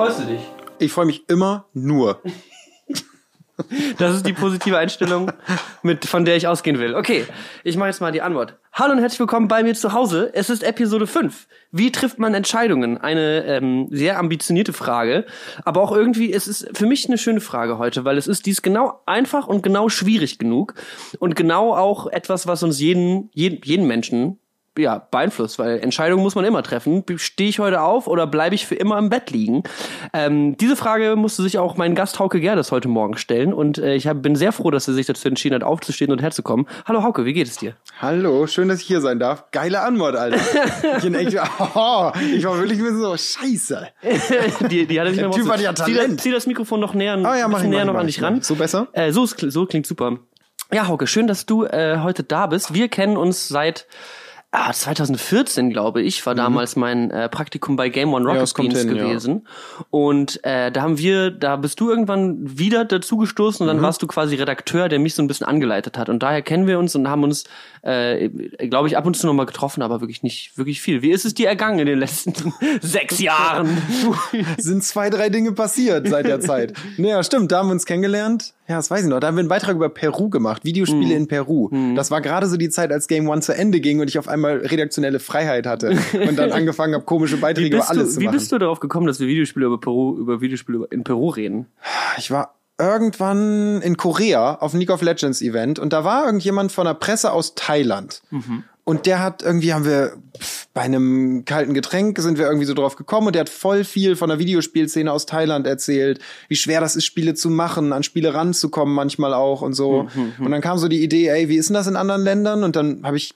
Freust du dich? Ich freue mich immer nur. Das ist die positive Einstellung, mit, von der ich ausgehen will. Okay, ich mache jetzt mal die Antwort. Hallo und herzlich willkommen bei mir zu Hause. Es ist Episode 5. Wie trifft man Entscheidungen? Eine ähm, sehr ambitionierte Frage, aber auch irgendwie, es ist für mich eine schöne Frage heute, weil es ist dies genau einfach und genau schwierig genug und genau auch etwas, was uns jeden, jeden, jeden Menschen ja, beeinflusst, weil Entscheidungen muss man immer treffen. Stehe ich heute auf oder bleibe ich für immer im Bett liegen? Ähm, diese Frage musste sich auch mein Gast Hauke Gerdes heute Morgen stellen und äh, ich hab, bin sehr froh, dass er sich dazu entschieden hat, aufzustehen und herzukommen. Hallo Hauke, wie geht es dir? Hallo, schön, dass ich hier sein darf. Geile Antwort, Alter. ich bin echt, oh, ich war wirklich ein so, scheiße. die, die hatte ich Der Typ hat ja zieh, Talent. zieh das Mikrofon noch näher, Ah ja, mach bisschen ich, näher mach noch ich, an dich ich. ran. So besser? Äh, so, so klingt super. Ja, Hauke, schön, dass du äh, heute da bist. Wir kennen uns seit ah, 2014, glaube ich, war damals mein äh, Praktikum bei Game One Mhm. Ja, Rocket kommt Beans hin, ja. gewesen. Und äh, da haben wir, da bist du irgendwann wieder dazugestoßen und Mhm. dann warst du quasi Redakteur, der mich so ein bisschen angeleitet hat. Und daher kennen wir uns und haben uns, äh, glaube ich, ab und zu nochmal getroffen, aber wirklich nicht wirklich viel. Wie ist es dir ergangen in den letzten sechs Jahren? Sind zwei, drei Dinge passiert seit der Zeit. Naja, stimmt, da haben wir uns kennengelernt. Ja, das weiß ich noch. Da haben wir einen Beitrag über Peru gemacht, Videospiele in Peru. Das war gerade so die Zeit, als Game One zu Ende ging und ich auf einmal redaktionelle Freiheit hatte und dann angefangen habe, komische Wie Beiträge über alles du, zu wie machen. bist du darauf gekommen, dass wir Videospiele über Peru, über Videospiele in Peru reden? Ich war irgendwann in Korea auf einem League of Legends Event und da war irgendjemand von der Presse aus Thailand. Und der hat irgendwie haben wir pf, bei einem kalten Getränk sind wir irgendwie so drauf gekommen und der hat voll viel von der Videospielszene aus Thailand erzählt, wie schwer das ist, Spiele zu machen, an Spiele ranzukommen manchmal auch und so. Und dann kam so die Idee, ey, wie ist denn das in anderen Ländern? Und dann habe ich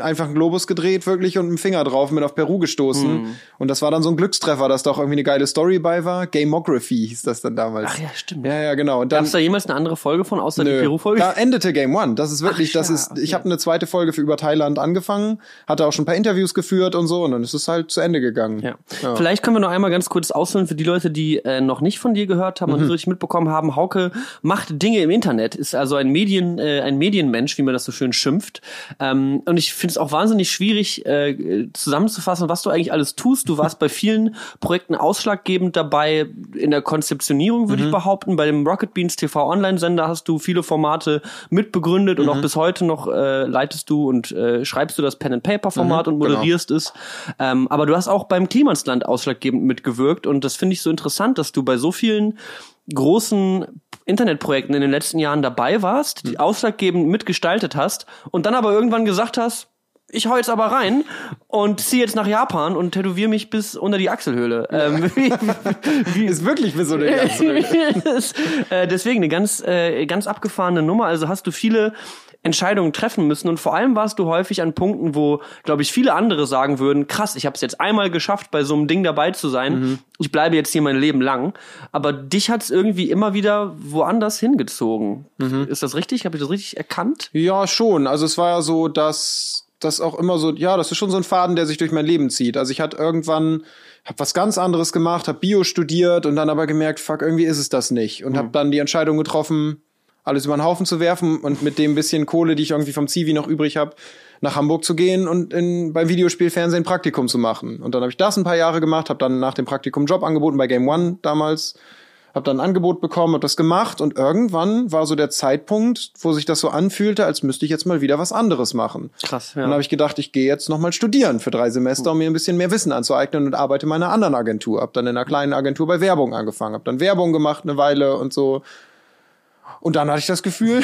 einfach einen Globus gedreht, wirklich und mit dem Finger drauf, und bin auf Peru gestoßen. Und das war dann so ein Glückstreffer, dass da auch irgendwie eine geile Story bei war. Gamography hieß das dann damals. Ach ja, stimmt. Ja, ja, genau. Und dann Gab es da jemals eine andere Folge von, außer die Nö. Peru-Folge? Da endete Game One. Das ist wirklich, Ach, das ja, ist, okay. ich habe eine zweite Folge für über Thailand angefangen, hatte auch schon ein paar Interviews geführt und so und dann ist es halt zu Ende gegangen. Ja. Vielleicht können wir noch einmal ganz kurz ausholen für die Leute, die äh, noch nicht von dir gehört haben und Mhm. so richtig mitbekommen haben. Hauke macht Dinge im Internet, ist also ein Medien, äh, ein Medienmensch, wie man das so schön schimpft. Ähm, und ich finde es auch wahnsinnig schwierig äh, zusammenzufassen, was du eigentlich alles tust. Du warst bei vielen Projekten ausschlaggebend dabei in der Konzeptionierung, würde ich Mhm. behaupten. Bei dem Rocket Beans TV Online-Sender hast du viele Formate mitbegründet Mhm. und auch bis heute noch äh, leitest du und äh, schreibst du das Pen and Paper Format und genau. moderierst es. Ähm, aber du hast auch beim Klimansland ausschlaggebend mitgewirkt und das finde ich so interessant, dass du bei so vielen großen Internetprojekten in den letzten Jahren dabei warst, die ausschlaggebend mitgestaltet hast und dann aber irgendwann gesagt hast, ich hau jetzt aber rein und ziehe jetzt nach Japan und tätowiere mich bis unter die Achselhöhle. Ähm, wie, wie, Ist wirklich wie so eine ganze äh, deswegen eine ganz, äh, ganz abgefahrene Nummer. Also hast du viele Entscheidungen treffen müssen und vor allem warst du häufig an Punkten, wo, glaube ich, viele andere sagen würden, krass, ich habe es jetzt einmal geschafft, bei so einem Ding dabei zu sein. Ich bleibe jetzt hier mein Leben lang. Aber dich hat es irgendwie immer wieder woanders hingezogen. Ist das richtig? Habe ich das richtig erkannt? Ja, schon. Also es war ja so, dass das auch immer so, ja, das ist schon so ein Faden, der sich durch mein Leben zieht. Also ich hatte irgendwann, habe was ganz anderes gemacht, habe Bio studiert und dann aber gemerkt, fuck, irgendwie ist es das nicht. Und Mhm. habe dann die Entscheidung getroffen, alles über den Haufen zu werfen und mit dem bisschen Kohle, die ich irgendwie vom Zivi noch übrig habe, nach Hamburg zu gehen und in, beim Videospielfernsehen ein Praktikum zu machen. Und dann habe ich das ein paar Jahre gemacht, habe dann nach dem Praktikum einen Job angeboten bei Game One damals, habe dann ein Angebot bekommen, habe das gemacht und irgendwann war so der Zeitpunkt, wo sich das so anfühlte, als müsste ich jetzt mal wieder was anderes machen. Krass, Dann habe ich gedacht, ich gehe jetzt noch mal studieren für drei Semester, um mir ein bisschen mehr Wissen anzueignen und arbeite in meiner anderen Agentur. Hab dann in einer kleinen Agentur bei Werbung angefangen, hab dann Werbung gemacht eine Weile und so. Und dann hatte ich das Gefühl,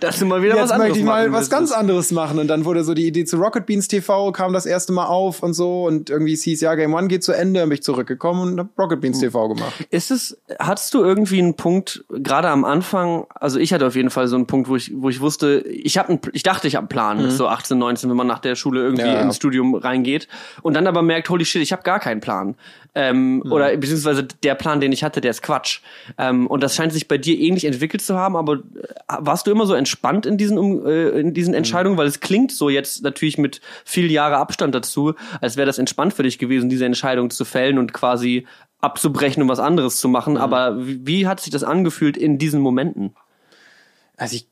dass du mal wieder was jetzt anderes möchte ich mal machen was ganz anderes machen. Und dann wurde so die Idee zu Rocket Beans TV, kam das erste Mal auf und so. Und irgendwie es hieß, ja, Game One geht zu Ende, bin ich zurückgekommen und hab Rocket Beans TV gemacht. Ist es, hattest du irgendwie einen Punkt, gerade am Anfang, also ich hatte auf jeden Fall so einen Punkt, wo ich, wo ich wusste, ich habe ich dachte, ich habe einen Plan mit so 18, 19, wenn man nach der Schule irgendwie Ja. ins Studium reingeht und dann aber merkt, holy shit, ich habe gar keinen Plan. Ähm, Oder beziehungsweise der Plan, den ich hatte, der ist Quatsch. Ähm, und das scheint sich bei dir ähnlich entwickelt zu haben, aber äh, warst du immer so entspannt in diesen, um, äh, in diesen Entscheidungen? Weil es klingt so jetzt natürlich mit viel Jahre Abstand dazu, als wäre das entspannt für dich gewesen, diese Entscheidung zu fällen und quasi abzubrechen und was anderes zu machen. Aber wie, wie hat sich das angefühlt in diesen Momenten? Also ich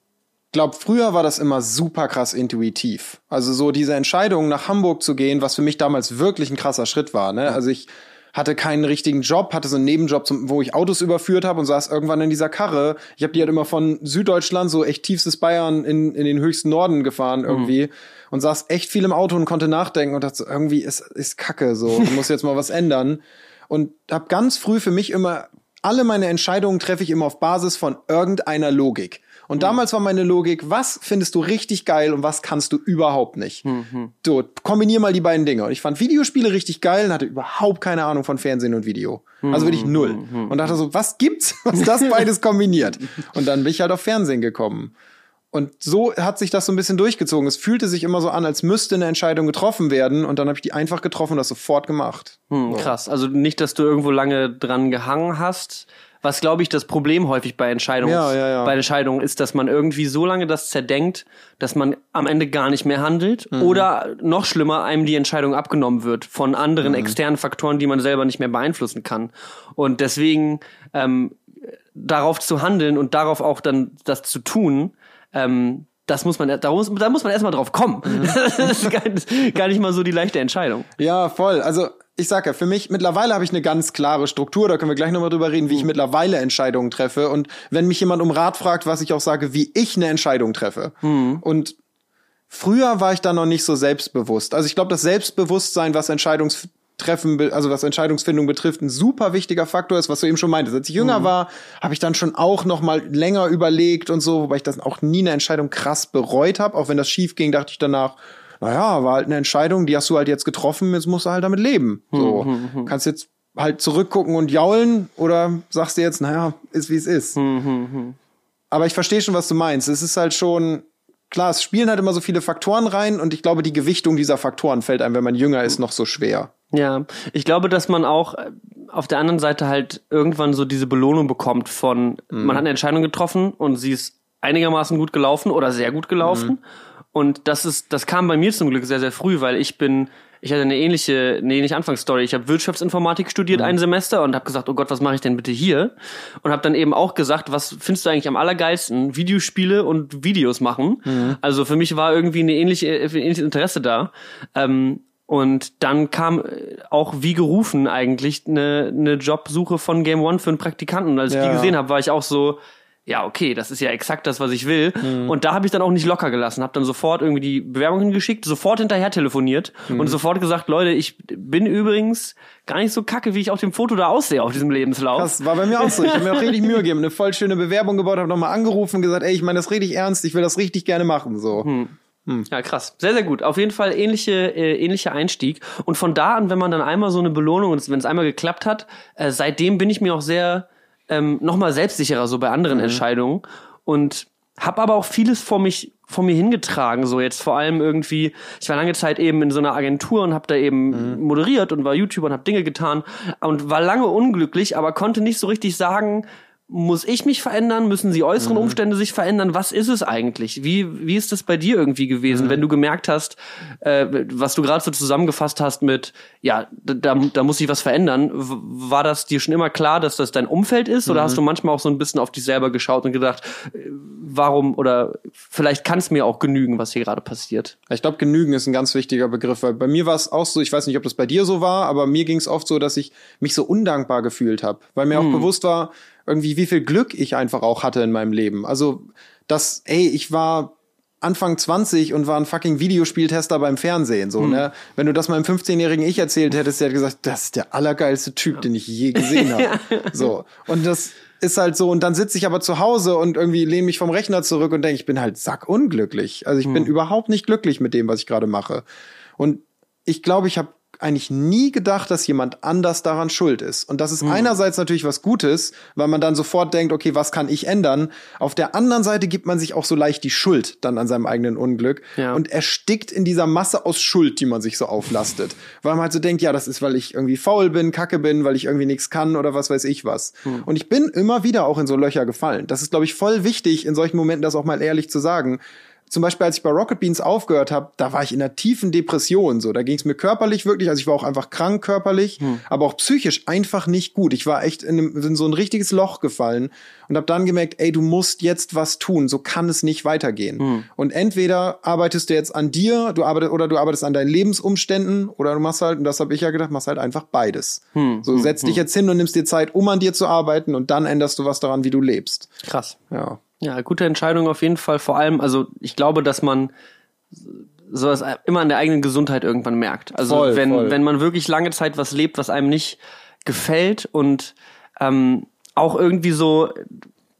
glaube, früher war das immer super krass intuitiv. Also so diese Entscheidung nach Hamburg zu gehen, was für mich damals wirklich ein krasser Schritt war. Ne? Also ich hatte keinen richtigen Job, hatte so einen Nebenjob, zum, wo ich Autos überführt habe und saß irgendwann in dieser Karre. Ich habe die halt immer von Süddeutschland, so echt tiefstes Bayern, in, in den höchsten Norden gefahren irgendwie. Mhm. Und saß echt viel im Auto und konnte nachdenken und dachte so, irgendwie ist, ist Kacke so, ich muss jetzt mal was ändern. Und habe ganz früh für mich immer, alle meine Entscheidungen treffe ich immer auf Basis von irgendeiner Logik. Und mhm. damals war meine Logik, was findest du richtig geil und was kannst du überhaupt nicht? Mhm. So, kombinier mal die beiden Dinge. Und ich fand Videospiele richtig geil und hatte überhaupt keine Ahnung von Fernsehen und Video. Also wirklich null. Mhm. Und dachte so, was gibt's, was das beides kombiniert? Und dann bin ich halt auf Fernsehen gekommen. Und so hat sich das so ein bisschen durchgezogen. Es fühlte sich immer so an, als müsste eine Entscheidung getroffen werden. Und dann habe ich die einfach getroffen und das sofort gemacht. Hm, so. Krass. Also nicht, dass du irgendwo lange dran gehangen hast, was glaube ich das Problem häufig bei Entscheidungen, ja, ja, ja. bei Entscheidungen ist, dass man irgendwie so lange das zerdenkt, dass man am Ende gar nicht mehr handelt mhm. oder noch schlimmer einem die Entscheidung abgenommen wird von anderen mhm. externen Faktoren, die man selber nicht mehr beeinflussen kann. Und deswegen ähm, darauf zu handeln und darauf auch dann das zu tun, ähm, das muss man, da muss, da muss man erstmal drauf kommen. Mhm. das ist gar, gar nicht mal so die leichte Entscheidung. Ja, voll. Also ich sag ja, für mich, mittlerweile habe ich eine ganz klare Struktur, da können wir gleich nochmal drüber reden, wie ich mhm. mittlerweile Entscheidungen treffe. Und wenn mich jemand um Rat fragt, was ich auch sage, wie ich eine Entscheidung treffe. Mhm. Und früher war ich da noch nicht so selbstbewusst. Also ich glaube, das Selbstbewusstsein, was Entscheidungstreffen, also was Entscheidungsfindung betrifft, ein super wichtiger Faktor ist, was du eben schon meintest. Als ich jünger mhm. war, habe ich dann schon auch noch mal länger überlegt und so, wobei ich das auch nie eine Entscheidung krass bereut habe. Auch wenn das schief ging, dachte ich danach, naja, war halt eine Entscheidung, die hast du halt jetzt getroffen, jetzt musst du halt damit leben. So, hm, hm, hm. kannst jetzt halt zurückgucken und jaulen oder sagst du jetzt, naja, ist wie es ist. Aber ich verstehe schon, was du meinst. Es ist halt schon, klar, es spielen halt immer so viele Faktoren rein und ich glaube, die Gewichtung dieser Faktoren fällt einem, wenn man jünger ist, noch so schwer. Ja, ich glaube, dass man auch äh, auf der anderen Seite halt irgendwann so diese Belohnung bekommt von, mhm. man hat eine Entscheidung getroffen und sie ist einigermaßen gut gelaufen oder sehr gut gelaufen. Mhm. Und das ist, das kam bei mir zum Glück sehr, sehr früh, weil ich bin, ich hatte eine ähnliche, eine ähnliche Anfangsstory. Ich habe Wirtschaftsinformatik studiert mhm. ein Semester und habe gesagt, oh Gott, was mache ich denn bitte hier? Und habe dann eben auch gesagt, was findest du eigentlich am allergeilsten? Videospiele und Videos machen. Mhm. Also für mich war irgendwie eine ähnliche, ein ähnliches Interesse da. Ähm, und dann kam äh, auch wie gerufen eigentlich eine, eine Jobsuche von Game One für einen Praktikanten. Und als ich die gesehen habe, war ich auch so, ja, okay, das ist ja exakt das, was ich will. Mhm. Und da habe ich dann auch nicht locker gelassen, habe dann sofort irgendwie die Bewerbung hingeschickt, sofort hinterher telefoniert mhm. und sofort gesagt, Leute, ich bin übrigens gar nicht so kacke, wie ich auf dem Foto da aussehe auf diesem Lebenslauf. Das war bei mir auch so. Ich habe mir auch richtig Mühe gegeben, eine voll schöne Bewerbung gebaut, habe nochmal angerufen und gesagt, ey, ich meine das richtig ernst, ich will das richtig gerne machen, so. Mhm. Hm. Ja, krass. Sehr, sehr gut. Auf jeden Fall ähnliche, äh, ähnlicher Einstieg. Und von da an, wenn man dann einmal so eine Belohnung und wenn es einmal geklappt hat, äh, seitdem bin ich mir auch sehr ähm, nochmal selbstsicherer so bei anderen mhm. Entscheidungen und habe aber auch vieles vor mich vor mir hingetragen so jetzt vor allem irgendwie ich war lange Zeit eben in so einer Agentur und habe da eben mhm. moderiert und war YouTuber und habe Dinge getan und war lange unglücklich aber konnte nicht so richtig sagen muss ich mich verändern? Müssen die äußeren mhm. Umstände sich verändern? Was ist es eigentlich? Wie, wie ist das bei dir irgendwie gewesen, mhm. wenn du gemerkt hast, äh, was du gerade so zusammengefasst hast mit, ja, da, da muss sich was verändern? War das dir schon immer klar, dass das dein Umfeld ist? Oder mhm. hast du manchmal auch so ein bisschen auf dich selber geschaut und gedacht, äh, warum oder vielleicht kann es mir auch genügen, was hier gerade passiert? Ich glaube, genügen ist ein ganz wichtiger Begriff, weil bei mir war es auch so, ich weiß nicht, ob das bei dir so war, aber mir ging es oft so, dass ich mich so undankbar gefühlt habe, weil mir auch mhm. bewusst war, irgendwie, wie viel Glück ich einfach auch hatte in meinem Leben. Also, dass, ey, ich war Anfang 20 und war ein fucking Videospieltester beim Fernsehen, so, hm. ne? Wenn du das meinem 15-jährigen Ich erzählt hättest, der hätte gesagt, das ist der allergeilste Typ, ja. den ich je gesehen habe. so. Und das ist halt so, und dann sitze ich aber zu Hause und irgendwie lehne mich vom Rechner zurück und denke, ich bin halt sackunglücklich. Also ich hm. bin überhaupt nicht glücklich mit dem, was ich gerade mache. Und ich glaube, ich habe eigentlich nie gedacht, dass jemand anders daran schuld ist. Und das ist mhm. einerseits natürlich was Gutes, weil man dann sofort denkt, okay, was kann ich ändern? Auf der anderen Seite gibt man sich auch so leicht die Schuld dann an seinem eigenen Unglück ja. und erstickt in dieser Masse aus Schuld, die man sich so auflastet. Weil man halt so denkt, ja, das ist, weil ich irgendwie faul bin, kacke bin, weil ich irgendwie nichts kann oder was weiß ich was. Mhm. Und ich bin immer wieder auch in so Löcher gefallen. Das ist, glaube ich, voll wichtig, in solchen Momenten das auch mal ehrlich zu sagen zum Beispiel, als ich bei Rocket Beans aufgehört habe, da war ich in einer tiefen Depression. So, da ging es mir körperlich wirklich, also ich war auch einfach krank körperlich, hm. aber auch psychisch einfach nicht gut. Ich war echt in, einem, in so ein richtiges Loch gefallen und habe dann gemerkt, ey, du musst jetzt was tun. So kann es nicht weitergehen. Hm. Und entweder arbeitest du jetzt an dir, du arbeitest oder du arbeitest an deinen Lebensumständen oder du machst halt, und das habe ich ja gedacht, machst halt einfach beides. Hm. So hm. setz dich hm. jetzt hin und nimmst dir Zeit, um an dir zu arbeiten und dann änderst du was daran, wie du lebst. Krass. Ja. Ja, gute Entscheidung auf jeden Fall. Vor allem, also ich glaube, dass man sowas immer an der eigenen Gesundheit irgendwann merkt. Also voll, wenn, voll. wenn man wirklich lange Zeit was lebt, was einem nicht gefällt und ähm, auch irgendwie so,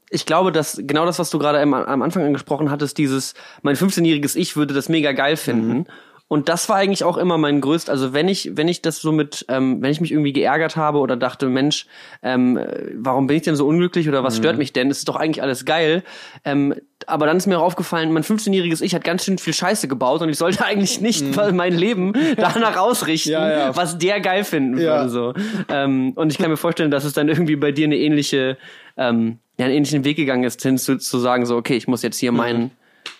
ich glaube, dass genau das, was du gerade am, am Anfang angesprochen hattest, dieses, mein 15-jähriges Ich würde das mega geil finden. Mhm. Und das war eigentlich auch immer mein größt, also wenn ich, wenn ich das so mit, ähm, wenn ich mich irgendwie geärgert habe oder dachte, Mensch, ähm, warum bin ich denn so unglücklich oder was mhm. stört mich denn? Es ist doch eigentlich alles geil. Ähm, aber dann ist mir auch aufgefallen, mein 15-jähriges Ich hat ganz schön viel Scheiße gebaut und ich sollte eigentlich nicht mhm. mein Leben danach ausrichten, ja, ja. was der geil finden ja. würde. So. Ähm, und ich kann mir vorstellen, dass es dann irgendwie bei dir eine ähnliche, ähm, ja, einen ähnlichen Weg gegangen ist, hin zu, zu sagen, so, okay, ich muss jetzt hier mhm. meinen,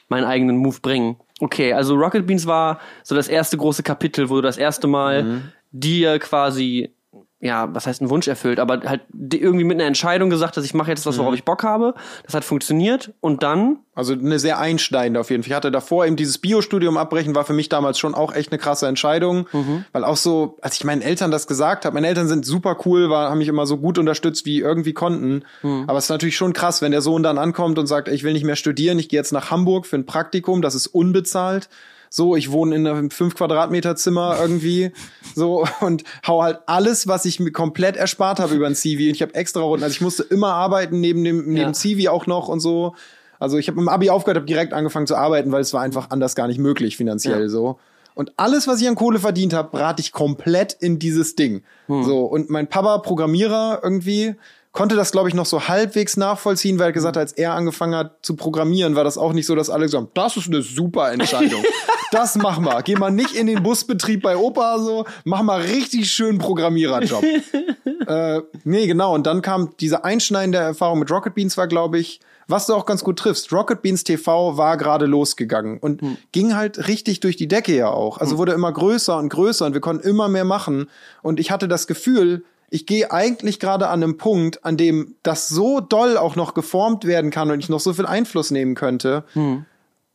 meinen eigenen Move bringen. Okay, also Rocket Beans war so das erste große Kapitel, wo du das erste Mal mhm. dir quasi ja, was heißt ein Wunsch erfüllt, aber halt irgendwie mit einer Entscheidung gesagt, dass ich mache jetzt das, worauf mhm. ich Bock habe. Das hat funktioniert und dann. Also eine sehr einschneidende auf jeden Fall. Ich hatte davor eben dieses Biostudium abbrechen, war für mich damals schon auch echt eine krasse Entscheidung, mhm. weil auch so, als ich meinen Eltern das gesagt habe, meine Eltern sind super cool, war, haben mich immer so gut unterstützt, wie irgendwie konnten. Mhm. Aber es ist natürlich schon krass, wenn der Sohn dann ankommt und sagt, ich will nicht mehr studieren, ich gehe jetzt nach Hamburg für ein Praktikum, das ist unbezahlt so, ich wohne in einem 5 Quadratmeter Zimmer irgendwie, so, und hau halt alles, was ich mir komplett erspart habe über ein CV. Und ich habe extra Runden, also ich musste immer arbeiten neben dem, neben ja. CV auch noch und so. Also ich habe im Abi aufgehört, habe direkt angefangen zu arbeiten, weil es war einfach anders gar nicht möglich finanziell ja. so. Und alles, was ich an Kohle verdient habe, brate ich komplett in dieses Ding. Hm. So und mein Papa Programmierer irgendwie konnte das, glaube ich, noch so halbwegs nachvollziehen, weil er gesagt hat, als er angefangen hat zu programmieren, war das auch nicht so, dass alle gesagt haben, das ist eine super Entscheidung. das mach mal. Geh mal nicht in den Busbetrieb bei Opa so, mach mal richtig schön Programmiererjob. äh, nee, genau. Und dann kam diese einschneidende Erfahrung mit Rocket Beans war, glaube ich, was du auch ganz gut triffst. Rocket Beans TV war gerade losgegangen und hm. ging halt richtig durch die Decke ja auch. Also hm. wurde immer größer und größer und wir konnten immer mehr machen. Und ich hatte das Gefühl, ich gehe eigentlich gerade an einem Punkt, an dem das so doll auch noch geformt werden kann und ich noch so viel Einfluss nehmen könnte. Hm.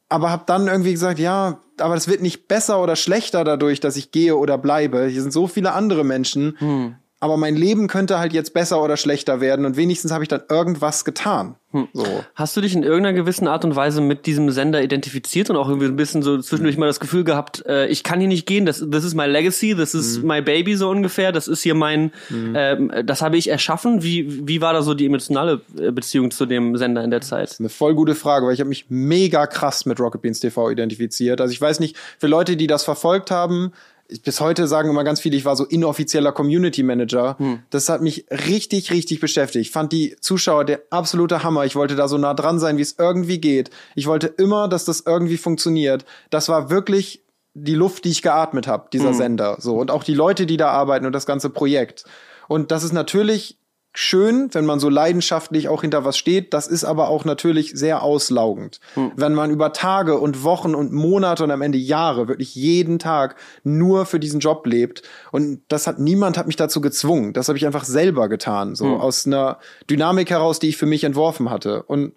Aber habe dann irgendwie gesagt, ja, aber das wird nicht besser oder schlechter dadurch, dass ich gehe oder bleibe. Hier sind so viele andere Menschen. Hm aber mein Leben könnte halt jetzt besser oder schlechter werden und wenigstens habe ich dann irgendwas getan. Hm. So. Hast du dich in irgendeiner gewissen Art und Weise mit diesem Sender identifiziert und auch irgendwie ein bisschen so zwischendurch mal das Gefühl gehabt, äh, ich kann hier nicht gehen, das, das ist my legacy, das ist mhm. my baby so ungefähr, das ist hier mein, mhm. ähm, das habe ich erschaffen. Wie, wie war da so die emotionale äh, Beziehung zu dem Sender in der Zeit? Eine voll gute Frage, weil ich habe mich mega krass mit Rocket Beans TV identifiziert. Also ich weiß nicht, für Leute, die das verfolgt haben, bis heute sagen immer ganz viele, ich war so inoffizieller Community Manager. Hm. Das hat mich richtig, richtig beschäftigt. Ich fand die Zuschauer der absolute Hammer. Ich wollte da so nah dran sein, wie es irgendwie geht. Ich wollte immer, dass das irgendwie funktioniert. Das war wirklich die Luft, die ich geatmet habe, dieser hm. Sender. So und auch die Leute, die da arbeiten und das ganze Projekt. Und das ist natürlich schön, wenn man so leidenschaftlich auch hinter was steht. Das ist aber auch natürlich sehr auslaugend. Hm. Wenn man über Tage und Wochen und Monate und am Ende Jahre wirklich jeden Tag nur für diesen Job lebt. Und das hat niemand hat mich dazu gezwungen. Das habe ich einfach selber getan. So hm. aus einer Dynamik heraus, die ich für mich entworfen hatte. Und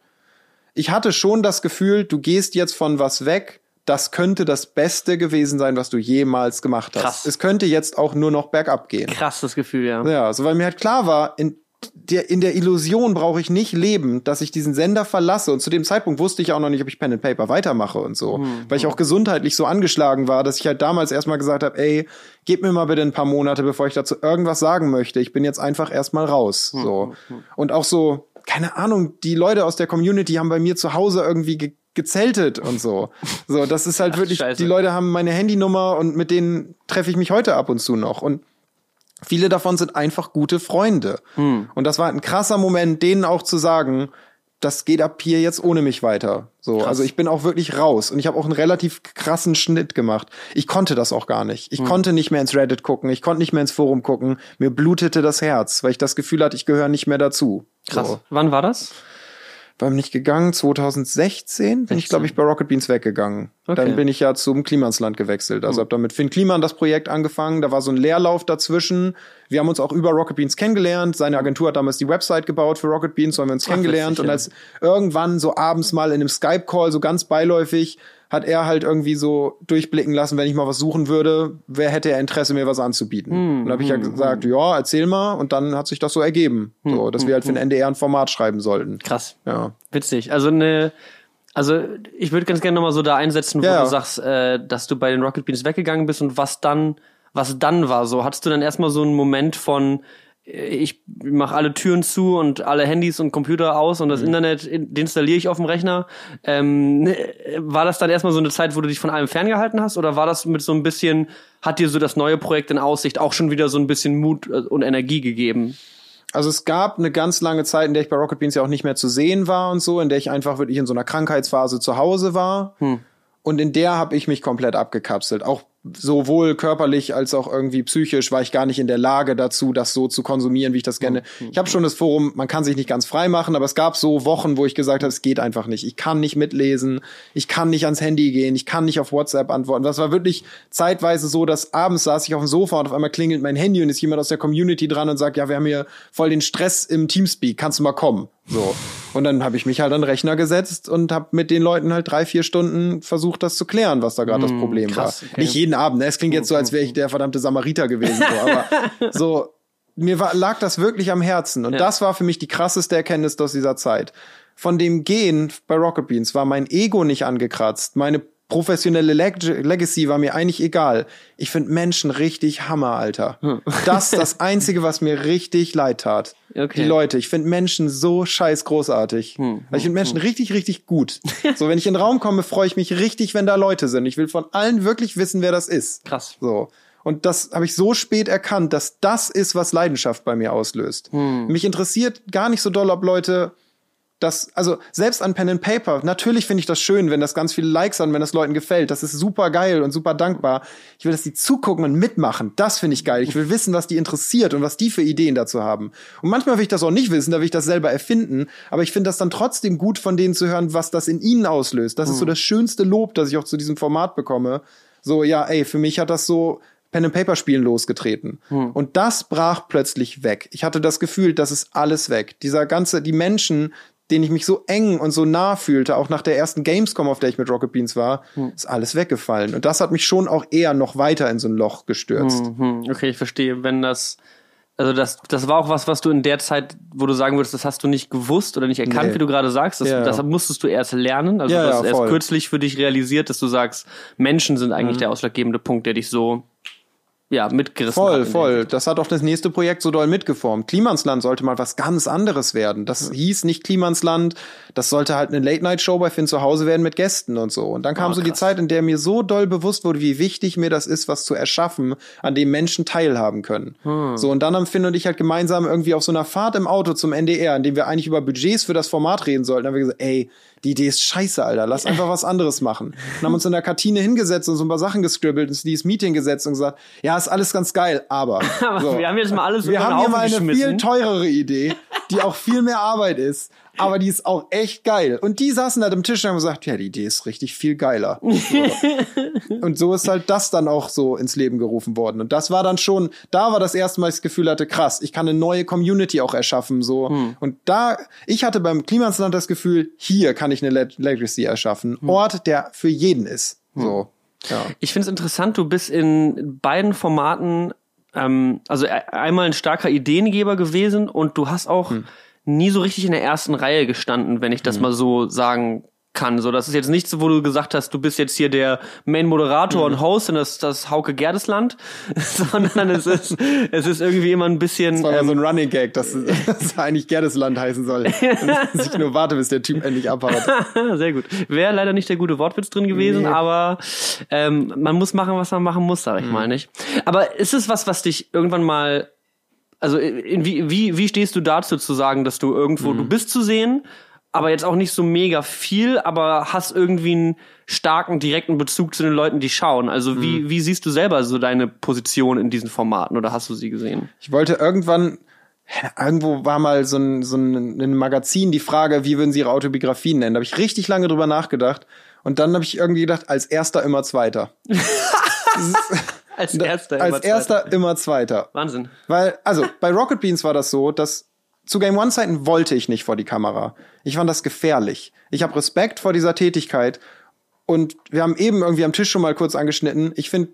ich hatte schon das Gefühl, du gehst jetzt von was weg, das könnte das Beste gewesen sein, was du jemals gemacht hast. Krass. Es könnte jetzt auch nur noch bergab gehen. Krass, das Gefühl, ja. Ja, so weil mir halt klar war, in der, in der Illusion brauche ich nicht leben, dass ich diesen Sender verlasse. Und zu dem Zeitpunkt wusste ich auch noch nicht, ob ich Pen and Paper weitermache und so. Mhm. Weil ich auch gesundheitlich so angeschlagen war, dass ich halt damals erstmal gesagt habe, ey, gib mir mal bitte ein paar Monate, bevor ich dazu irgendwas sagen möchte. Ich bin jetzt einfach erstmal raus. Mhm. So. Und auch so, keine Ahnung, die Leute aus der Community haben bei mir zu Hause irgendwie ge gezeltet und so. So, das ist halt Ach, wirklich, Scheiße. die Leute haben meine Handynummer und mit denen treffe ich mich heute ab und zu noch. Und Viele davon sind einfach gute Freunde. Hm. Und das war ein krasser Moment, denen auch zu sagen, das geht ab hier jetzt ohne mich weiter. So, Krass. also ich bin auch wirklich raus und ich habe auch einen relativ krassen Schnitt gemacht. Ich konnte das auch gar nicht. Ich hm. konnte nicht mehr ins Reddit gucken, ich konnte nicht mehr ins Forum gucken. Mir blutete das Herz, weil ich das Gefühl hatte, ich gehöre nicht mehr dazu. Krass. So. Wann war das? Warum nicht gegangen? 2016 bin ich, glaube ich, bei Rocket Beans weggegangen. Okay. Dann bin ich ja zum Klimansland gewechselt. Also habe dann mit Finn Kliman das Projekt angefangen. Da war so ein Leerlauf dazwischen. Wir haben uns auch über Rocket Beans kennengelernt. Seine Agentur hat damals die Website gebaut für Rocket Beans, so haben wir uns kennengelernt. witzig, Und ja. als irgendwann so abends mal in einem Skype-Call, so ganz beiläufig, hat er halt irgendwie so durchblicken lassen, wenn ich mal was suchen würde, wer hätte er Interesse, mir was anzubieten. Hm, und dann habe ich ja gesagt, ja, erzähl mal. Und dann hat sich das so ergeben, Hm, so, dass wir halt für den NDR ein Format schreiben sollten. Krass. Ja. Witzig. Also eine, also ich würde ganz gerne nochmal so da einsetzen, wo Ja. du sagst, äh, dass du bei den Rocket Beans weggegangen bist und was dann, was dann war. So hattest du dann erstmal so einen Moment von ich mache alle Türen zu und alle Handys und Computer aus und das Mhm. Internet in- installiere ich auf dem Rechner. Ähm, ne, war das dann erstmal so eine Zeit, wo du dich von allem ferngehalten hast? Oder war das mit so ein bisschen, hat dir so das neue Projekt in Aussicht auch schon wieder so ein bisschen Mut äh, und Energie gegeben? Also es gab eine ganz lange Zeit, in der ich bei Rocket Beans ja auch nicht mehr zu sehen war und so, in der ich einfach wirklich in so einer Krankheitsphase zu Hause war. Und in der habe ich mich komplett abgekapselt. Auch sowohl körperlich als auch irgendwie psychisch war ich gar nicht in der Lage dazu, das so zu konsumieren, wie ich das kenne. Ich habe schon das Forum, man kann sich nicht ganz frei machen, aber es gab so Wochen, wo ich gesagt habe, es geht einfach nicht. Ich kann nicht mitlesen, ich kann nicht ans Handy gehen, ich kann nicht auf WhatsApp antworten. Das war wirklich zeitweise so, dass abends saß ich auf dem Sofa und auf einmal klingelt mein Handy und ist jemand aus der Community dran und sagt, ja, wir haben hier voll den Stress im Teamspeak, kannst du mal kommen? So. Und dann habe ich mich halt an den Rechner gesetzt und habe mit den Leuten halt drei, vier Stunden versucht, das zu klären, was da gerade das Problem krass, war. okay. Nicht jeden Abend, ne? Es klingt jetzt so, als wäre ich der verdammte Samariter gewesen. So, aber so, mir war, lag das wirklich am Herzen. Und das war für mich die krasseste Erkenntnis aus dieser Zeit. Von dem Gehen bei Rocket Beans war mein Ego nicht angekratzt. Meine professionelle Leg Legacy war mir eigentlich egal. Ich finde Menschen richtig Hammer, Alter. Das ist das Einzige, was mir richtig leid tat. Okay. Die Leute. Ich finde Menschen so scheiß großartig. Also ich finde Menschen richtig, richtig gut. so, wenn ich in den Raum komme, freue ich mich richtig, wenn da Leute sind. Ich will von allen wirklich wissen, wer das ist. Krass. So. Und das habe ich so spät erkannt, dass das ist, was Leidenschaft bei mir auslöst. Mich interessiert gar nicht so doll, ob Leute das, also selbst an Pen and Paper, natürlich finde ich das schön, wenn das ganz viele Likes haben, wenn das Leuten gefällt. Das ist super geil und super dankbar. Ich will, dass die zugucken und mitmachen. Das finde ich geil. Ich will wissen, was die interessiert und was die für Ideen dazu haben. Und manchmal will ich das auch nicht wissen, da will ich das selber erfinden. Aber ich finde das dann trotzdem gut, von denen zu hören, was das in ihnen auslöst. Das ist so das schönste Lob, das ich auch zu diesem Format bekomme. So, ja, ey, für mich hat das so Pen and Paper Spielen losgetreten. Und das brach plötzlich weg. Ich hatte das Gefühl, das ist alles weg. Dieser ganze, die Menschen, denen ich mich so eng und so nah fühlte, auch nach der ersten Gamescom, auf der ich mit Rocket Beans war, ist alles weggefallen. Und das hat mich schon auch eher noch weiter in so ein Loch gestürzt. Hm, okay, ich verstehe. Wenn das, also das, das war auch was, was du in der Zeit, wo du sagen würdest, das hast du nicht gewusst oder nicht erkannt, Nee. wie du gerade sagst. Das, Ja, ja. das musstest du erst lernen. Also Ja, du ja, hast erst voll. Mhm. kürzlich für dich realisiert, dass du sagst, Menschen sind eigentlich der ausschlaggebende Punkt, der dich so ja mitgerissen hat. Voll, der voll. Das hat auch das nächste Projekt so doll mitgeformt. Klimansland sollte mal was ganz anderes werden. Das hieß nicht Klimansland. Das sollte halt eine Late-Night-Show bei Finn zu Hause werden mit Gästen und so. Und dann kam Ah, so die. Zeit, in der mir so doll bewusst wurde, wie wichtig mir das ist, was zu erschaffen, an dem Menschen teilhaben können. Hm. So, und dann haben Finn und ich halt gemeinsam irgendwie auf so einer Fahrt im Auto zum NDR, in dem wir eigentlich über Budgets für das Format reden sollten, haben wir gesagt, ey, die Idee ist scheiße, Alter. Lass einfach was anderes machen. Und haben uns in der Kantine hingesetzt und so ein paar Sachen gescribbelt, uns in dieses Meeting gesetzt und gesagt, ja, ist alles ganz geil, aber. Aber So. wir haben jetzt mal alles Wir haben hier mal eine viel teurere Idee, die auch viel mehr Arbeit ist. Aber die ist auch echt geil. Und die saßen halt am Tisch und haben gesagt, ja, die Idee ist richtig viel geiler. Und so ist halt das dann auch so ins Leben gerufen worden. Und das war dann schon, da war das erste Mal, ich das Gefühl hatte, krass, ich kann eine neue Community auch erschaffen. So. Hm. Und da, ich hatte beim Klimansland das Gefühl, hier kann ich eine Le Legacy erschaffen. Hm. Ort, der für jeden ist. So. Ja. Ich finde es interessant, du bist in beiden Formaten ähm, also e- einmal ein starker Ideengeber gewesen und du hast auch Hm. Nie so richtig in der ersten Reihe gestanden, wenn ich das mal so sagen kann. So, das ist jetzt nichts, wo du gesagt hast, du bist jetzt hier der Main-Moderator Hm. und Host und das, das Hauke Gerdesland, sondern es ist, es ist irgendwie immer ein bisschen, Das war mal ähm, so ein Running Gag, dass das eigentlich Gerdesland heißen soll. Und ich nur warte, bis der Typ endlich abhaut. Sehr gut. Wäre leider nicht der gute Wortwitz drin gewesen, Nee. aber ähm, man muss machen, was man machen muss, sag ich mal nicht. Aber ist es was, was dich irgendwann mal, also in, wie, wie, wie stehst du dazu zu sagen, dass du irgendwo, du bist zu sehen, aber jetzt auch nicht so mega viel, aber hast irgendwie einen starken, direkten Bezug zu den Leuten, die schauen. Also wie, wie siehst du selber so deine Position in diesen Formaten oder hast du sie gesehen? Ich wollte irgendwann irgendwo war mal so ein, so ein, ein Magazin die Frage, wie würden sie ihre Autobiografien nennen? Da habe ich richtig lange drüber nachgedacht. Und dann habe ich irgendwie gedacht, als erster immer zweiter. Als erster als immer erster Zweiter. immer zweiter. Wahnsinn. Weil, also, bei Rocket Beans war das so, dass zu Game One Zeiten wollte ich nicht vor die Kamera. Ich fand das gefährlich. Ich habe Respekt vor dieser Tätigkeit. Und wir haben eben irgendwie am Tisch schon mal kurz angeschnitten. Ich finde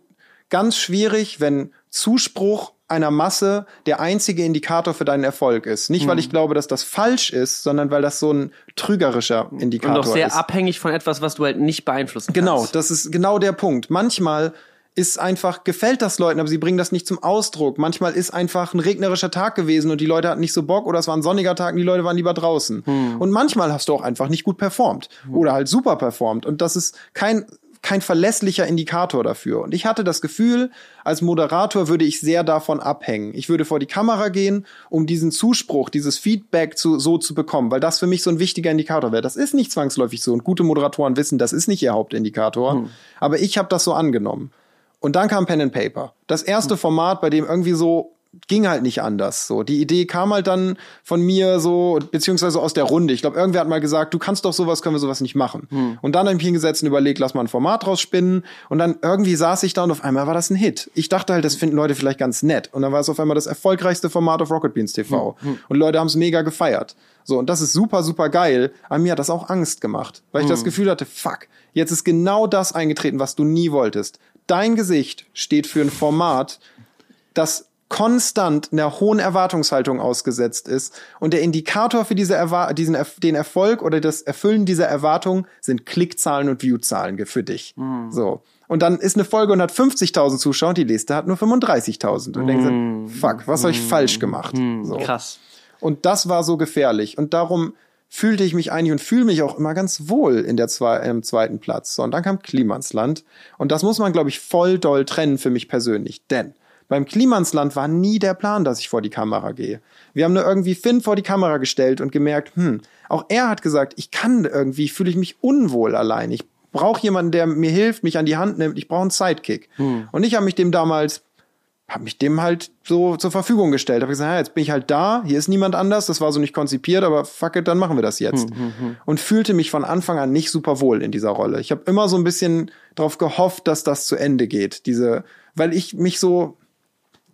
ganz schwierig, wenn Zuspruch einer Masse der einzige Indikator für deinen Erfolg ist. Nicht, weil ich glaube, dass das falsch ist, sondern weil das so ein trügerischer Und Indikator doch sehr ist. abhängig von etwas, was du halt nicht beeinflussen Genau, kannst. das ist genau der Punkt. Manchmal ist einfach, gefällt das Leuten, aber sie bringen das nicht zum Ausdruck. Manchmal ist einfach ein regnerischer Tag gewesen und die Leute hatten nicht so Bock oder es war ein sonniger Tag und die Leute waren lieber draußen. Und manchmal hast du auch einfach nicht gut performt oder halt super performt und das ist kein kein verlässlicher Indikator dafür. Und ich hatte das Gefühl, als Moderator würde ich sehr davon abhängen. Ich würde vor die Kamera gehen, um diesen Zuspruch, dieses Feedback zu, so zu bekommen, weil das für mich so ein wichtiger Indikator wäre. Das ist nicht zwangsläufig so. Und gute Moderatoren wissen, das ist nicht ihr Hauptindikator. Aber ich habe das so angenommen. Und dann kam Pen and Paper. Das erste Format, bei dem irgendwie so ging halt nicht anders. So, die Idee kam halt dann von mir so, beziehungsweise aus der Runde. Ich glaube, irgendwer hat mal gesagt, du kannst doch sowas, können wir sowas nicht machen. Und dann habe ich hingesetzt und überlegt, lass mal ein Format rausspinnen. Und dann irgendwie saß ich da und auf einmal war das ein Hit. Ich dachte halt, das finden Leute vielleicht ganz nett. Und dann war es auf einmal das erfolgreichste Format auf Rocket Beans TV. Und Leute haben es mega gefeiert. So, und das ist super, super geil. Aber mir hat das auch Angst gemacht, weil ich das Gefühl hatte, fuck, jetzt ist genau das eingetreten, was du nie wolltest. Dein Gesicht steht für ein Format, das konstant einer hohen Erwartungshaltung ausgesetzt ist. Und der Indikator für diese Erwa diesen den Erfolg oder das Erfüllen dieser Erwartung sind Klickzahlen und Viewzahlen für dich. So. Und dann ist eine Folge und hat 50.000 Zuschauer und die nächste hat nur 35.000. Und denkst dann, fuck, was habe ich falsch gemacht? So. Krass. Und das war so gefährlich. Und darum fühlte ich mich eigentlich und fühle mich auch immer ganz wohl in der zwei, im zweiten Platz. So, und dann kam Klimansland. Und das muss man, glaube ich, voll doll trennen für mich persönlich. Denn beim Klimansland war nie der Plan, dass ich vor die Kamera gehe. Wir haben nur irgendwie Finn vor die Kamera gestellt und gemerkt, hm, auch er hat gesagt, ich kann irgendwie, fühle ich mich unwohl allein. Ich brauche jemanden, der mir hilft, mich an die Hand nimmt. Ich brauche einen Sidekick. Und ich habe mich dem damals habe mich dem halt so zur Verfügung gestellt. Habe gesagt, ja, jetzt bin ich halt da, hier ist niemand anders, das war so nicht konzipiert, aber fuck it, dann machen wir das jetzt. Und fühlte mich von Anfang an nicht super wohl in dieser Rolle. Ich habe immer so ein bisschen darauf gehofft, dass das zu Ende geht, diese, weil ich mich so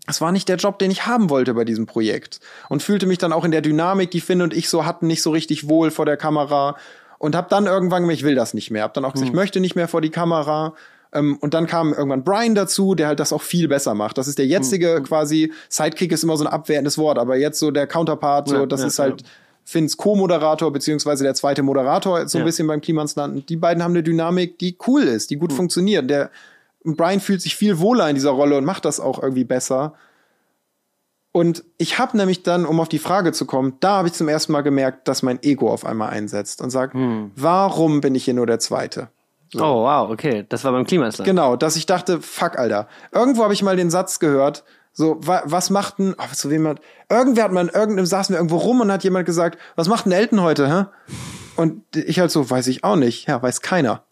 es war nicht der Job, den ich haben wollte bei diesem Projekt und fühlte mich dann auch in der Dynamik, die Finn und ich so hatten, nicht so richtig wohl vor der Kamera und habe dann irgendwann ich will das nicht mehr. Hab dann auch gesagt, ich möchte nicht mehr vor die Kamera. Ähm, und dann kam irgendwann Brian dazu, der halt das auch viel besser macht. Das ist der jetzige quasi Sidekick ist immer so ein abwertendes Wort, aber jetzt so der Counterpart, so Ja, das ja, ist halt Finns Co-Moderator beziehungsweise der zweite Moderator so ein Ja. bisschen beim Klimansland. Die beiden haben eine Dynamik, die cool ist, die gut funktioniert. Der Brian fühlt sich viel wohler in dieser Rolle und macht das auch irgendwie besser. Und ich habe nämlich dann, um auf die Frage zu kommen, da habe ich zum ersten Mal gemerkt, dass mein Ego auf einmal einsetzt und sagt, warum bin ich hier nur der Zweite? Oh, wow, okay. Das war beim Klimasland. Genau, dass ich dachte, fuck, Alter. Irgendwo habe ich mal den Satz gehört, so, wa was macht denn, oh, zu wem hat, irgendwer hat mal in irgendeinem, saßen wir irgendwo rum und hat jemand gesagt, was macht denn Elton heute, hä? Und ich halt so, weiß ich auch nicht. Ja, weiß keiner.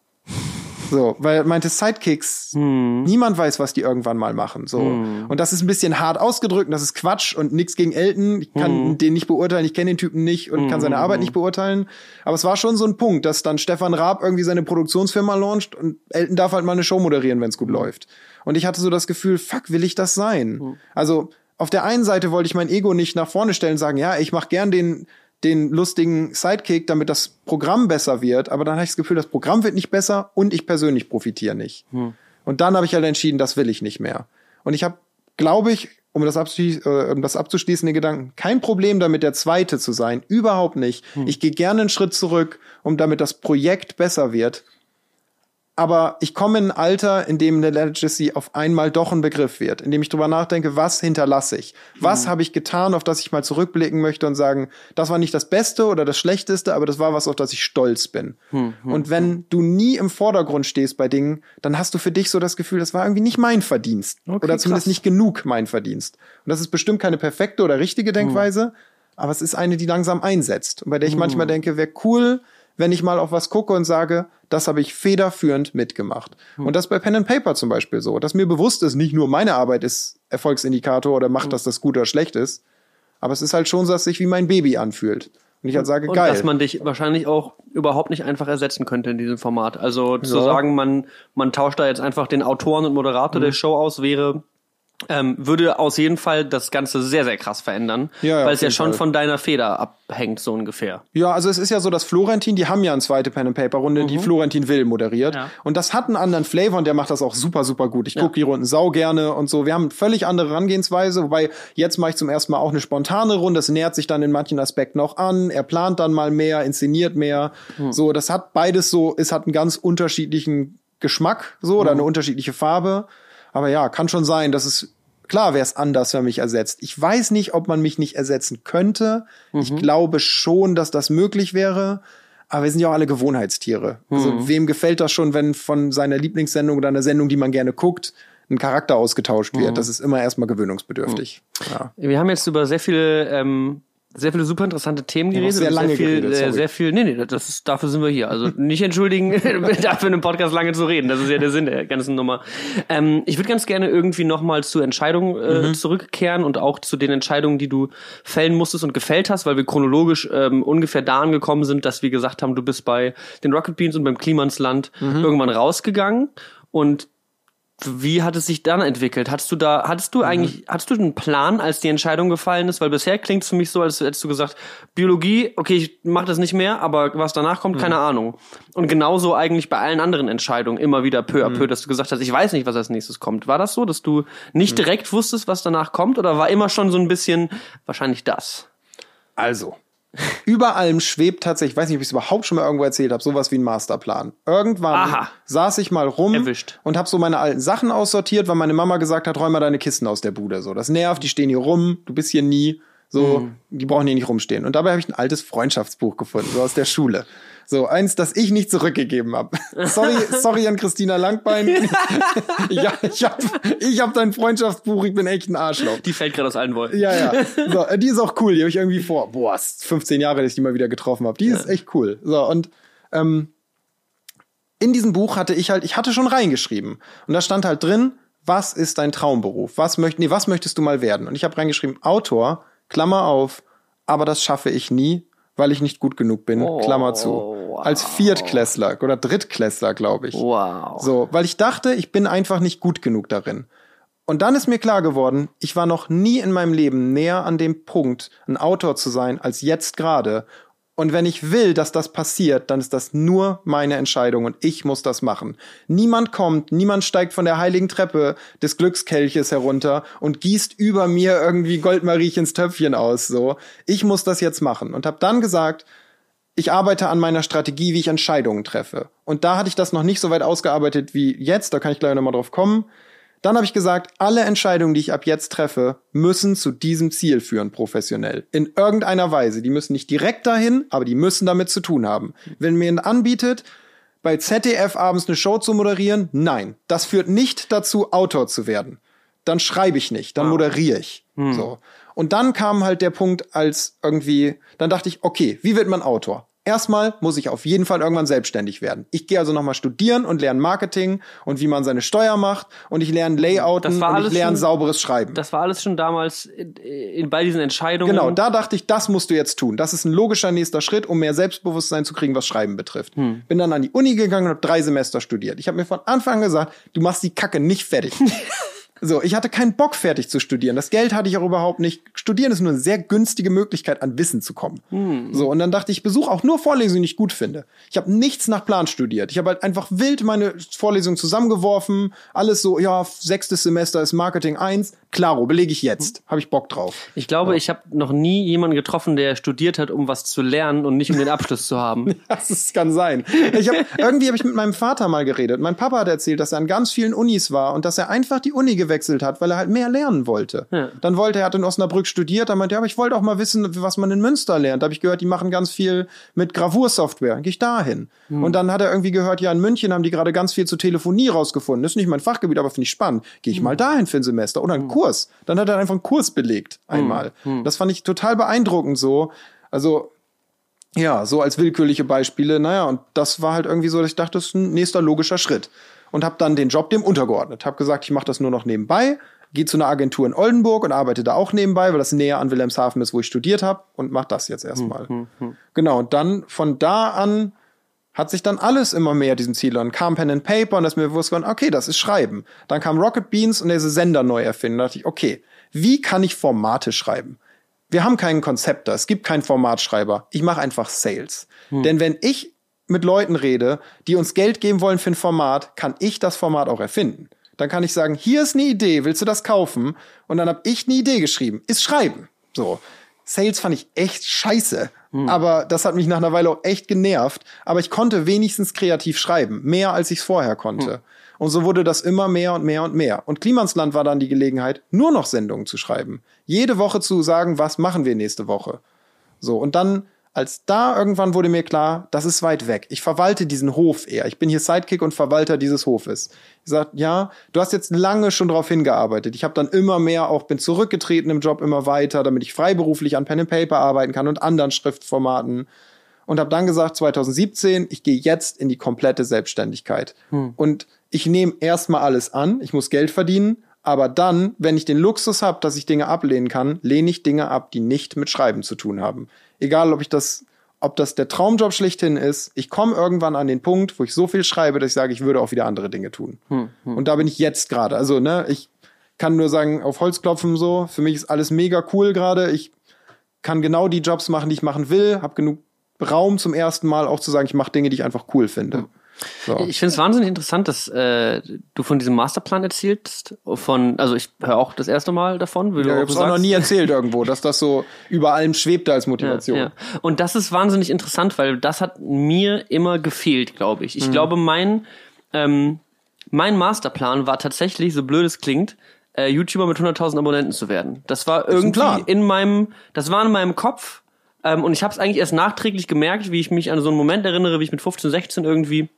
So, weil er meinte Sidekicks, niemand weiß, was die irgendwann mal machen. So. Und das ist ein bisschen hart ausgedrückt, und das ist Quatsch und nix gegen Elton. Ich kann den nicht beurteilen, ich kenne den Typen nicht und kann seine Arbeit nicht beurteilen. Aber es war schon so ein Punkt, dass dann Stefan Raab irgendwie seine Produktionsfirma launcht und Elton darf halt mal eine Show moderieren, wenn es gut läuft. Und ich hatte so das Gefühl, fuck, will ich das sein? Also auf der einen Seite wollte ich mein Ego nicht nach vorne stellen und sagen, ja, ich mache gern den den lustigen Sidekick, damit das Programm besser wird, aber dann habe ich das Gefühl, das Programm wird nicht besser und ich persönlich profitiere nicht. Und dann habe ich halt entschieden, das will ich nicht mehr. Und ich habe, glaube ich, um das, abzuschließen, äh, um das abzuschließen, den Gedanken, kein Problem damit, der Zweite zu sein. Überhaupt nicht. Ich gehe gerne einen Schritt zurück, um damit das Projekt besser wird. Aber ich komme in ein Alter, in dem eine Legacy auf einmal doch ein Begriff wird, in dem ich drüber nachdenke, was hinterlasse ich? Was habe ich getan, auf das ich mal zurückblicken möchte und sagen, das war nicht das Beste oder das Schlechteste, aber das war was, auf das ich stolz bin. und wenn du nie im Vordergrund stehst bei Dingen, dann hast du für dich so das Gefühl, das war irgendwie nicht mein Verdienst. oder zumindest krass. nicht genug mein Verdienst. Und das ist bestimmt keine perfekte oder richtige Denkweise, aber es ist eine, die langsam einsetzt. Und bei der ich manchmal denke, wäre cool, wenn ich mal auf was gucke und sage, das habe ich federführend mitgemacht. Und das bei Pen and Paper zum Beispiel so, dass mir bewusst ist, nicht nur meine Arbeit ist Erfolgsindikator oder macht, dass das gut oder schlecht ist, Aber es ist halt schon so, dass sich wie mein Baby anfühlt. Und ich halt sage, Und geil. dass man dich wahrscheinlich auch überhaupt nicht einfach ersetzen könnte in diesem Format. Also zu Ja. sagen, man, man tauscht da jetzt einfach den Autoren und Moderator Mhm. der Show aus, wäre ähm, würde aus jeden Fall das Ganze sehr, sehr krass verändern, Ja, ja, weil es ja schon Fall. von deiner Feder abhängt, so ungefähr. Ja, also es ist ja so, dass Florentin, die haben ja eine zweite Pen and Paper Runde, die Florentin Will moderiert. Ja. Und das hat einen anderen Flavor und der macht das auch super, super gut. Ich gucke die Runden sau gerne und so. Wir haben völlig andere Herangehensweise, wobei jetzt mache ich zum ersten Mal auch eine spontane Runde. Das nähert sich dann in manchen Aspekten auch an. Er plant dann mal mehr, inszeniert mehr. So, das hat beides so, es hat einen ganz unterschiedlichen Geschmack, so, oder eine unterschiedliche Farbe. Aber ja, kann schon sein, dass es Klar wäre es anders, wenn mich ersetzt. Ich weiß nicht, ob man mich nicht ersetzen könnte. Ich glaube schon, dass das möglich wäre. Aber wir sind ja auch alle Gewohnheitstiere. Also wem gefällt das schon, wenn von seiner Lieblingssendung oder einer Sendung, die man gerne guckt, ein Charakter ausgetauscht wird? Das ist immer erstmal gewöhnungsbedürftig. Ja. Wir haben jetzt über sehr viele, ähm, sehr viele super interessante Themen auch geredet. sehr lange sehr viel, geredet, sehr viel, nee, nee, das ist, dafür sind wir hier. Also nicht entschuldigen, dafür in einem Podcast lange zu reden. Das ist ja der Sinn der ganzen Nummer. Ähm, ich würde ganz gerne irgendwie nochmal zu Entscheidungen äh, Mhm. zurückkehren und auch zu den Entscheidungen, die du fällen musstest und gefällt hast, weil wir chronologisch ähm, ungefähr da angekommen sind, dass wir gesagt haben, du bist bei den Rocket Beans und beim Klimansland Mhm. irgendwann rausgegangen und wie hat es sich dann entwickelt? Hattest du da, hattest Mhm. du eigentlich, hattest du einen Plan, als die Entscheidung gefallen ist? Weil bisher klingt es für mich so, als hättest du gesagt, Biologie, okay, ich mache das nicht mehr, aber was danach kommt, Mhm. keine Ahnung. Und genauso eigentlich bei allen anderen Entscheidungen immer wieder peu à Mhm. peu, dass du gesagt hast, ich weiß nicht, was als nächstes kommt. War das so, dass du nicht direkt wusstest, was danach kommt? Oder war immer schon so ein bisschen, wahrscheinlich das? Also, über allem schwebt tatsächlich, ich weiß nicht, ob ich es überhaupt schon mal irgendwo erzählt habe, sowas wie ein Masterplan. Irgendwann Aha. saß ich mal rum Erwischt. und habe so meine alten Sachen aussortiert, weil meine Mama gesagt hat, räum mal deine Kisten aus der Bude. So, das nervt, die stehen hier rum, du bist hier nie. So, Mhm. die brauchen hier nicht rumstehen. Und dabei habe ich ein altes Freundschaftsbuch gefunden, so aus der Schule. So, eins, das ich nicht zurückgegeben habe. Sorry, sorry an Christina Langbein. ja, ich habe ich hab dein Freundschaftsbuch, ich bin echt ein Arschloch. Die fällt gerade aus allen Wolken. Ja, ja. So, äh, die ist auch cool. Die habe ich irgendwie vor, boah, ist 15 Jahre, dass ich die mal wieder getroffen habe. Die ist echt cool. So, und ähm, in diesem Buch hatte ich halt, ich hatte schon reingeschrieben. Und da stand halt drin, was ist dein Traumberuf? Was möcht, nee, was möchtest du mal werden? Und ich habe reingeschrieben, Autor, Klammer auf, aber das schaffe ich nie, weil ich nicht gut genug bin, Oh, Klammer zu. Wow. Als Viertklässler oder Drittklässler, glaube ich. Wow. So, weil ich dachte, ich bin einfach nicht gut genug darin. Und dann ist mir klar geworden, ich war noch nie in meinem Leben näher an dem Punkt, ein Autor zu sein, als jetzt gerade. Und wenn ich will, dass das passiert, dann ist das nur meine Entscheidung und ich muss das machen. Niemand kommt, niemand steigt von der heiligen Treppe des Glückskelches herunter und gießt über mir irgendwie Goldmariechens Töpfchen aus, so. Ich muss das jetzt machen und habe dann gesagt, ich arbeite an meiner Strategie, wie ich Entscheidungen treffe. Und da hatte ich das noch nicht so weit ausgearbeitet wie jetzt, da kann ich gleich nochmal drauf kommen. Dann habe ich gesagt, alle Entscheidungen, die ich ab jetzt treffe, müssen zu diesem Ziel führen, professionell. In irgendeiner Weise. Die müssen nicht direkt dahin, aber die müssen damit zu tun haben. Wenn mir ein anbietet, bei ZDF abends eine Show zu moderieren, nein, das führt nicht dazu, Autor zu werden. Dann schreibe ich nicht, dann moderiere ich. So. Und dann kam halt der Punkt, als irgendwie, dann dachte ich, okay, wie wird man Autor? Erstmal muss ich auf jeden Fall irgendwann selbstständig werden. Ich gehe also nochmal studieren und lerne Marketing und wie man seine Steuer macht und ich lerne Layouten war und ich lerne schon- sauberes Schreiben. Das war alles schon damals in, in, bei diesen Entscheidungen. Genau, da dachte ich, das musst du jetzt tun. Das ist ein logischer nächster Schritt, um mehr Selbstbewusstsein zu kriegen, was Schreiben betrifft. Bin dann an die Uni gegangen und habe drei Semester studiert. Ich habe mir von Anfang an gesagt, du machst die Kacke nicht fertig. So, ich hatte keinen Bock, fertig zu studieren. Das Geld hatte ich auch überhaupt nicht. Studieren ist nur eine sehr günstige Möglichkeit, an Wissen zu kommen. So, und dann dachte ich, ich besuche auch nur Vorlesungen, die ich gut finde. Ich habe nichts nach Plan studiert. Ich habe halt einfach wild meine Vorlesungen zusammengeworfen. Alles so, ja, sechstes Semester ist Marketing 1. Klaro, belege ich jetzt. Habe ich Bock drauf. Ich glaube, ich habe noch nie jemanden getroffen, der studiert hat, um was zu lernen und nicht um den Abschluss zu haben. Das kann sein. Ich hab, irgendwie habe ich mit meinem Vater mal geredet. Mein Papa hat erzählt, dass er an ganz vielen Unis war und dass er einfach die Uni gewechselt hat, weil er halt mehr lernen wollte. Ja. Dann wollte er, hat in Osnabrück studiert, dann meinte er, aber ich wollte auch mal wissen, was man in Münster lernt. Da habe ich gehört, die machen ganz viel mit Gravursoftware. Gehe ich dahin. Und dann hat er irgendwie gehört, ja, in München haben die gerade ganz viel zur Telefonie rausgefunden. Das ist nicht mein Fachgebiet, aber finde ich spannend. Gehe ich mal dahin für ein Semester oder einen Kurs. Dann hat er einfach einen Kurs belegt einmal. Das fand ich total beeindruckend so. Also ja, so als willkürliche Beispiele. Naja, und das war halt irgendwie so, dass ich dachte, das ist ein nächster logischer Schritt. Und habe dann den Job dem untergeordnet. Habe gesagt, ich mache das nur noch nebenbei. gehe zu einer Agentur in Oldenburg und arbeite da auch nebenbei, weil das näher an Wilhelmshaven ist, wo ich studiert habe und mache das jetzt erstmal. Hm, hm. Genau, und dann von da an hat sich dann alles immer mehr diesem Ziel an. Kam Pen and Paper und das ist mir bewusst geworden, okay, das ist Schreiben. Dann kam Rocket Beans und diese Sender neu erfinden. Da dachte ich, okay, wie kann ich Formate schreiben? Wir haben keinen Konzepter, es gibt keinen Formatschreiber. Ich mache einfach Sales. Denn wenn ich mit Leuten rede, die uns Geld geben wollen für ein Format, kann ich das Format auch erfinden. Dann kann ich sagen, hier ist eine Idee, willst du das kaufen? Und dann habe ich eine Idee geschrieben. Ist Schreiben. So. Sales fand ich echt scheiße. Aber das hat mich nach einer Weile auch echt genervt. Aber ich konnte wenigstens kreativ schreiben. Mehr als ich es vorher konnte. Und so wurde das immer mehr und mehr und mehr. Und Klimansland war dann die Gelegenheit, nur noch Sendungen zu schreiben. Jede Woche zu sagen, was machen wir nächste Woche. So. Und dann, als da irgendwann wurde mir klar, das ist weit weg. Ich verwalte diesen Hof eher. Ich bin hier Sidekick und Verwalter dieses Hofes. Ich sag, ja, du hast jetzt lange schon darauf hingearbeitet. Ich habe dann immer mehr auch bin zurückgetreten im Job immer weiter, damit ich freiberuflich an Pen and Paper arbeiten kann und anderen Schriftformaten und habe dann gesagt 2017, ich gehe jetzt in die komplette Selbstständigkeit. Und ich nehme erstmal alles an, ich muss Geld verdienen, aber dann, wenn ich den Luxus habe, dass ich Dinge ablehnen kann, lehne ich Dinge ab, die nicht mit Schreiben zu tun haben. Egal, ob ich das ob das der Traumjob schlechthin ist, ich komme irgendwann an den Punkt, wo ich so viel schreibe, dass ich sage, ich würde auch wieder andere Dinge tun. Und da bin ich jetzt gerade. Also, ne, ich kann nur sagen, auf Holz klopfen so. Für mich ist alles mega cool gerade. Ich kann genau die Jobs machen, die ich machen will, habe genug Raum zum ersten Mal auch zu sagen, ich mache Dinge, die ich einfach cool finde. So. Ich finde es wahnsinnig interessant, dass äh, du von diesem Masterplan erzählst. Von, also ich höre auch das erste Mal davon. Wie du Ja, ich habe es auch noch nie erzählt irgendwo, dass das so über allem schwebte als Motivation. Ja, ja. Und das ist wahnsinnig interessant, weil das hat mir immer gefehlt, glaube ich. Ich glaube, mein, ähm, mein Masterplan war tatsächlich, so blöd es klingt, äh, YouTuber mit 100.000 Abonnenten zu werden. Das war irgendwie in meinem, das war in meinem Kopf. Ähm, und ich habe es eigentlich erst nachträglich gemerkt, wie ich mich an so einen Moment erinnere, wie ich mit 15, 16 irgendwie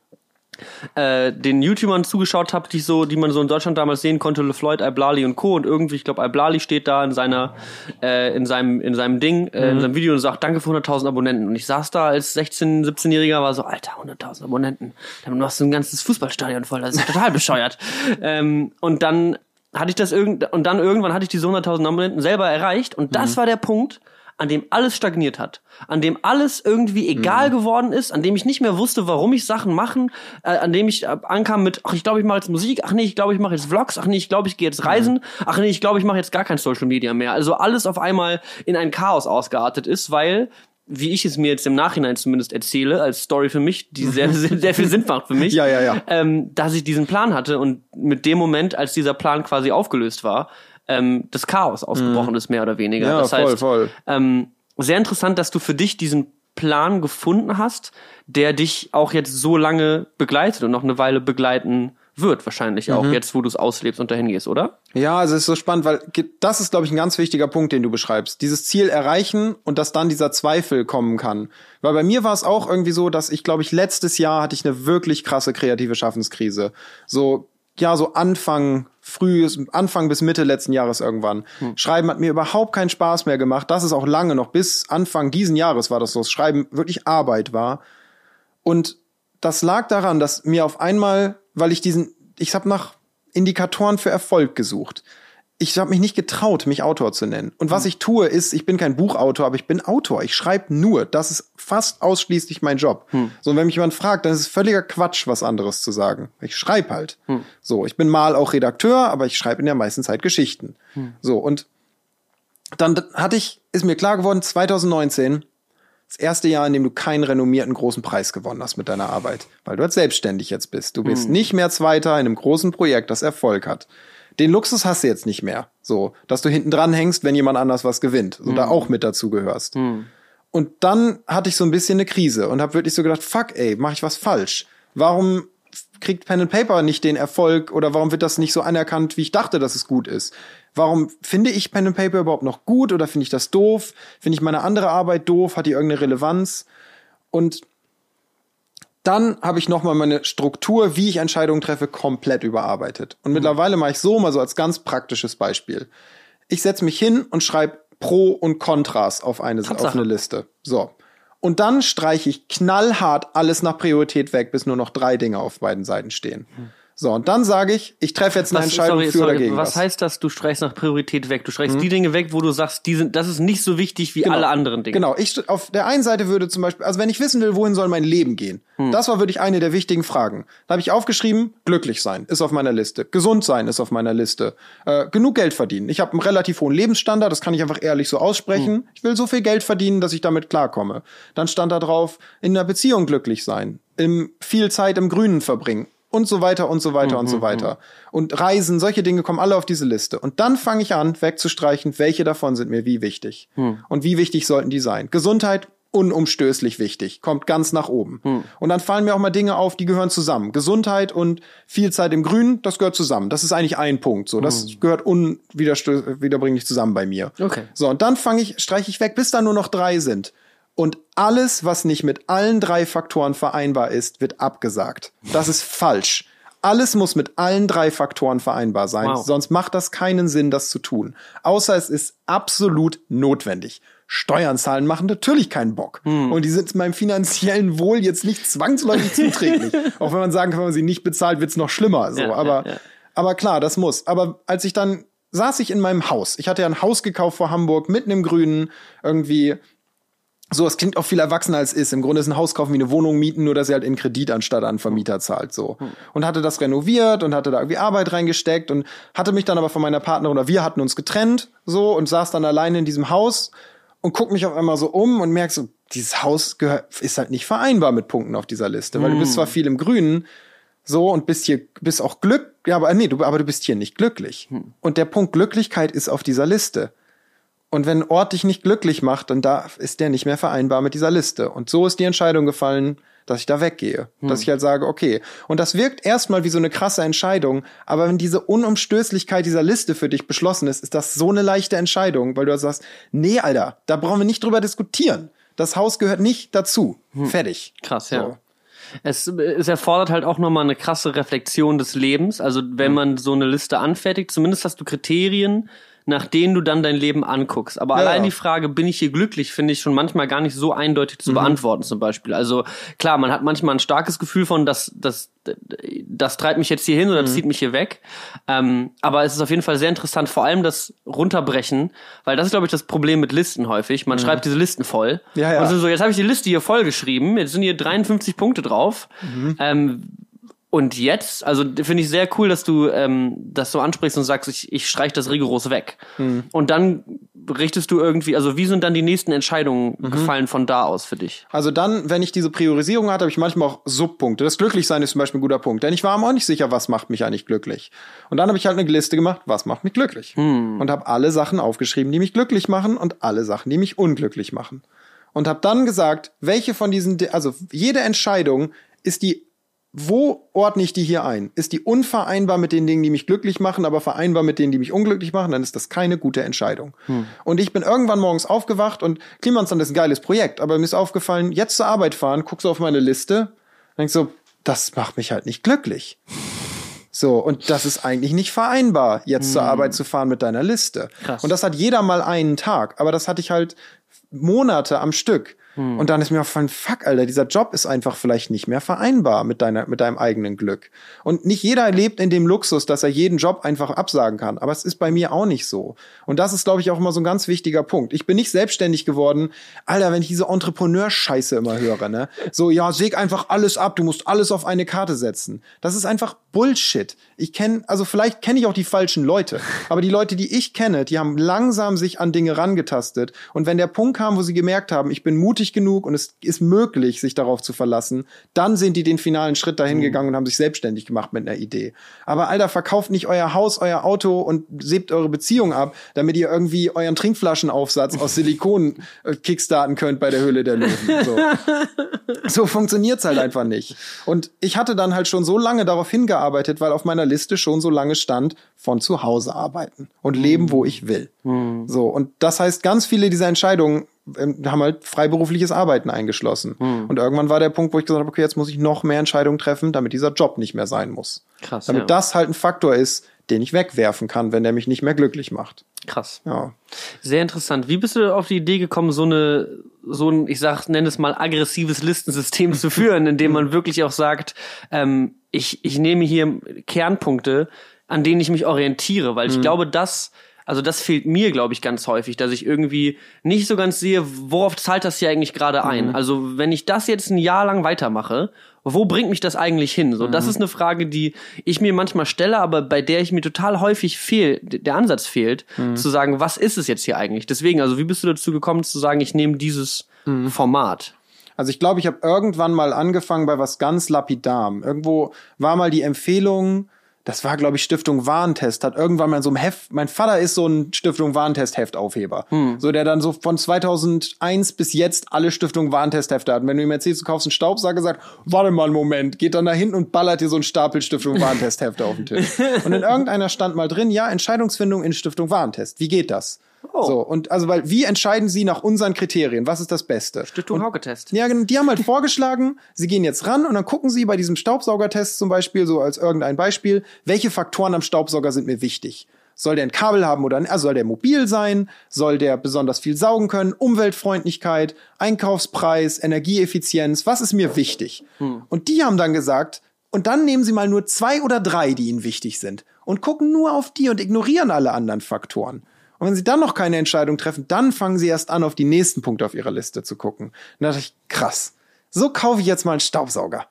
äh, den YouTubern zugeschaut habe, die so, die man so in Deutschland damals sehen konnte, LeFloid, Iblali und Co. Und irgendwie, ich glaube, Iblali steht da in seiner, äh, in seinem, in seinem Ding, äh, in seinem Video und sagt, danke für 100.000 Abonnenten. Und ich saß da als 16, 17-Jähriger, war so, Alter, 100.000 Abonnenten. Damit machst du ein ganzes Fußballstadion voll. Das ist total bescheuert. ähm, und dann hatte ich das irgend, und dann irgendwann hatte ich diese 100.000 Abonnenten selber erreicht. Und das war der Punkt, an dem alles stagniert hat, an dem alles irgendwie egal geworden ist, an dem ich nicht mehr wusste, warum ich Sachen machen, äh, an dem ich äh, ankam mit, ach, ich glaube, ich mache jetzt Musik, ach nee, ich glaube, ich mache jetzt Vlogs, ach nee, ich glaube, ich gehe jetzt reisen, ach nee, ich glaube, ich mache jetzt gar kein Social Media mehr. Also alles auf einmal in ein Chaos ausgeartet ist, weil wie ich es mir jetzt im Nachhinein zumindest erzähle, als Story für mich, die sehr, sehr, sehr viel Sinn macht für mich, Ja, ja, ja. ähm, dass ich diesen Plan hatte und mit dem Moment, als dieser Plan quasi aufgelöst war, ähm, das Chaos ausgebrochen ist, mehr oder weniger. Mhm. Ja, das voll, heißt, voll. Ähm, sehr interessant, dass du für dich diesen Plan gefunden hast, der dich auch jetzt so lange begleitet und noch eine Weile begleiten wird, wahrscheinlich Mhm. auch jetzt, wo du es auslebst und dahin gehst, oder? Ja, also es ist so spannend, weil das ist, glaube ich, ein ganz wichtiger Punkt, den du beschreibst. Dieses Ziel erreichen und dass dann dieser Zweifel kommen kann. Weil bei mir war es auch irgendwie so, dass ich, glaube ich, letztes Jahr hatte ich eine wirklich krasse kreative Schaffenskrise. So, ja, so Anfang, frühes, Anfang bis Mitte letzten Jahres irgendwann. Schreiben hat mir überhaupt keinen Spaß mehr gemacht. Das ist auch lange noch, bis Anfang diesen Jahres war das so, Schreiben wirklich Arbeit war. Und das lag daran, dass mir auf einmal, weil ich diesen, ich habe nach Indikatoren für Erfolg gesucht. Ich habe mich nicht getraut, mich Autor zu nennen. Und was ich tue, ist, ich bin kein Buchautor, aber ich bin Autor. Ich schreibe nur. Das ist fast ausschließlich mein Job. So, und wenn mich jemand fragt, dann ist es völliger Quatsch, was anderes zu sagen. Ich schreibe halt. So, ich bin mal auch Redakteur, aber ich schreibe in der meisten Zeit Geschichten. So, und dann hatte ich, ist mir klar geworden, 2019, das erste Jahr, in dem du keinen renommierten großen Preis gewonnen hast mit deiner Arbeit, weil du jetzt selbstständig jetzt bist. Du bist nicht mehr Zweiter in einem großen Projekt, das Erfolg hat. Den Luxus hast du jetzt nicht mehr, so, dass du hinten dran hängst, wenn jemand anders was gewinnt, so da auch mit dazu gehörst. Und dann hatte ich so ein bisschen eine Krise und habe wirklich so gedacht, fuck, ey, mache ich was falsch? Warum kriegt Pen and Paper nicht den Erfolg oder warum wird das nicht so anerkannt, wie ich dachte, dass es gut ist? Warum finde ich Pen and Paper überhaupt noch gut oder finde ich das doof? Finde ich meine andere Arbeit doof? Hat die irgendeine Relevanz? Und dann habe ich nochmal meine Struktur, wie ich Entscheidungen treffe, komplett überarbeitet. Und mittlerweile mache ich so mal so als ganz praktisches Beispiel. Ich setze mich hin und schreibe Pro und Kontras auf eine, auf eine Liste. So. Und dann streiche ich knallhart alles nach Priorität weg, bis nur noch drei Dinge auf beiden Seiten stehen. So, und dann sage ich, ich treffe jetzt eine Was, Entscheidung sorry, für sorry, oder gegen was was. Heißt das, du streichst nach Priorität weg? Du streichst die Dinge weg, wo du sagst, die sind, das ist nicht so wichtig wie alle anderen Dinge. Genau, ich auf der einen Seite würde zum Beispiel, also wenn ich wissen will, wohin soll mein Leben gehen, Hm. das war wirklich eine der wichtigen Fragen. Da habe ich aufgeschrieben, glücklich sein ist auf meiner Liste, gesund sein ist auf meiner Liste, äh, genug Geld verdienen. Ich habe einen relativ hohen Lebensstandard, das kann ich einfach ehrlich so aussprechen. Hm. Ich will so viel Geld verdienen, dass ich damit klarkomme. Dann stand da drauf, in einer Beziehung glücklich sein, im, viel Zeit im Grünen verbringen und so weiter und so weiter und so weiter. Und Reisen, solche Dinge kommen alle auf diese Liste. Und dann fange ich an, wegzustreichen, welche davon sind mir wie wichtig. Und wie wichtig sollten die sein. Gesundheit, unumstößlich wichtig, kommt ganz nach oben. Und dann fallen mir auch mal Dinge auf, die gehören zusammen. Gesundheit und viel Zeit im Grünen, das gehört zusammen. Das ist eigentlich ein Punkt. So, das gehört unwiederbringlich zusammen bei mir. Okay. So, und dann fange ich, streiche ich weg, bis da nur noch drei sind. Und alles, was nicht mit allen drei Faktoren vereinbar ist, wird abgesagt. Das ist falsch. Alles muss mit allen drei Faktoren vereinbar sein, Wow. sonst macht das keinen Sinn, das zu tun. Außer es ist absolut notwendig. Steuern zahlen machen natürlich keinen Bock. Hm. Und die sind meinem finanziellen Wohl jetzt nicht zwangsläufig zuträglich. Auch wenn man sagen kann, wenn man sie nicht bezahlt, wird's noch schlimmer. So, Ja, ja, aber, ja. aber klar, das muss. Aber als ich dann saß ich in meinem Haus. Ich hatte ja ein Haus gekauft vor Hamburg, mitten im Grünen, irgendwie so, es klingt auch viel erwachsener als es ist. Im Grunde ist ein Haus kaufen wie eine Wohnung mieten, nur dass er halt in Kredit anstatt an Vermieter zahlt, so. Und hatte das renoviert und hatte da irgendwie Arbeit reingesteckt und hatte mich dann aber von meiner Partnerin oder wir hatten uns getrennt, so, und saß dann alleine in diesem Haus und guck mich auf einmal so um und merk so, dieses Haus gehört, ist halt nicht vereinbar mit Punkten auf dieser Liste, weil du bist zwar viel im Grünen, so und bist hier bist auch Glück ja aber nee du aber du bist hier nicht glücklich. Und der Punkt Glücklichkeit ist auf dieser Liste und wenn ein Ort dich nicht glücklich macht dann da ist der nicht mehr vereinbar mit dieser Liste. Und so ist die Entscheidung gefallen dass ich da weggehe. Dass ich halt sage okay. Und das wirkt erstmal wie so eine krasse Entscheidung. Aber wenn diese Unumstößlichkeit dieser Liste für dich beschlossen ist ist das so eine leichte Entscheidung weil du sagst nee Alter da brauchen wir nicht drüber diskutieren. Das Haus gehört nicht dazu. Fertig. Krass, ja. So. Es, es erfordert halt auch nochmal eine krasse Reflexion des Lebens. Also wenn man so eine Liste anfertigt, zumindest hast du Kriterien, nach denen du dann dein Leben anguckst. Aber Ja, allein ja. die Frage, bin ich hier glücklich, finde ich schon manchmal gar nicht so eindeutig Mhm. zu beantworten zum Beispiel. Also klar, man hat manchmal ein starkes Gefühl von, dass das, das treibt mich jetzt hier hin oder Mhm. zieht mich hier weg. Ähm, aber es ist auf jeden Fall sehr interessant, vor allem das Runterbrechen, weil das ist, glaube ich, das Problem mit Listen häufig. Man schreibt diese Listen voll. Mhm. Ja, ja. Und so, jetzt habe ich die Liste hier voll geschrieben, jetzt sind hier 53 Punkte drauf. Mhm. Ähm, und jetzt, also finde ich sehr cool, dass du ähm, das so ansprichst und sagst, ich, ich streich das rigoros weg. Mhm. Und dann richtest du irgendwie, also wie sind dann die nächsten Entscheidungen Mhm. gefallen von da aus für dich? Also dann, wenn ich diese Priorisierung hatte, habe ich manchmal auch Subpunkte. Das Glücklichsein ist zum Beispiel ein guter Punkt. Denn ich war mir auch nicht sicher, was macht mich eigentlich glücklich. Und dann habe ich halt eine Liste gemacht, was macht mich glücklich. Und habe alle Sachen aufgeschrieben, die mich glücklich machen und alle Sachen, die mich unglücklich machen. Und habe dann gesagt, welche von diesen, also jede Entscheidung ist die wo ordne ich die hier ein? Ist die unvereinbar mit den Dingen, die mich glücklich machen, aber vereinbar mit denen, die mich unglücklich machen, dann ist das keine gute Entscheidung. Und ich bin irgendwann morgens aufgewacht und Klimansland ist ein geiles Projekt, aber mir ist aufgefallen, jetzt zur Arbeit fahren, guckst du auf meine Liste, denkst so, das macht mich halt nicht glücklich. So, und das ist eigentlich nicht vereinbar, jetzt zur Arbeit zu fahren mit deiner Liste. Krass. Und das hat jeder mal einen Tag, aber das hatte ich halt Monate am Stück. Und dann ist mir aufgefallen, fuck, Alter, dieser Job ist einfach vielleicht nicht mehr vereinbar mit deiner, mit deinem eigenen Glück. Und nicht jeder lebt in dem Luxus, dass er jeden Job einfach absagen kann. Aber es ist bei mir auch nicht so. Und das ist, glaube ich, auch immer so ein ganz wichtiger Punkt. Ich bin nicht selbstständig geworden. Alter, wenn ich diese Entrepreneur-Scheiße immer höre, ne? So, ja, säg einfach alles ab, du musst alles auf eine Karte setzen. Das ist einfach Bullshit. Ich kenne, also vielleicht kenne ich auch die falschen Leute. Aber die Leute, die ich kenne, die haben langsam sich an Dinge rangetastet. Und wenn der Punkt kam, wo sie gemerkt haben, ich bin mutig genug und es ist möglich, sich darauf zu verlassen, dann sind die den finalen Schritt dahin gegangen und haben sich selbstständig gemacht mit einer Idee. Aber Alter, verkauft nicht euer Haus, euer Auto und sebt eure Beziehung ab, damit ihr irgendwie euren Trinkflaschenaufsatz aus Silikon äh, kickstarten könnt bei der Höhle der Löwen. So, so funktioniert's halt einfach nicht. Und ich hatte dann halt schon so lange darauf hingearbeitet, weil auf meiner Liste schon so lange stand, von zu Hause arbeiten und leben, wo ich will. So, und das heißt, ganz viele dieser Entscheidungen haben halt freiberufliches Arbeiten eingeschlossen. Und irgendwann war der Punkt, wo ich gesagt habe, okay, jetzt muss ich noch mehr Entscheidungen treffen, damit dieser Job nicht mehr sein muss. Krass, Damit ja. das halt ein Faktor ist, den ich wegwerfen kann, wenn der mich nicht mehr glücklich macht. Krass. Ja. Sehr interessant. Wie bist du auf die Idee gekommen, so eine, so ein, ich sag, nenne es mal aggressives Listensystem zu führen, in dem man wirklich auch sagt, ähm, ich, ich nehme hier Kernpunkte, an denen ich mich orientiere, weil ich glaube, das, also das fehlt mir, glaube ich, ganz häufig, dass ich irgendwie nicht so ganz sehe, worauf zahlt das hier eigentlich gerade ein. Also wenn ich das jetzt ein Jahr lang weitermache, wo bringt mich das eigentlich hin? So, das ist eine Frage, die ich mir manchmal stelle, aber bei der ich mir total häufig fehl, der Ansatz fehlt, zu sagen, was ist es jetzt hier eigentlich? Deswegen, also wie bist du dazu gekommen zu sagen, ich nehme dieses Format? Also ich glaube, ich habe irgendwann mal angefangen bei was ganz lapidarem. Irgendwo war mal die Empfehlung, das war, glaube ich, Stiftung Warentest, hat irgendwann mal so einem Heft, mein Vater ist so ein Stiftung Warentest-Heftaufheber. So, der dann so von 2001 bis jetzt alle Stiftung Warentest-Hefte hat. Und wenn du ihm erzählst, du kaufst einen Staubsauger, sagt, warte mal einen Moment, geht dann da hinten und ballert dir so einen Stapel Stiftung Warentest-Hefte auf den Tisch. Und in irgendeiner stand mal drin, ja, Entscheidungsfindung in Stiftung Warentest. Wie geht das? So, und also, weil, wie entscheiden Sie nach unseren Kriterien? Was ist das Beste? Stiftung Hauke-Test. Ja, genau, die haben halt vorgeschlagen, sie gehen jetzt ran und dann gucken sie bei diesem Staubsaugertest zum Beispiel, so als irgendein Beispiel, welche Faktoren am Staubsauger sind mir wichtig. Soll der ein Kabel haben oder also soll der mobil sein? Soll der besonders viel saugen können? Umweltfreundlichkeit, Einkaufspreis, Energieeffizienz, was ist mir wichtig? Und die haben dann gesagt, und dann nehmen sie mal nur zwei oder drei, die ihnen wichtig sind und gucken nur auf die und ignorieren alle anderen Faktoren. Und wenn sie dann noch keine Entscheidung treffen, dann fangen sie erst an, auf die nächsten Punkte auf ihrer Liste zu gucken. Und da dachte ich, krass, so kaufe ich jetzt mal einen Staubsauger.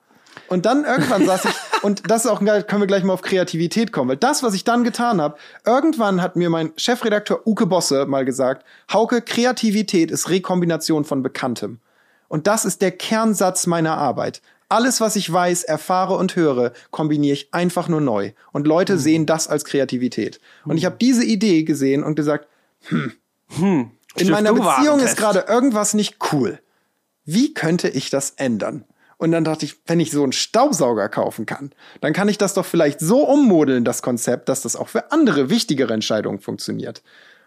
Und dann irgendwann saß ich, und das ist auch können wir gleich mal auf Kreativität kommen, weil das, was ich dann getan habe, irgendwann hat mir mein Chefredakteur Uke Bosse mal gesagt, Hauke, Kreativität ist Rekombination von Bekanntem. Und das ist der Kernsatz meiner Arbeit. Alles, was ich weiß, erfahre und höre, kombiniere ich einfach nur neu. Und Leute sehen das als Kreativität. Und ich habe diese Idee gesehen und gesagt, hm, in meiner Beziehung ist gerade irgendwas nicht cool. Wie könnte ich das ändern? Und dann dachte ich, wenn ich so einen Staubsauger kaufen kann, dann kann ich das doch vielleicht so ummodeln, das Konzept, dass das auch für andere wichtigere Entscheidungen funktioniert.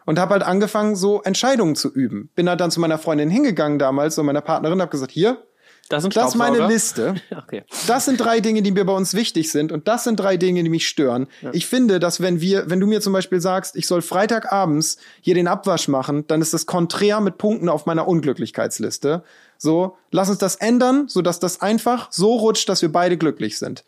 Und habe halt angefangen, so Entscheidungen zu üben. Bin halt dann zu meiner Freundin hingegangen damals, so meiner Partnerin, habe gesagt, hier, Das, ist das ist meine. Liste. Okay. Das sind drei Dinge, die mir bei uns wichtig sind und das sind drei Dinge, die mich stören. Ich finde, dass wenn wir, wenn du mir zum Beispiel sagst, ich soll Freitagabends hier den Abwasch machen, dann ist das konträr mit Punkten auf meiner Unglücklichkeitsliste. So, lass uns das ändern, sodass das einfach so rutscht, dass wir beide glücklich sind.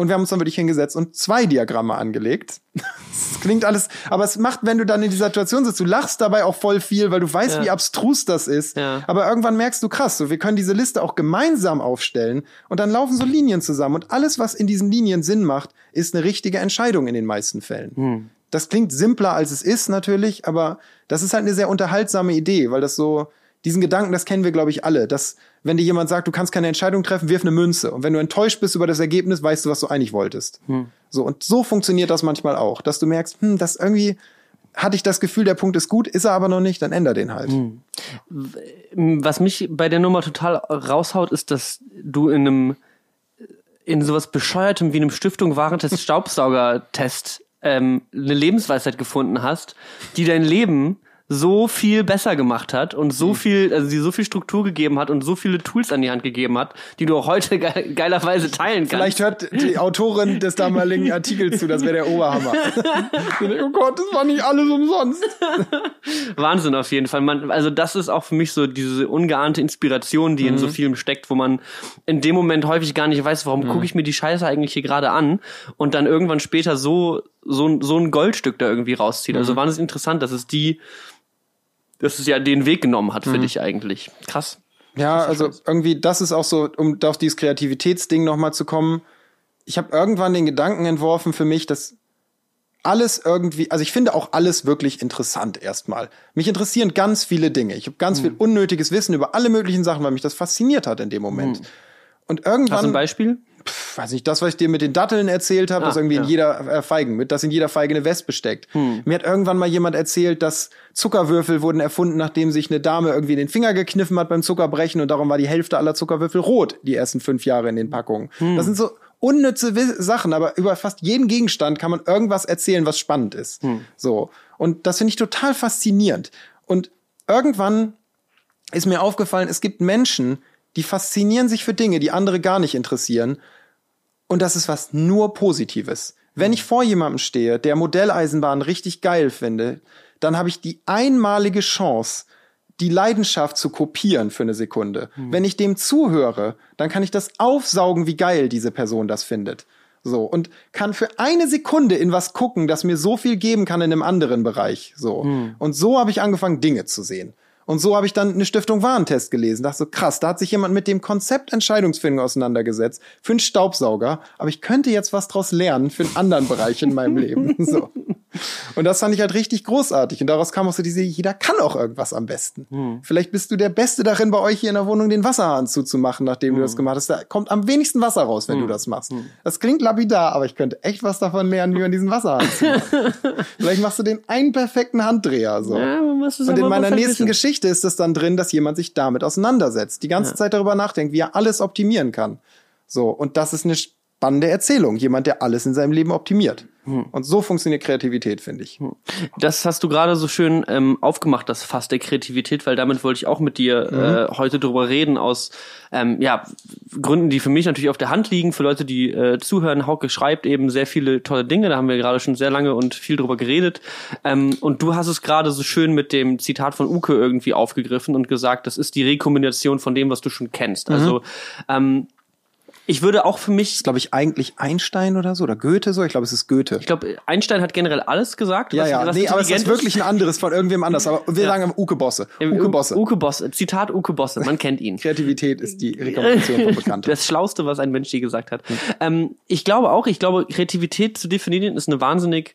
Und wir haben uns dann wirklich hingesetzt und zwei Diagramme angelegt. Das klingt alles, aber es macht, wenn du dann in die Situation sitzt, du lachst dabei auch voll viel, weil du weißt, Ja. wie abstrus das ist. Ja. Aber irgendwann merkst du, krass, so, wir können diese Liste auch gemeinsam aufstellen und dann laufen so Linien zusammen und alles, was in diesen Linien Sinn macht, ist eine richtige Entscheidung in den meisten Fällen. Das klingt simpler, als es ist natürlich, aber das ist halt eine sehr unterhaltsame Idee, weil das so, diesen Gedanken, das kennen wir, glaube ich, alle, dass wenn dir jemand sagt, du kannst keine Entscheidung treffen, wirf eine Münze. Und wenn du enttäuscht bist über das Ergebnis, weißt du, was du eigentlich wolltest. So, und so funktioniert das manchmal auch, dass du merkst, hm, das irgendwie hatte ich das Gefühl, der Punkt ist gut, ist er aber noch nicht, dann änder den halt. Was mich bei der Nummer total raushaut, ist, dass du in einem in sowas bescheuertem wie einem Stiftung Warentest Staubsauger-Test ähm, eine Lebensweisheit gefunden hast, die dein Leben so viel besser gemacht hat und Mhm. so viel, also die so viel Struktur gegeben hat und so viele Tools an die Hand gegeben hat, die du auch heute ge geilerweise teilen kannst. Vielleicht hört die Autorin des damaligen Artikels zu, das wäre der Oberhammer. oh Gott, das war nicht alles umsonst. Wahnsinn auf jeden Fall. Man, also das ist auch für mich so diese ungeahnte Inspiration, die in Mhm. so vielem steckt, wo man in dem Moment häufig gar nicht weiß, warum gucke ich mir die Scheiße eigentlich hier gerade an und dann irgendwann später so so so ein Goldstück da irgendwie rauszieht. Mhm. Also wahnsinnig interessant, dass es die, dass es ja den Weg genommen hat für Mhm. dich eigentlich. Krass. Ja, also irgendwie, das ist auch so, um auf dieses Kreativitätsding nochmal zu kommen. Ich habe irgendwann den Gedanken entworfen für mich, dass alles irgendwie, also ich finde auch alles wirklich interessant erstmal. Mich interessieren ganz viele Dinge. Ich habe ganz viel unnötiges Wissen über alle möglichen Sachen, weil mich das fasziniert hat in dem Moment. Und Hast du ein irgendwann, Beispiel? Pf, weiß nicht, das, was ich dir mit den Datteln erzählt habe, Ah, das irgendwie in ja. jeder äh, Feigen, mit, dass in jeder Feige eine Wespe steckt. Mir hat irgendwann mal jemand erzählt, dass Zuckerwürfel wurden erfunden, nachdem sich eine Dame irgendwie den Finger gekniffen hat beim Zuckerbrechen und darum war die Hälfte aller Zuckerwürfel rot, die ersten fünf Jahre in den Packungen. Das sind so unnütze Sachen, aber über fast jeden Gegenstand kann man irgendwas erzählen, was spannend ist. So. Und das finde ich total faszinierend. Und irgendwann ist mir aufgefallen, es gibt Menschen, die faszinieren sich für Dinge, die andere gar nicht interessieren. Und das ist was nur Positives. Wenn ich vor jemandem stehe, der Modelleisenbahn richtig geil finde, dann habe ich die einmalige Chance, die Leidenschaft zu kopieren für eine Sekunde. Mhm. Wenn ich dem zuhöre, dann kann ich das aufsaugen, wie geil diese Person das findet. So, und kann für eine Sekunde in was gucken, das mir so viel geben kann in einem anderen Bereich. So. Mhm. Und so habe ich angefangen, Dinge zu sehen. Und so habe ich dann eine Stiftung Warentest gelesen. Dachte so, krass, da hat sich jemand mit dem Konzept Entscheidungsfindung auseinandergesetzt für einen Staubsauger. Aber ich könnte jetzt was draus lernen für einen anderen Bereich in meinem Leben. So. Und das fand ich halt richtig großartig. Und daraus kam auch so diese, jeder kann auch irgendwas am besten. Hm. Vielleicht bist du der Beste darin, bei euch hier in der Wohnung den Wasserhahn zuzumachen, nachdem hm. du das gemacht hast. Da kommt am wenigsten Wasser raus, wenn hm. du das machst. Hm. Das klingt lapidar, aber ich könnte echt was davon lernen, wie man diesen Wasserhahn zu machen. Vielleicht machst du den einen perfekten Handdreher, so. Ja, Und in meiner nächsten Geschichte ist es dann drin, dass jemand sich damit auseinandersetzt, die ganze ja. Zeit darüber nachdenkt, wie er alles optimieren kann. So. Und das ist eine spannende Erzählung. Jemand, der alles in seinem Leben optimiert. Hm. Und so funktioniert Kreativität, finde ich. Hm. Das hast du gerade so schön ähm, aufgemacht, das Fass der Kreativität, weil damit wollte ich auch mit dir mhm. äh, heute drüber reden, aus ähm, ja, Gründen, die für mich natürlich auf der Hand liegen, für Leute, die äh, zuhören. Hauke schreibt eben sehr viele tolle Dinge, da haben wir gerade schon sehr lange und viel drüber geredet. Ähm, und du hast es gerade so schön mit dem Zitat von Uke irgendwie aufgegriffen und gesagt, das ist die Rekombination von dem, was du schon kennst. Mhm. Also ähm, ich würde auch für mich. glaube ich, eigentlich Einstein oder so oder Goethe so. Ich glaube, es ist Goethe. Ich glaube, Einstein hat generell alles gesagt. Ja, was, ja. Was nee, aber es ist wirklich ein anderes von irgendwem anders. Aber wir ja. sagen Uke Bosse. Uke Bosse. Uke Bosse. Zitat Uke Bosse. Man kennt ihn. Kreativität ist die Rekommendation von Bekannten. Das Schlauste, was ein Mensch je gesagt hat. Mhm. Ähm, ich glaube auch, ich glaube, Kreativität zu definieren ist eine wahnsinnig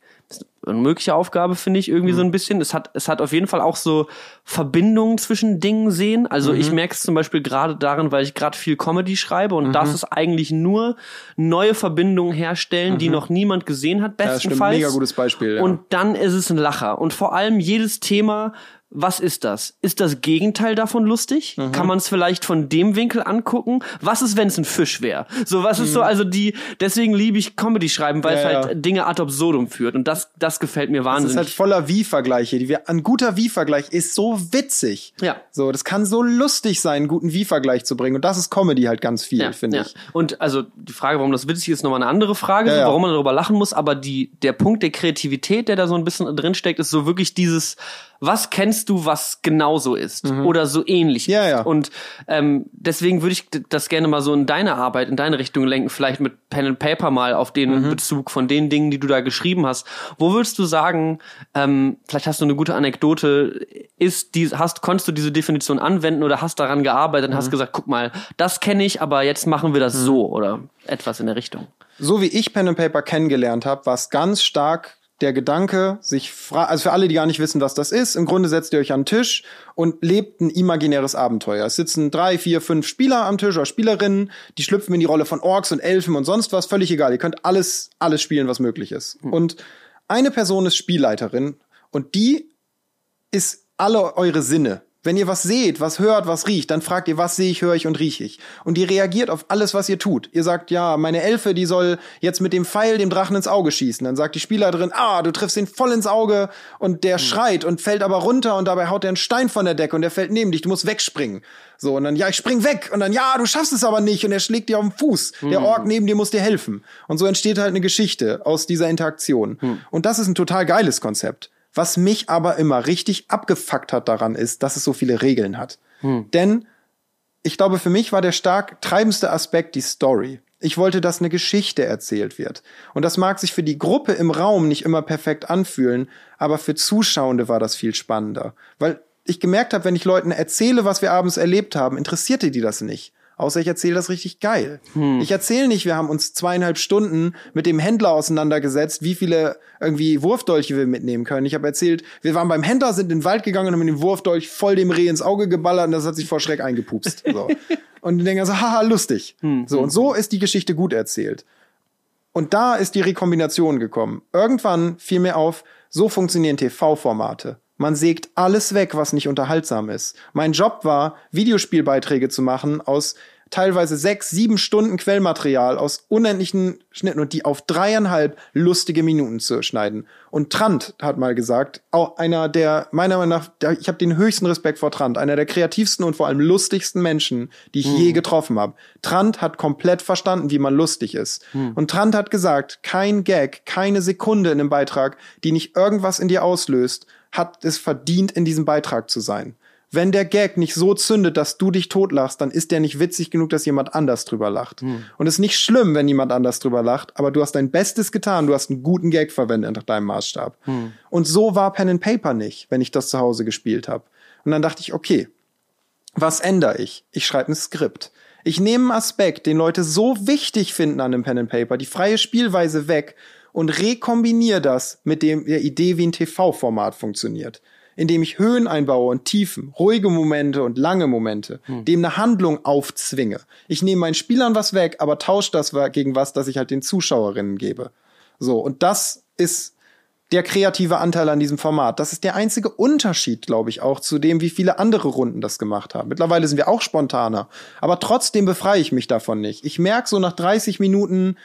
eine mögliche Aufgabe, finde ich, irgendwie mhm. so ein bisschen. Es hat, es hat auf jeden Fall auch so Verbindungen zwischen Dingen sehen. Also mhm. ich merke es zum Beispiel gerade darin, weil ich gerade viel Comedy schreibe und mhm. das ist eigentlich nur neue Verbindungen herstellen, die mhm. noch niemand gesehen hat, bestenfalls. Ja, Mega gutes Beispiel. Ja. Und dann ist es ein Lacher. Und vor allem jedes Thema was ist das? Ist das Gegenteil davon lustig? Mhm. Kann man es vielleicht von dem Winkel angucken? Was ist, wenn es ein Fisch wäre? So, was mhm. ist so, mhm. also die, deswegen liebe ich Comedy schreiben, weil ja, es halt ja. Dinge ad absurdum führt. Und das, das gefällt mir wahnsinnig. Das ist halt voller Wie-Vergleiche. Ein guter Wie-Vergleich ist so witzig. Ja. So, das kann so lustig sein, einen guten Wie-Vergleich zu bringen. Und das ist Comedy halt ganz viel, ja, finde ich. Und also die Frage, warum das witzig ist, nochmal eine andere Frage, so, warum man darüber lachen muss. Aber die, der Punkt der Kreativität, der da so ein bisschen drin steckt, ist so wirklich dieses, was kennst du, was genauso ist mhm. oder so ähnlich ja, ist. Ja. Und ähm, deswegen würde ich das gerne mal so in deine Arbeit, in deine Richtung lenken, vielleicht mit Pen and Paper mal auf den mhm. Bezug von den Dingen, die du da geschrieben hast. Wo würdest du sagen, ähm, vielleicht hast du eine gute Anekdote, ist die, hast, konntest du diese Definition anwenden oder hast daran gearbeitet und mhm. hast gesagt, guck mal, das kenne ich, aber jetzt machen wir das mhm. so oder etwas in der Richtung? So wie ich Pen and Paper kennengelernt habe, war es ganz stark der Gedanke, sich fra also für alle, die gar nicht wissen, was das ist, im Grunde setzt ihr euch an den Tisch und lebt ein imaginäres Abenteuer. Es sitzen drei, vier, fünf Spieler am Tisch oder Spielerinnen, die schlüpfen in die Rolle von Orks und Elfen und sonst was, völlig egal. Ihr könnt alles, alles spielen, was möglich ist. Mhm. Und eine Person ist Spielleiterin und die ist alle eure Sinne. Wenn ihr was seht, was hört, was riecht, dann fragt ihr, was sehe ich, höre ich und rieche ich. Und die reagiert auf alles, was ihr tut. Ihr sagt, ja, meine Elfe, die soll jetzt mit dem Pfeil dem Drachen ins Auge schießen. Dann sagt die Spielerin, ah, du triffst ihn voll ins Auge und der mhm. schreit und fällt aber runter und dabei haut er einen Stein von der Decke und der fällt neben dich, du musst wegspringen. So, und dann, ja, ich spring weg. Und dann, ja, du schaffst es aber nicht. Und er schlägt dir auf den Fuß. Mhm. Der Ork neben dir muss dir helfen. Und so entsteht halt eine Geschichte aus dieser Interaktion. Mhm. Und das ist ein total geiles Konzept. Was mich aber immer richtig abgefuckt hat daran ist, dass es so viele Regeln hat. Hm. Denn ich glaube, für mich war der stark treibendste Aspekt die Story. Ich wollte, dass eine Geschichte erzählt wird. Und das mag sich für die Gruppe im Raum nicht immer perfekt anfühlen, aber für Zuschauende war das viel spannender. Weil ich gemerkt habe, wenn ich Leuten erzähle, was wir abends erlebt haben, interessierte die das nicht. Außer ich erzähle das richtig geil. Hm. Ich erzähle nicht, wir haben uns zweieinhalb Stunden mit dem Händler auseinandergesetzt, wie viele irgendwie Wurfdolche wir mitnehmen können. Ich habe erzählt, wir waren beim Händler, sind in den Wald gegangen und haben mit dem Wurfdolch voll dem Reh ins Auge geballert und das hat sich vor Schreck eingepupst. So. und die denken so, haha, lustig. Hm. So, und so ist die Geschichte gut erzählt. Und da ist die Rekombination gekommen. Irgendwann fiel mir auf, so funktionieren TV-Formate. Man sägt alles weg, was nicht unterhaltsam ist. Mein Job war, Videospielbeiträge zu machen aus teilweise sechs, sieben Stunden Quellmaterial aus unendlichen Schnitten und die auf dreieinhalb lustige Minuten zu schneiden. Und Trant hat mal gesagt, auch einer der, meiner Meinung nach, ich habe den höchsten Respekt vor Trant, einer der kreativsten und vor allem lustigsten Menschen, die ich je getroffen habe. Trant hat komplett verstanden, wie man lustig ist. Und Trant hat gesagt, kein Gag, keine Sekunde in einem Beitrag, die nicht irgendwas in dir auslöst, hat es verdient, in diesem Beitrag zu sein. Wenn der Gag nicht so zündet, dass du dich totlachst, dann ist der nicht witzig genug, dass jemand anders drüber lacht. Und es ist nicht schlimm, wenn jemand anders drüber lacht, aber du hast dein Bestes getan, du hast einen guten Gag verwendet nach deinem Maßstab. Und so war Pen and Paper nicht, wenn ich das zu Hause gespielt habe. Und dann dachte ich, okay, was ändere ich? Ich schreibe ein Skript. Ich nehme einen Aspekt, den Leute so wichtig finden an dem Pen and Paper, die freie Spielweise weg und rekombiniere das mit dem, der Idee, wie ein TV-Format funktioniert. Indem ich Höhen einbaue und Tiefen, ruhige Momente und lange Momente, dem eine Handlung aufzwinge. Ich nehme meinen Spielern was weg, aber tausche das gegen was, das ich halt den Zuschauerinnen gebe. So, und das ist der kreative Anteil an diesem Format. Das ist der einzige Unterschied, glaube ich, auch zu dem, wie viele andere Runden das gemacht haben. Mittlerweile sind wir auch spontaner, aber trotzdem befreie ich mich davon nicht. Ich merke so nach 30 Minuten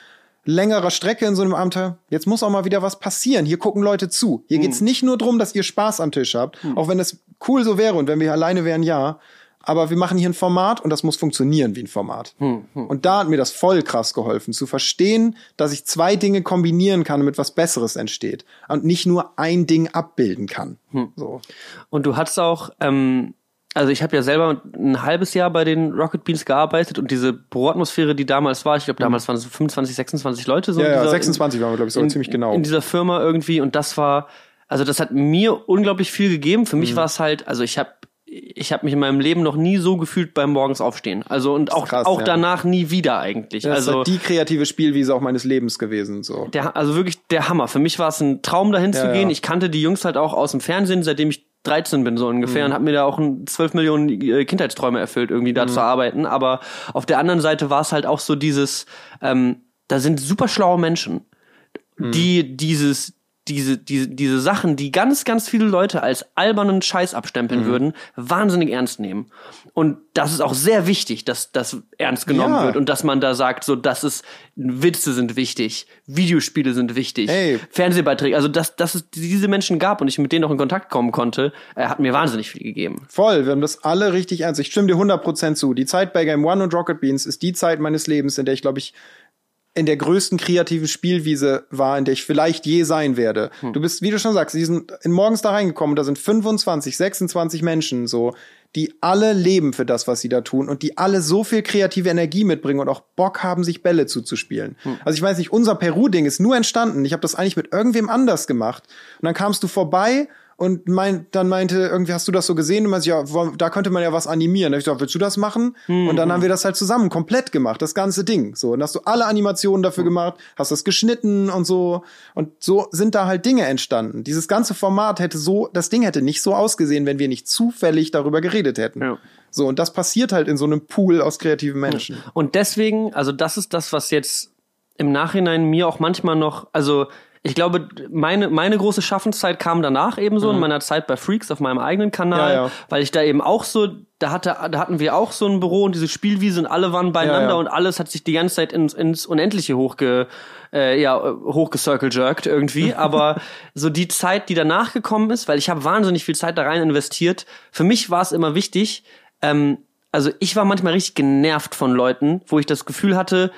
längerer Strecke in so einem Amt, jetzt muss auch mal wieder was passieren. Hier gucken Leute zu. Hier geht's nicht nur drum, dass ihr Spaß am Tisch habt, auch wenn das cool so wäre und wenn wir alleine wären, ja. Aber wir machen hier ein Format und das muss funktionieren wie ein Format. Und da hat mir das voll krass geholfen, zu verstehen, dass ich zwei Dinge kombinieren kann, damit was Besseres entsteht. Und nicht nur ein Ding abbilden kann. So. Und du hattest auch, ähm, also ich habe ja selber ein halbes Jahr bei den Rocket Beans gearbeitet und diese Büroatmosphäre, die damals war, ich glaube damals waren es so 25, 26 Leute so. Ja, in ja dieser, 26 waren wir, glaube ich, sogar in, ziemlich genau. In dieser Firma irgendwie und das war, also das hat mir unglaublich viel gegeben. Für Mhm. mich war es halt, also ich habe ich habe mich in meinem Leben noch nie so gefühlt beim morgens aufstehen. Also und auch krass, auch ja. danach nie wieder eigentlich. das ist also halt die kreative Spielwiese auch meines Lebens gewesen. So. der, also wirklich der Hammer. Für mich war es ein Traum, dahin zu Ja, gehen. ja. Ich kannte die Jungs halt auch aus dem Fernsehen, seitdem ich 13 bin, so ungefähr, Mhm. und habe mir da auch ein 12 Millionen äh, Kindheitsträume erfüllt, irgendwie Mhm. da zu arbeiten. Aber auf der anderen Seite war es halt auch so dieses, ähm, da sind super schlaue Menschen, Mhm. die dieses, diese, diese, diese Sachen, die ganz, ganz viele Leute als albernen Scheiß Mhm. abstempeln würden, wahnsinnig ernst nehmen. Und das ist auch sehr wichtig, dass das ernst genommen Ja. wird und dass man da sagt, so, das ist, Witze sind wichtig, Videospiele sind wichtig, Ey. Fernsehbeiträge, also dass, dass es diese Menschen gab und ich mit denen auch in Kontakt kommen konnte, äh, hat mir wahnsinnig viel gegeben. Voll, wir haben das alle richtig ernst. Ich stimme dir 100% zu. Die Zeit bei Game One und Rocket Beans ist die Zeit meines Lebens, in der ich, glaube ich, in der größten kreativen Spielwiese war, in der ich vielleicht je sein werde. Du bist, wie du schon sagst, die sind in morgens da reingekommen, da sind 25, 26 Menschen so, die alle leben für das, was sie da tun und die alle so viel kreative Energie mitbringen und auch Bock haben, sich Bälle zuzuspielen. Also ich weiß nicht, unser Peru-Ding ist nur entstanden. Ich habe das eigentlich mit irgendwem anders gemacht. Und dann kamst du vorbei und mein, dann meinte, irgendwie hast du das so gesehen und meinte, ja, da könnte man ja was animieren. Da hab ich gesagt, willst du das machen? Und dann haben wir das halt zusammen komplett gemacht, das ganze Ding. So, und hast du alle Animationen dafür gemacht, hast das geschnitten und so. Und so sind da halt Dinge entstanden. Dieses ganze Format hätte so, das Ding hätte nicht so ausgesehen, wenn wir nicht zufällig darüber geredet hätten. Ja. So, und das passiert halt in so einem Pool aus kreativen Menschen. Und deswegen, also das ist das, was jetzt im Nachhinein mir auch manchmal noch, also ich glaube, meine, meine große Schaffenszeit kam danach eben so in meiner Zeit bei Freaks auf meinem eigenen Kanal, Mhm. Ja, ja. weil ich da eben auch so, da hatte, da hatten wir auch so ein Büro und diese Spielwiese und alle waren beieinander ja. und alles hat sich die ganze Zeit ins, ins Unendliche hochge, äh, ja, hochgecircle-jerkt irgendwie. Aber so die Zeit, die danach gekommen ist, weil ich habe wahnsinnig viel Zeit da rein investiert, für mich war es immer wichtig, ähm, also ich war manchmal richtig genervt von Leuten, wo ich das Gefühl hatte,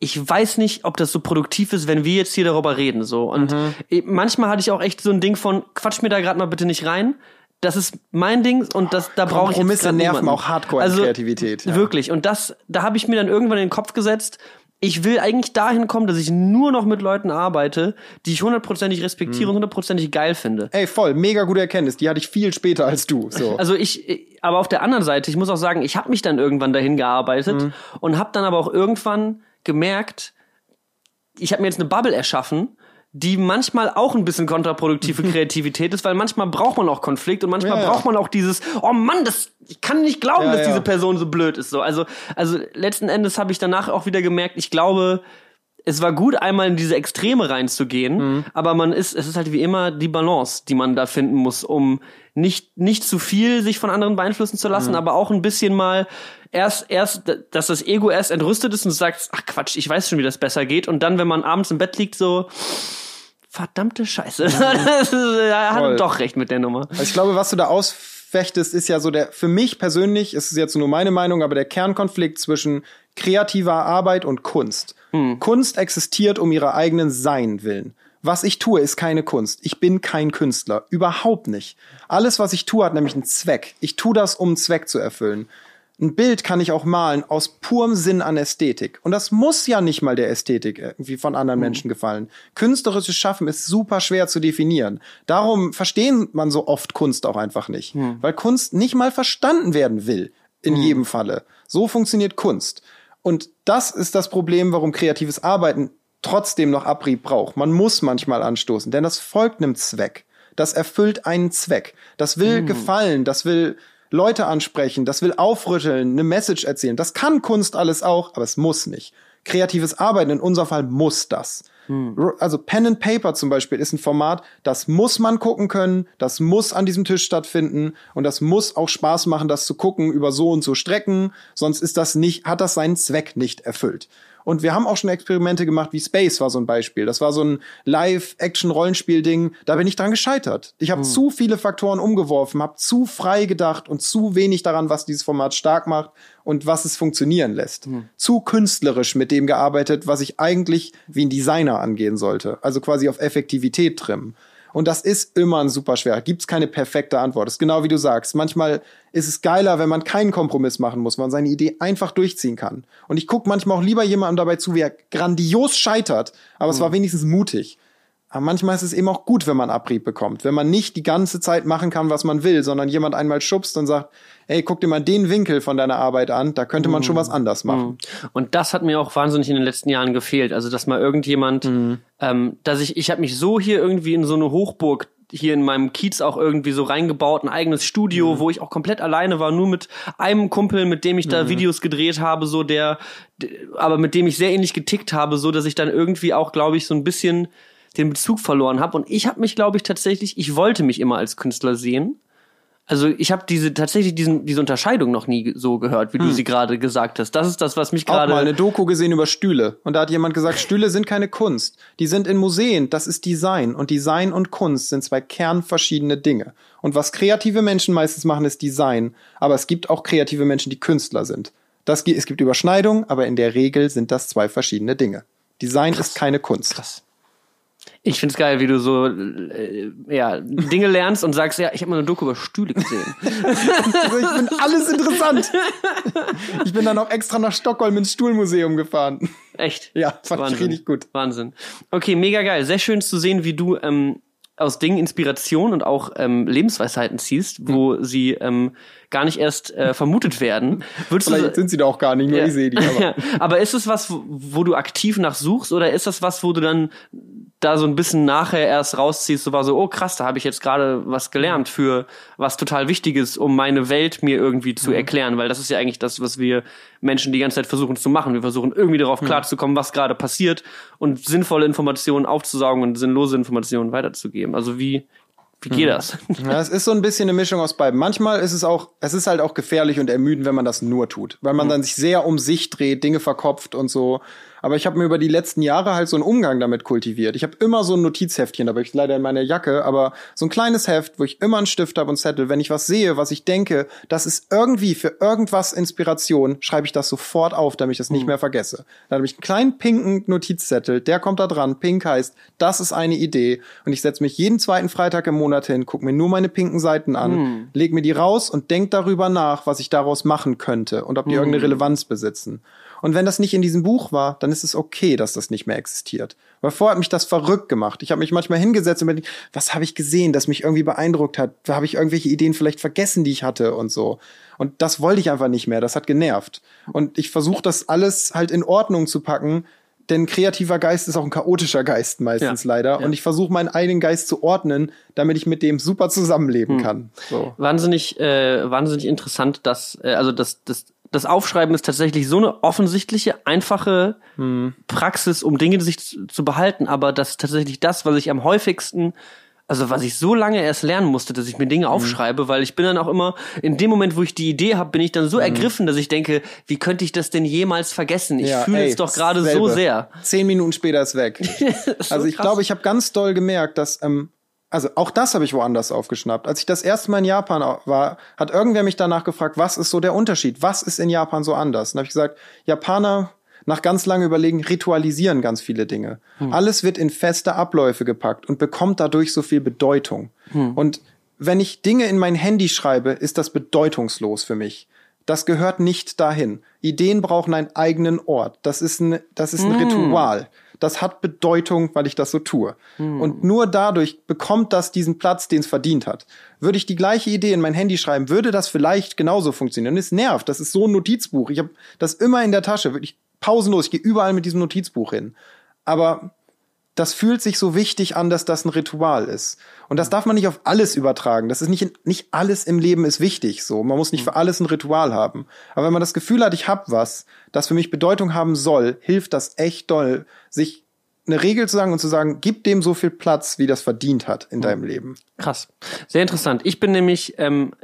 ich weiß nicht, ob das so produktiv ist, wenn wir jetzt hier darüber reden. So. Und Mhm. manchmal hatte ich auch echt so ein Ding von, quatsch mir da gerade mal bitte nicht rein. Das ist mein Ding und das, da brauche ich jetzt nerven niemanden. auch hardcore also, Kreativität, ja. Wirklich. Und das, da habe ich mir dann irgendwann in den Kopf gesetzt, ich will eigentlich dahin kommen, dass ich nur noch mit Leuten arbeite, die ich hundertprozentig respektiere Mhm. und hundertprozentig geil finde. Ey, voll, mega gute Erkenntnis. Die hatte ich viel später als du. So. Also ich, aber auf der anderen Seite, ich muss auch sagen, ich habe mich dann irgendwann dahin gearbeitet Mhm. und habe dann aber auch irgendwann gemerkt, ich habe mir jetzt eine Bubble erschaffen, die manchmal auch ein bisschen kontraproduktive Kreativität ist, weil manchmal braucht man auch Konflikt und manchmal Ja, ja. braucht man auch dieses, oh Mann, das, ich kann nicht glauben, Ja, dass diese Person so blöd ist. So, also, also letzten Endes habe ich danach auch wieder gemerkt, ich glaube, es war gut, einmal in diese Extreme reinzugehen, Mhm. aber man ist, es ist halt wie immer die Balance, die man da finden muss, um nicht, nicht zu viel sich von anderen beeinflussen zu Mhm. lassen, aber auch ein bisschen mal erst, erst, dass das Ego erst entrüstet ist und sagt, ach Quatsch, ich weiß schon, wie das besser geht. Und dann, wenn man abends im Bett liegt, so, verdammte Scheiße. Er hat Mhm. Voll. doch recht mit der Nummer. Also ich glaube, was du da ausfechtest, ist ja so der, für mich persönlich, ist es jetzt nur meine Meinung, aber der Kernkonflikt zwischen kreativer Arbeit und Kunst. Kunst existiert um ihrer eigenen Sein willen. Was ich tue, ist keine Kunst. Ich bin kein Künstler. Überhaupt nicht. Alles, was ich tue, hat nämlich einen Zweck. Ich tue das, um einen Zweck zu erfüllen. Ein Bild kann ich auch malen aus purem Sinn an Ästhetik. Und das muss ja nicht mal der Ästhetik irgendwie von anderen Menschen gefallen. Künstlerisches Schaffen ist super schwer zu definieren. Darum verstehen man so oft Kunst auch einfach nicht. Weil Kunst nicht mal verstanden werden will. In jedem Falle. So funktioniert Kunst. Und das ist das Problem, warum kreatives Arbeiten trotzdem noch Abrieb braucht. Man muss manchmal anstoßen, denn das folgt einem Zweck. Das erfüllt einen Zweck. Das will gefallen, das will Leute ansprechen, das will aufrütteln, eine Message erzählen. Das kann Kunst alles auch, aber es muss nicht. Kreatives Arbeiten in unserem Fall muss das. Ro- Also Pen and Paper zum Beispiel ist ein Format, das muss man gucken können, das muss an diesem Tisch stattfinden und das muss auch Spaß machen, das zu gucken über so und so Strecken, sonst ist das nicht, hat das seinen Zweck nicht erfüllt. Und wir haben auch schon Experimente gemacht, wie Space war so ein Beispiel. Das war so ein Live-Action-Rollenspiel-Ding. Da bin ich dran gescheitert. Ich habe zu viele Faktoren umgeworfen, habe zu frei gedacht und zu wenig daran, was dieses Format stark macht und was es funktionieren lässt. Zu künstlerisch mit dem gearbeitet, was ich eigentlich wie ein Designer angehen sollte. Also quasi auf Effektivität trimmen. Und das ist immer ein super schwer. Gibt's keine perfekte Antwort. Das ist genau wie du sagst. Manchmal ist es geiler, wenn man keinen Kompromiss machen muss, wenn man seine Idee einfach durchziehen kann. Und ich gucke manchmal auch lieber jemandem dabei zu, wie er grandios scheitert, aber es war wenigstens mutig. Aber manchmal ist es eben auch gut, wenn man Abrieb bekommt. Wenn man nicht die ganze Zeit machen kann, was man will, sondern jemand einmal schubst und sagt, ey, guck dir mal den Winkel von deiner Arbeit an, da könnte man schon was anders machen. Und das hat mir auch wahnsinnig in den letzten Jahren gefehlt. Also, dass mal irgendjemand, Mhm. ähm, dass ich, ich habe mich so hier irgendwie in so eine Hochburg hier in meinem Kiez auch irgendwie so reingebaut, ein eigenes Studio, Mhm. wo ich auch komplett alleine war, nur mit einem Kumpel, mit dem ich da Mhm. Videos gedreht habe, so der, aber mit dem ich sehr ähnlich getickt habe, so dass ich dann irgendwie auch, glaube ich, so ein bisschen den Bezug verloren habe. Und ich habe mich, glaube ich, tatsächlich, ich wollte mich immer als Künstler sehen. Also ich habe diese tatsächlich diesen, diese Unterscheidung noch nie so gehört, wie du sie gerade gesagt hast. Das ist das, was mich Hm. Auch gerade mal eine Doku gesehen über Stühle. Und da hat jemand gesagt, Stühle sind keine Kunst. Die sind in Museen. Das ist Design. Und Design und Kunst sind zwei kernverschiedene Dinge. Und was kreative Menschen meistens machen, ist Design. Aber es gibt auch kreative Menschen, die Künstler sind. Das, es gibt Überschneidungen, aber in der Regel sind das zwei verschiedene Dinge. Design ist keine Kunst. Krass. Ich find's geil, wie du so äh, ja, Dinge lernst und sagst, ja, ich habe mal eine Doku über Stühle gesehen. Also ich finde alles interessant. Ich bin dann auch extra nach Stockholm ins Stuhlmuseum gefahren. Echt? Ja, fand ich richtig gut. Wahnsinn. Okay, mega geil. Sehr schön zu sehen, wie du ähm, aus Dingen Inspiration und auch ähm, Lebensweisheiten ziehst, wo sie ähm, gar nicht erst äh, vermutet werden. Würdest Vielleicht sind sie da auch gar nicht, nur ich sehe die. Aber ja. aber ist es was, wo, wo du aktiv nach suchst oder ist das was, wo du dann da so ein bisschen nachher erst rausziehst, so war so, oh krass, da habe ich jetzt gerade was gelernt für was total Wichtiges, um meine Welt mir irgendwie zu erklären, weil das ist ja eigentlich das, was wir Menschen die ganze Zeit versuchen zu machen. Wir versuchen irgendwie darauf klarzukommen, was gerade passiert und sinnvolle Informationen aufzusaugen und sinnlose Informationen weiterzugeben. Also wie, wie geht das? Ja, es ist so ein bisschen eine Mischung aus beiden. Manchmal ist es auch, es ist halt auch gefährlich und ermüdend, wenn man das nur tut, weil man dann sich sehr um sich dreht, Dinge verkopft und so. Aber ich habe mir über die letzten Jahre halt so einen Umgang damit kultiviert. Ich habe immer so ein Notizheftchen, da habe ich leider in meiner Jacke, aber so ein kleines Heft, wo ich immer einen Stift habe und Zettel. Wenn ich was sehe, was ich denke, das ist irgendwie für irgendwas Inspiration, schreibe ich das sofort auf, damit ich das nicht mehr vergesse. Dann habe ich einen kleinen pinken Notizzettel, der kommt da dran. Pink heißt, das ist eine Idee. Und ich setze mich jeden zweiten Freitag im Monat hin, gucke mir nur meine pinken Seiten an, leg mir die raus und denk darüber nach, was ich daraus machen könnte und ob die irgendeine Relevanz besitzen. Und wenn das nicht in diesem Buch war, dann ist es okay, dass das nicht mehr existiert. Weil vorher hat mich das verrückt gemacht. Ich habe mich manchmal hingesetzt und mir gedacht, was habe ich gesehen, das mich irgendwie beeindruckt hat? Habe ich irgendwelche Ideen vielleicht vergessen, die ich hatte und so. Und das wollte ich einfach nicht mehr. Das hat genervt. Und ich versuche das alles halt in Ordnung zu packen, denn kreativer Geist ist auch ein chaotischer Geist meistens Ja. leider. Ja. Und ich versuche meinen eigenen Geist zu ordnen, damit ich mit dem super Hm. zusammenleben kann. So. wahnsinnig, äh, wahnsinnig interessant, dass, äh, also das, das das Aufschreiben ist tatsächlich so eine offensichtliche, einfache Praxis, um Dinge sich zu, zu behalten, aber das ist tatsächlich das, was ich am häufigsten also was ich so lange erst lernen musste, dass ich mir Mhm. Dinge aufschreibe, weil ich bin dann auch immer, in dem Moment, wo ich die Idee habe, bin ich dann Mhm. so ergriffen, dass ich denke, wie könnte ich das denn jemals vergessen? Ich fühle ey, es doch gerade so sehr. Zehn Minuten später ist weg. So also ich glaube, ich habe ganz doll gemerkt, dass ähm, also auch das habe ich woanders aufgeschnappt. Als ich das erste Mal in Japan war, hat irgendwer mich danach gefragt, was ist so der Unterschied? Was ist in Japan so anders? Und habe ich gesagt, Japaner nach ganz lange Überlegen ritualisieren ganz viele Dinge. Alles wird in feste Abläufe gepackt und bekommt dadurch so viel Bedeutung. Und wenn ich Dinge in mein Handy schreibe, ist das bedeutungslos für mich. Das gehört nicht dahin. Ideen brauchen einen eigenen Ort. Das ist ein, das ist ein Ritual. Das hat Bedeutung, weil ich das so tue. Und nur dadurch bekommt das diesen Platz, den es verdient hat. Würde ich die gleiche Idee in mein Handy schreiben, würde das vielleicht genauso funktionieren. Es nervt. Das ist so ein Notizbuch. Ich habe das immer in der Tasche, wirklich pausenlos. Ich gehe überall mit diesem Notizbuch hin. Aber das fühlt sich so wichtig an, dass das ein Ritual ist. Und das darf man nicht auf alles übertragen. Das ist nicht, nicht alles im Leben ist wichtig, so. Man muss nicht für alles ein Ritual haben. Aber wenn man das Gefühl hat, ich hab was, das für mich Bedeutung haben soll, hilft das echt doll, sich eine Regel zu sagen und zu sagen, gib dem so viel Platz, wie das verdient hat in deinem Leben. Krass. Sehr interessant. Ich bin nämlich ähm,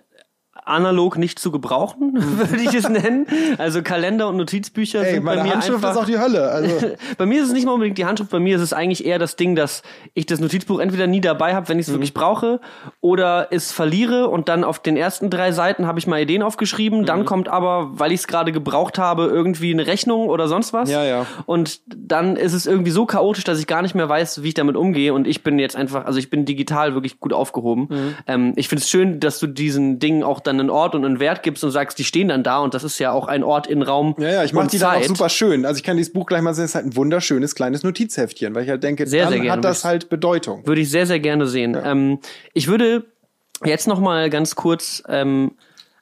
analog nicht zu gebrauchen, würde ich es nennen. Also Kalender und Notizbücher Ey, sind bei mir Handschrift einfach ist auch die Hölle. Also, bei mir ist es nicht mal unbedingt die Handschrift, bei mir ist es eigentlich eher das Ding, dass ich das Notizbuch entweder nie dabei habe, wenn ich es wirklich brauche, oder es verliere und dann auf den ersten drei Seiten habe ich mal Ideen aufgeschrieben, dann kommt aber, weil ich es gerade gebraucht habe, irgendwie eine Rechnung oder sonst was. Ja, ja. Und dann ist es irgendwie so chaotisch, dass ich gar nicht mehr weiß, wie ich damit umgehe und ich bin jetzt einfach, also ich bin digital wirklich gut aufgehoben. Ähm, ich finde es schön, dass du diesen Dingen auch dann einen Ort und einen Wert gibst und sagst, die stehen dann da und das ist ja auch ein Ort in Raum ja, ja, ich mache die dann auch Zeit. super schön. Also ich kann dieses Buch gleich mal sehen, es ist halt ein wunderschönes kleines Notizheftchen, weil ich halt denke, Sehr, dann sehr hat das halt Bedeutung. Würde ich sehr, sehr gerne sehen. Ähm, ich würde jetzt noch mal ganz kurz, ähm,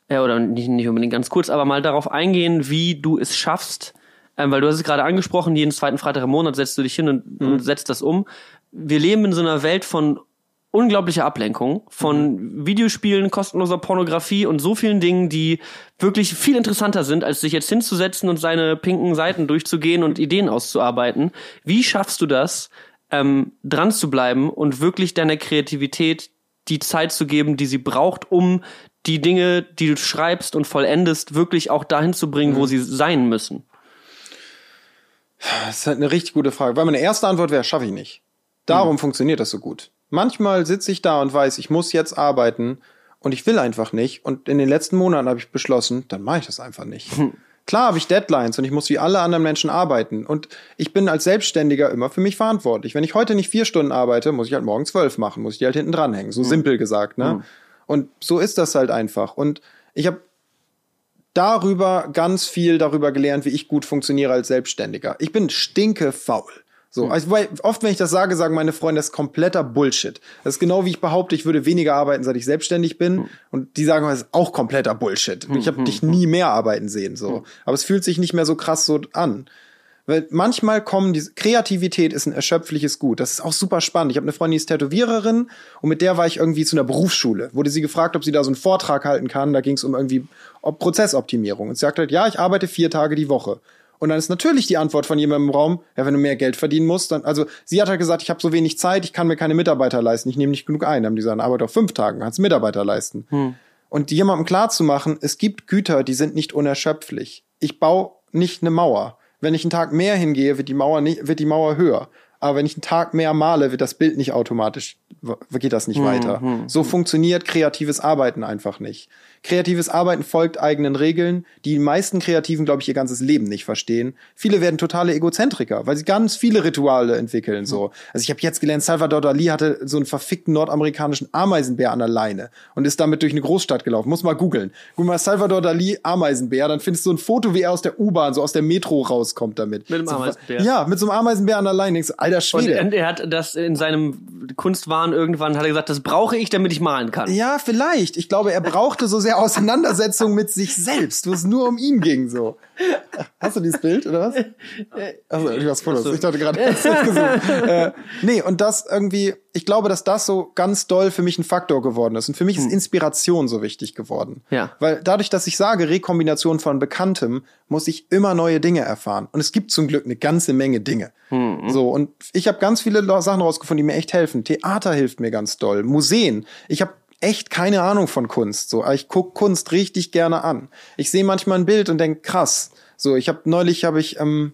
äh, oder nicht, nicht unbedingt ganz kurz, aber mal darauf eingehen, wie du es schaffst, ähm, weil du hast es gerade angesprochen, jeden zweiten Freitag im Monat setzt du dich hin und, und setzt das um. Wir leben in so einer Welt von unglaublicher Ablenkung, von Videospielen, kostenloser Pornografie und so vielen Dingen, die wirklich viel interessanter sind, als sich jetzt hinzusetzen und seine pinken Seiten durchzugehen und Ideen auszuarbeiten. Wie schaffst du das, ähm, dran zu bleiben und wirklich deiner Kreativität die Zeit zu geben, die sie braucht, um die Dinge, die du schreibst und vollendest, wirklich auch dahin zu bringen, wo sie sein müssen. Das ist halt eine richtig gute Frage, weil meine erste Antwort wäre, schaffe ich nicht. Darum funktioniert das so gut. Manchmal sitze ich da und weiß, ich muss jetzt arbeiten und ich will einfach nicht. Und in den letzten Monaten habe ich beschlossen, dann mache ich das einfach nicht. Klar habe ich Deadlines und ich muss wie alle anderen Menschen arbeiten. Und ich bin als Selbstständiger immer für mich verantwortlich. Wenn ich heute nicht vier Stunden arbeite, muss ich halt morgen zwölf machen, muss ich die halt hinten dranhängen. So simpel gesagt, ne? Und so ist das halt einfach. Und ich habe darüber ganz viel darüber gelernt, wie ich gut funktioniere als Selbstständiger. Ich bin stinke faul. So, also weil oft, wenn ich das sage, sagen meine Freunde, das ist kompletter Bullshit. Das ist genau wie ich behaupte, ich würde weniger arbeiten, seit ich selbstständig bin. Und die sagen, das ist auch kompletter Bullshit. Ich habe dich nie mehr arbeiten sehen. so. Aber es fühlt sich nicht mehr so krass so an. Weil manchmal kommen diese Kreativität ist ein erschöpfliches Gut. Das ist auch super spannend. Ich habe eine Freundin, die ist Tätowiererin und mit der war ich irgendwie zu einer Berufsschule. Wurde sie gefragt, ob sie da so einen Vortrag halten kann. Da ging es um irgendwie Prozessoptimierung. Und sie sagt halt, ja, ich arbeite vier Tage die Woche. Und dann ist natürlich die Antwort von jemandem im Raum, ja, wenn du mehr Geld verdienen musst, dann, also sie hat halt gesagt, ich habe so wenig Zeit, ich kann mir keine Mitarbeiter leisten, ich nehme nicht genug ein. Dann haben die gesagt, arbeite auf fünf Tagen, kannst Mitarbeiter leisten. Und jemandem klarzumachen, es gibt Güter, die sind nicht unerschöpflich. Ich baue nicht eine Mauer. Wenn ich einen Tag mehr hingehe, wird die Mauer nicht, wird die Mauer höher. Aber wenn ich einen Tag mehr male, wird das Bild nicht automatisch, geht das nicht weiter. So funktioniert kreatives Arbeiten einfach nicht. Kreatives Arbeiten folgt eigenen Regeln, die die meisten Kreativen, glaube ich, ihr ganzes Leben nicht verstehen. Viele werden totale Egozentriker, weil sie ganz viele Rituale entwickeln. So, also ich habe jetzt gelernt, Salvador Dali hatte so einen verfickten nordamerikanischen Ameisenbär an der Leine und ist damit durch eine Großstadt gelaufen. Muss mal googeln. Guck mal Salvador Dali Ameisenbär, dann findest du ein Foto, wie er aus der U-Bahn, so aus der Metro rauskommt damit. Mit einem so, Ameisenbär. Ja, mit so einem Ameisenbär an der Leine. Denkst alter Und Schwede. er, er hat das in seinem Kunstwahn irgendwann hat er gesagt, das brauche ich, damit ich malen kann. Ja, vielleicht. Ich glaube, er brauchte so sehr Auseinandersetzung mit sich selbst, wo es nur um ihn ging, so. Hast du dieses Bild, oder was? Also, du hast Fotos. Ich dachte gerade, hast du das gesehen. äh, nee, und das irgendwie, ich glaube, dass das so ganz doll für mich ein Faktor geworden ist. Und für mich ist Inspiration so wichtig geworden. Ja. Weil dadurch, dass ich sage, Rekombination von Bekanntem, muss ich immer neue Dinge erfahren. Und es gibt zum Glück eine ganze Menge Dinge. So, und ich habe ganz viele Sachen rausgefunden, die mir echt helfen. Theater hilft mir ganz doll. Museen. Ich habe echt keine Ahnung von Kunst. So, ich guck Kunst richtig gerne an. Ich sehe manchmal ein Bild und denk krass. So, ich habe neulich habe ich ähm,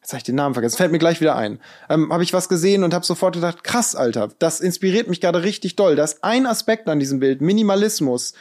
jetzt habe ich den Namen vergessen, fällt mir gleich wieder ein. Ähm, habe ich was gesehen und habe sofort gedacht, krass, Alter, das inspiriert mich gerade richtig doll. Da ist ein Aspekt an diesem Bild, Minimalismus,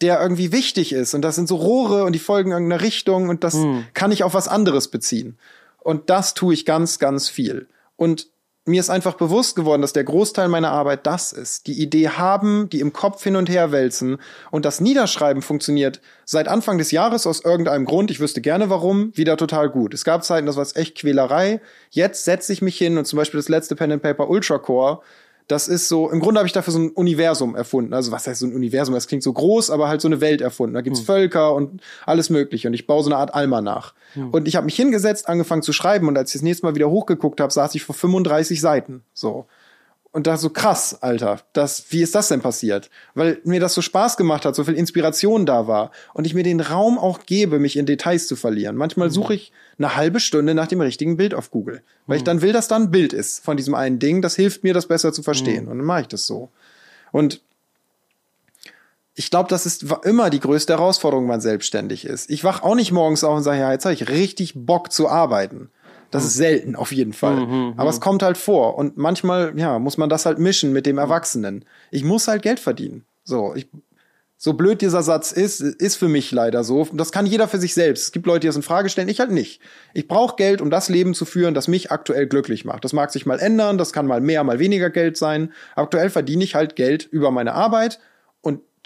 der irgendwie wichtig ist. Und das sind so Rohre und die folgen irgendeiner Richtung und das kann ich auf was anderes beziehen. Und das tue ich ganz, ganz viel. Und mir ist einfach bewusst geworden, dass der Großteil meiner Arbeit das ist. Die Idee haben, die im Kopf hin und her wälzen. Und das Niederschreiben funktioniert seit Anfang des Jahres aus irgendeinem Grund, ich wüsste gerne warum, wieder total gut. Es gab Zeiten, das war echt Quälerei. Jetzt setze ich mich hin und zum Beispiel das letzte Pen and Paper Ultra Core, das ist so, im Grunde habe ich dafür so ein Universum erfunden. Also was heißt so ein Universum? Das klingt so groß, aber halt so eine Welt erfunden. Da gibt's Völker und alles mögliche. Und ich baue so eine Art Alma nach. Und ich habe mich hingesetzt, angefangen zu schreiben. Und als ich das nächste Mal wieder hochgeguckt habe, saß ich vor 35 Seiten. So. Und da so krass, Alter, das, wie ist das denn passiert? Weil mir das so Spaß gemacht hat, so viel Inspiration da war und ich mir den Raum auch gebe, mich in Details zu verlieren. Manchmal suche ich eine halbe Stunde nach dem richtigen Bild auf Google, weil ich dann will, dass da ein Bild ist von diesem einen Ding. Das hilft mir, das besser zu verstehen. Und dann mache ich das so. Und ich glaube, das ist immer die größte Herausforderung, wenn man selbstständig ist. Ich wach auch nicht morgens auf und sage, ja, jetzt habe ich richtig Bock zu arbeiten. Das ist selten, auf jeden Fall. Aber es kommt halt vor. Und manchmal, ja, muss man das halt mischen mit dem Erwachsenen. Ich muss halt Geld verdienen. So, ich, so blöd dieser Satz ist, ist für mich leider so. Das kann jeder für sich selbst. Es gibt Leute, die das in Frage stellen, ich halt nicht. Ich brauche Geld, um das Leben zu führen, das mich aktuell glücklich macht. Das mag sich mal ändern, das kann mal mehr, mal weniger Geld sein. Aktuell verdiene ich halt Geld über meine Arbeit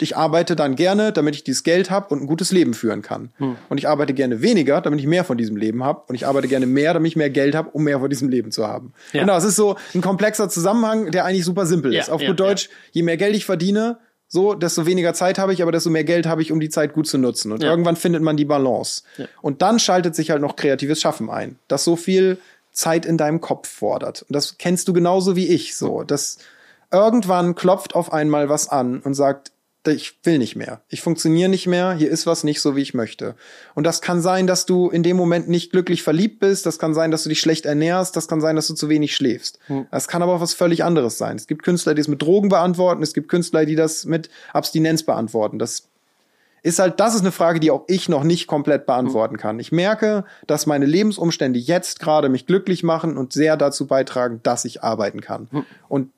ich arbeite dann gerne, damit ich dieses Geld habe und ein gutes Leben führen kann. Und ich arbeite gerne weniger, damit ich mehr von diesem Leben habe. Und ich arbeite gerne mehr, damit ich mehr Geld habe, um mehr von diesem Leben zu haben. Ja. Genau, es ist so ein komplexer Zusammenhang, der eigentlich super simpel Ja, ist. Auf ja, gut Deutsch, je mehr Geld ich verdiene, so, desto weniger Zeit habe ich, aber desto mehr Geld habe ich, um die Zeit gut zu nutzen. Und irgendwann findet man die Balance. Und dann schaltet sich halt noch kreatives Schaffen ein, das so viel Zeit in deinem Kopf fordert. Und das kennst du genauso wie ich, so. Das irgendwann klopft auf einmal was an und sagt, ich will nicht mehr. Ich funktioniere nicht mehr. Hier ist was nicht so, wie ich möchte. Und das kann sein, dass du in dem Moment nicht glücklich verliebt bist. Das kann sein, dass du dich schlecht ernährst. Das kann sein, dass du zu wenig schläfst. Das kann aber auch was völlig anderes sein. Es gibt Künstler, die es mit Drogen beantworten. Es gibt Künstler, die das mit Abstinenz beantworten. Das ist halt, das ist eine Frage, die auch ich noch nicht komplett beantworten kann. Ich merke, dass meine Lebensumstände jetzt gerade mich glücklich machen und sehr dazu beitragen, dass ich arbeiten kann. Und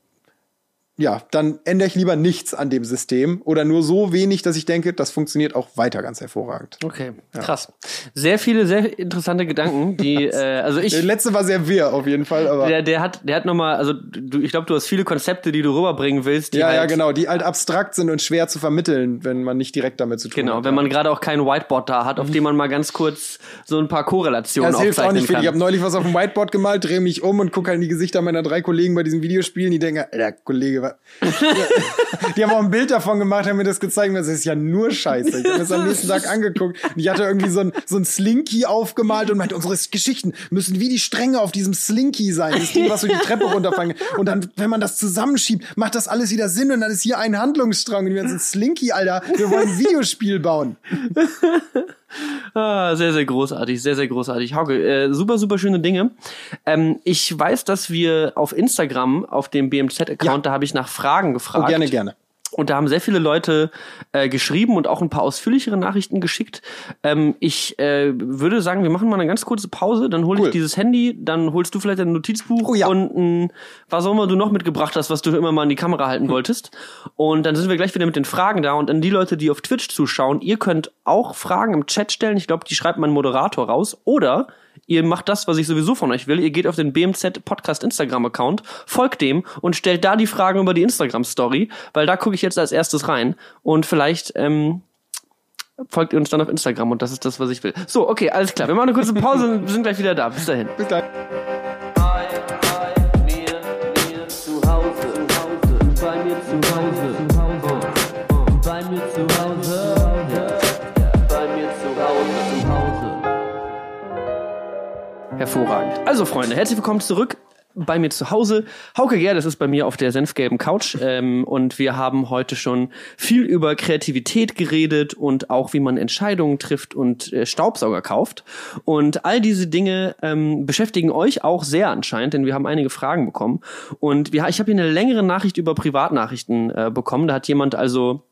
ja, dann ändere ich lieber nichts an dem System oder nur so wenig, dass ich denke, das funktioniert auch weiter ganz hervorragend. Okay, krass. Sehr viele, sehr interessante Gedanken, die, äh, also ich, Der letzte war sehr wirr auf jeden Fall, aber der, der hat, der hat nochmal, also du, ich glaube, du hast viele Konzepte, die du rüberbringen willst, die ja, halt, ja, genau, die halt abstrakt sind und schwer zu vermitteln, wenn man nicht direkt damit zu tun Genau, hat. wenn man gerade auch kein Whiteboard da hat, auf dem man mal ganz kurz so ein paar Korrelationen Das hilft auch nicht viel. Ich habe neulich was auf dem Whiteboard gemalt, drehe mich um und gucke halt in die Gesichter meiner drei Kollegen bei diesen Videospielen. Die denken, Alter, Kollege, was? Die haben auch ein Bild davon gemacht, haben mir das gezeigt. Das ist ja nur Scheiße. Ich habe das am nächsten Tag angeguckt. Und ich hatte irgendwie so ein, so ein Slinky aufgemalt und meinte, unsere Geschichten müssen wie die Stränge auf diesem Slinky sein. Das Ding, was so die Treppe runterfangen. Und dann, wenn man das zusammenschiebt, macht das alles wieder Sinn und dann ist hier ein Handlungsstrang. Und wir sind Slinky, Alter. Wir wollen ein Videospiel bauen. Ah, sehr, sehr großartig, sehr, sehr großartig. Hauke, äh, super, super schöne Dinge. Ähm, ich weiß, dass wir auf Instagram, auf dem BMZ-Account, Ja. da habe ich nach Fragen gefragt. Oh, gerne, gerne. Und da haben sehr viele Leute äh, geschrieben und auch ein paar ausführlichere Nachrichten geschickt. Ähm, ich äh, würde sagen, wir machen mal eine ganz kurze Pause, dann hole Cool. ich dieses Handy, dann holst du vielleicht ein Notizbuch Oh ja. und ein, was auch immer du noch mitgebracht hast, was du immer mal in die Kamera Hm. halten wolltest. Und dann sind wir gleich wieder mit den Fragen da. Und an die Leute, die auf Twitch zuschauen, ihr könnt auch Fragen im Chat stellen. Ich glaube, die schreibt mein Moderator raus. Oder ihr macht das, was ich sowieso von euch will. Ihr geht auf den BMZ Podcast Instagram Account, folgt dem und stellt da die Fragen über die Instagram Story, weil da gucke ich jetzt als erstes rein und vielleicht ähm, folgt ihr uns dann auf Instagram und das ist das, was ich will. So, okay, alles klar. Wir machen eine kurze Pause und sind gleich wieder da. Bis dahin. Bis gleich. Hervorragend. Also Freunde, herzlich willkommen zurück. bei mir zu Hause. Hauke Gerd, das ist bei mir auf der senfgelben Couch. Ähm, und wir haben heute schon viel über Kreativität geredet und auch wie man Entscheidungen trifft und äh, Staubsauger kauft. Und all diese Dinge ähm, beschäftigen euch auch sehr anscheinend, denn wir haben einige Fragen bekommen. Und wir, ich habe hier eine längere Nachricht über Privatnachrichten äh, bekommen. Da hat jemand also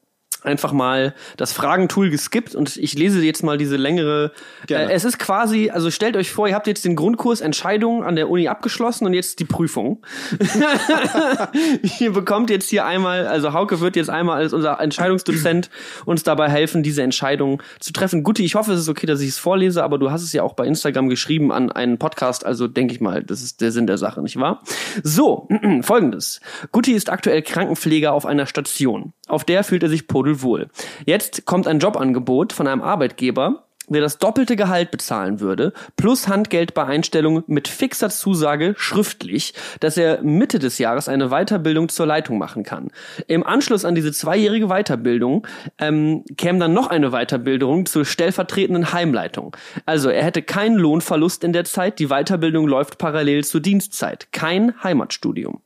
einfach mal das Fragentool geskippt und ich lese jetzt mal diese längere. Äh, es ist quasi, also stellt euch vor, ihr habt jetzt den Grundkurs Entscheidungen an der Uni abgeschlossen und jetzt die Prüfung. ihr bekommt jetzt hier einmal, also Hauke wird jetzt einmal als unser Entscheidungsdozent uns dabei helfen, diese Entscheidung zu treffen. Guti, ich hoffe, es ist okay, dass ich es vorlese, aber du hast es ja auch bei Instagram geschrieben an einen Podcast, also denke ich mal, das ist der Sinn der Sache, nicht wahr? So, folgendes. Guti ist aktuell Krankenpfleger auf einer Station. Auf der fühlt er sich pudelwohl. Jetzt kommt ein Jobangebot von einem Arbeitgeber, der das doppelte Gehalt bezahlen würde, plus Handgeld bei Einstellung mit fixer Zusage schriftlich, dass er Mitte des Jahres eine Weiterbildung zur Leitung machen kann. Im Anschluss an diese zweijährige Weiterbildung ähm, käme dann noch eine Weiterbildung zur stellvertretenden Heimleitung. Also er hätte keinen Lohnverlust in der Zeit, die Weiterbildung läuft parallel zur Dienstzeit, kein Heimatstudium.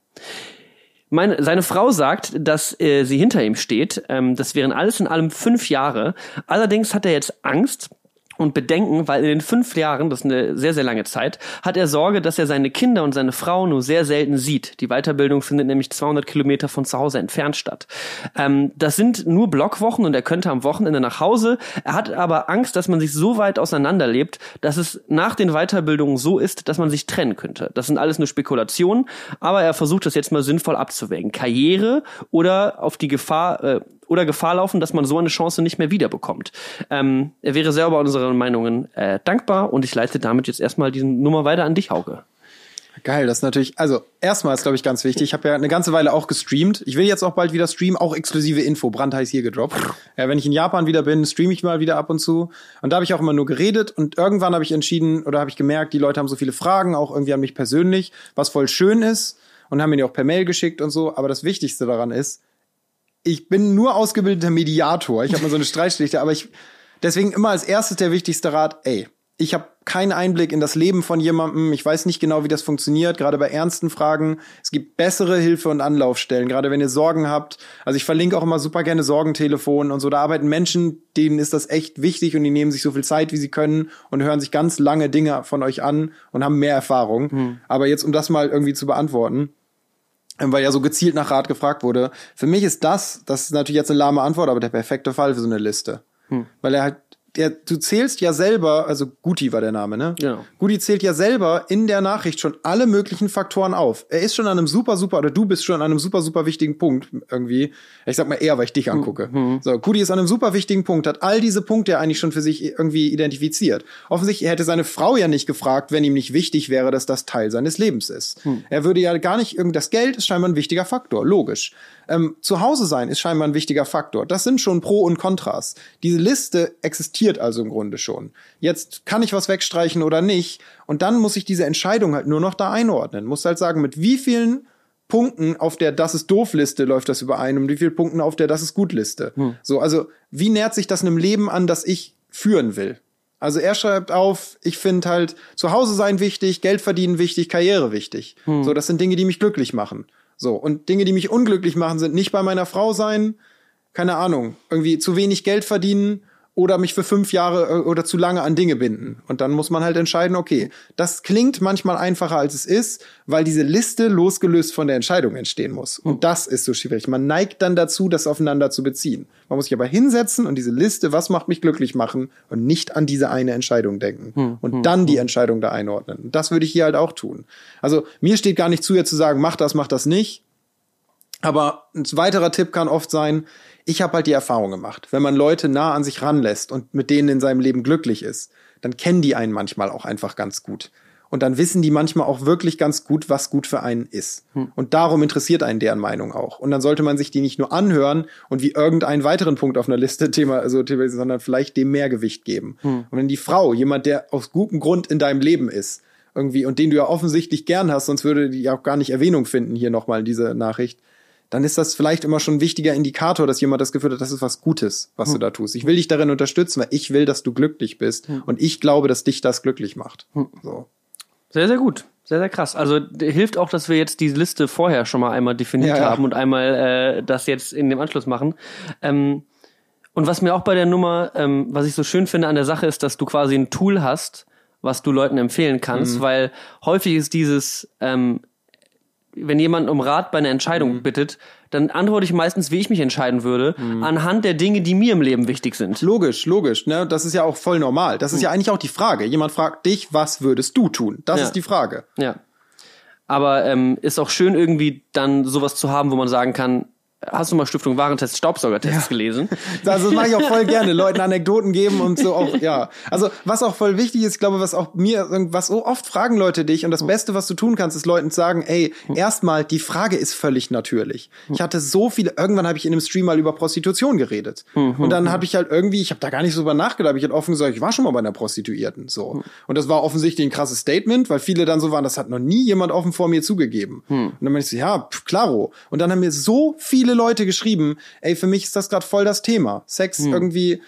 Meine, seine Frau sagt, dass äh, sie hinter ihm steht. Ähm, das wären alles in allem fünf Jahre. Allerdings hat er jetzt Angst, und Bedenken, weil in den fünf Jahren, das ist eine sehr, sehr lange Zeit, hat er Sorge, dass er seine Kinder und seine Frau nur sehr selten sieht. Die Weiterbildung findet nämlich 200 Kilometer von zu Hause entfernt statt. Ähm, das sind nur Blockwochen und er könnte am Wochenende nach Hause. Er hat aber Angst, dass man sich so weit auseinanderlebt, dass es nach den Weiterbildungen so ist, dass man sich trennen könnte. Das sind alles nur Spekulationen, aber er versucht das jetzt mal sinnvoll abzuwägen. Karriere oder auf die Gefahr, äh, oder Gefahr laufen, dass man so eine Chance nicht mehr wiederbekommt. Ähm, er wäre sehr über unsere Meinungen äh, dankbar und ich leite damit jetzt erstmal diese Nummer weiter an dich, Hauke. Geil, das ist natürlich, also erstmal ist, glaube ich, ganz wichtig. Ich habe ja eine ganze Weile auch gestreamt. Ich will jetzt auch bald wieder streamen, auch exklusive Info, brandheiß hier gedroppt. Ja, wenn ich in Japan wieder bin, streame ich mal wieder ab und zu. Und da habe ich auch immer nur geredet und irgendwann habe ich entschieden oder habe ich gemerkt, die Leute haben so viele Fragen, auch irgendwie an mich persönlich, was voll schön ist und haben mir die auch per Mail geschickt und so. Aber das Wichtigste daran ist, ich bin nur ausgebildeter Mediator. Ich habe mal so eine Streitschlichter, aber ich deswegen immer als erstes der wichtigste Rat, ey, ich habe keinen Einblick in das Leben von jemandem. Ich weiß nicht genau, wie das funktioniert, gerade bei ernsten Fragen. Es gibt bessere Hilfe und Anlaufstellen, gerade wenn ihr Sorgen habt. Also ich verlinke auch immer super gerne Sorgentelefon und so. Da arbeiten Menschen, denen ist das echt wichtig und die nehmen sich so viel Zeit, wie sie können und hören sich ganz lange Dinge von euch an und haben mehr Erfahrung. Hm. Aber jetzt, um das mal irgendwie zu beantworten, weil ja so gezielt nach Rat gefragt wurde. Für mich ist das, das ist natürlich jetzt eine lahme Antwort, aber der perfekte Fall für so eine Liste. Hm. Weil er halt der, du zählst ja selber, also Guti war der Name, ne? Genau. Guti zählt ja selber in der Nachricht schon alle möglichen Faktoren auf. Er ist schon an einem super, super, oder du bist schon an einem super, super wichtigen Punkt irgendwie. Ich sag mal eher, weil ich dich angucke. Mhm. So, Guti ist an einem super wichtigen Punkt, hat all diese Punkte eigentlich schon für sich irgendwie identifiziert. Offensichtlich hätte seine Frau ja nicht gefragt, wenn ihm nicht wichtig wäre, dass das Teil seines Lebens ist. Mhm. Er würde ja gar nicht, das Geld ist scheinbar ein wichtiger Faktor, logisch. Ähm, zu Hause sein ist scheinbar ein wichtiger Faktor. Das sind schon Pro und Kontras. Diese Liste existiert also im Grunde schon. Jetzt kann ich was wegstreichen oder nicht. Und dann muss ich diese Entscheidung halt nur noch da einordnen. Muss halt sagen, mit wie vielen Punkten auf der Das ist doof Liste läuft das überein und wie vielen Punkten auf der Das ist gut Liste. Hm. So, also wie nähert sich das einem Leben an, das ich führen will? Also er schreibt auf, ich finde halt zu Hause sein wichtig, Geld verdienen wichtig, Karriere wichtig. Hm. So, das sind Dinge, die mich glücklich machen. So, und Dinge, die mich unglücklich machen, sind nicht bei meiner Frau sein, keine Ahnung, irgendwie zu wenig Geld verdienen oder mich für fünf Jahre äh, oder zu lange an Dinge binden. Und dann muss man halt entscheiden, okay, das klingt manchmal einfacher als es ist, weil diese Liste losgelöst von der Entscheidung entstehen muss. Und das ist so schwierig. Man neigt dann dazu, das aufeinander zu beziehen. Man muss sich aber hinsetzen und diese Liste, was macht mich glücklich machen und nicht an diese eine Entscheidung denken. Hm, und hm, dann die hm. Entscheidung da einordnen. Und das würde ich hier halt auch tun. Also mir steht gar nicht zu, jetzt zu sagen, mach das, mach das nicht. Aber ein weiterer Tipp kann oft sein, ich habe halt die Erfahrung gemacht, wenn man Leute nah an sich ranlässt und mit denen in seinem Leben glücklich ist, dann kennen die einen manchmal auch einfach ganz gut. Und dann wissen die manchmal auch wirklich ganz gut, was gut für einen ist. Hm. Und darum interessiert einen deren Meinung auch. Und dann sollte man sich die nicht nur anhören und wie irgendeinen weiteren Punkt auf einer Liste Thema, also Thema, sondern vielleicht dem mehr Gewicht geben. Hm. Und wenn die Frau, jemand, der aus gutem Grund in deinem Leben ist, irgendwie, und den du ja offensichtlich gern hast, sonst würde die auch gar nicht Erwähnung finden hier nochmal in dieser Nachricht, dann ist das vielleicht immer schon ein wichtiger Indikator, dass jemand das Gefühl hat, das ist was Gutes, was hm. du da tust. Ich will dich darin unterstützen, weil ich will, dass du glücklich bist hm. und ich glaube, dass dich das glücklich macht. Hm. So. Sehr, sehr gut. Sehr, sehr krass. Also hilft auch, dass wir jetzt die Liste vorher schon mal einmal definiert Ja, ja. haben und einmal äh, das jetzt in dem Anschluss machen. Ähm, und was mir auch bei der Nummer, ähm, was ich so schön finde an der Sache ist, dass du quasi ein Tool hast, was du Leuten empfehlen kannst, weil häufig ist dieses, ähm, wenn jemand um Rat bei einer Entscheidung bittet, dann antworte ich meistens, wie ich mich entscheiden würde, anhand der Dinge, die mir im Leben wichtig sind. Logisch, logisch. Ne? Das ist ja auch voll normal. Das ist ja eigentlich auch die Frage. Jemand fragt dich, was würdest du tun? Das Ja. ist die Frage. Ja. Aber ähm, ist auch schön irgendwie dann sowas zu haben, wo man sagen kann, hast du mal Stiftung Warentest Staubsaugertests gelesen? Also das mache ich auch voll gerne, Leuten Anekdoten geben und so auch, ja. Also was auch voll wichtig ist, ich glaube, was auch mir, was so oft fragen Leute dich und das Beste, was du tun kannst, ist Leuten zu sagen, ey, erstmal, die Frage ist völlig natürlich. Ich hatte so viele, irgendwann habe ich in einem Stream mal über Prostitution geredet. Und dann habe ich halt irgendwie, ich habe da gar nicht so drüber nachgedacht, ich habe offen gesagt, ich war schon mal bei einer Prostituierten, so. Und das war offensichtlich ein krasses Statement, weil viele dann so waren, das hat noch nie jemand offen vor mir zugegeben. Und dann meinte ich so, ja, pf, klaro. Und dann haben mir so viele Leute geschrieben, ey, für mich ist das gerade voll das Thema. Sex irgendwie,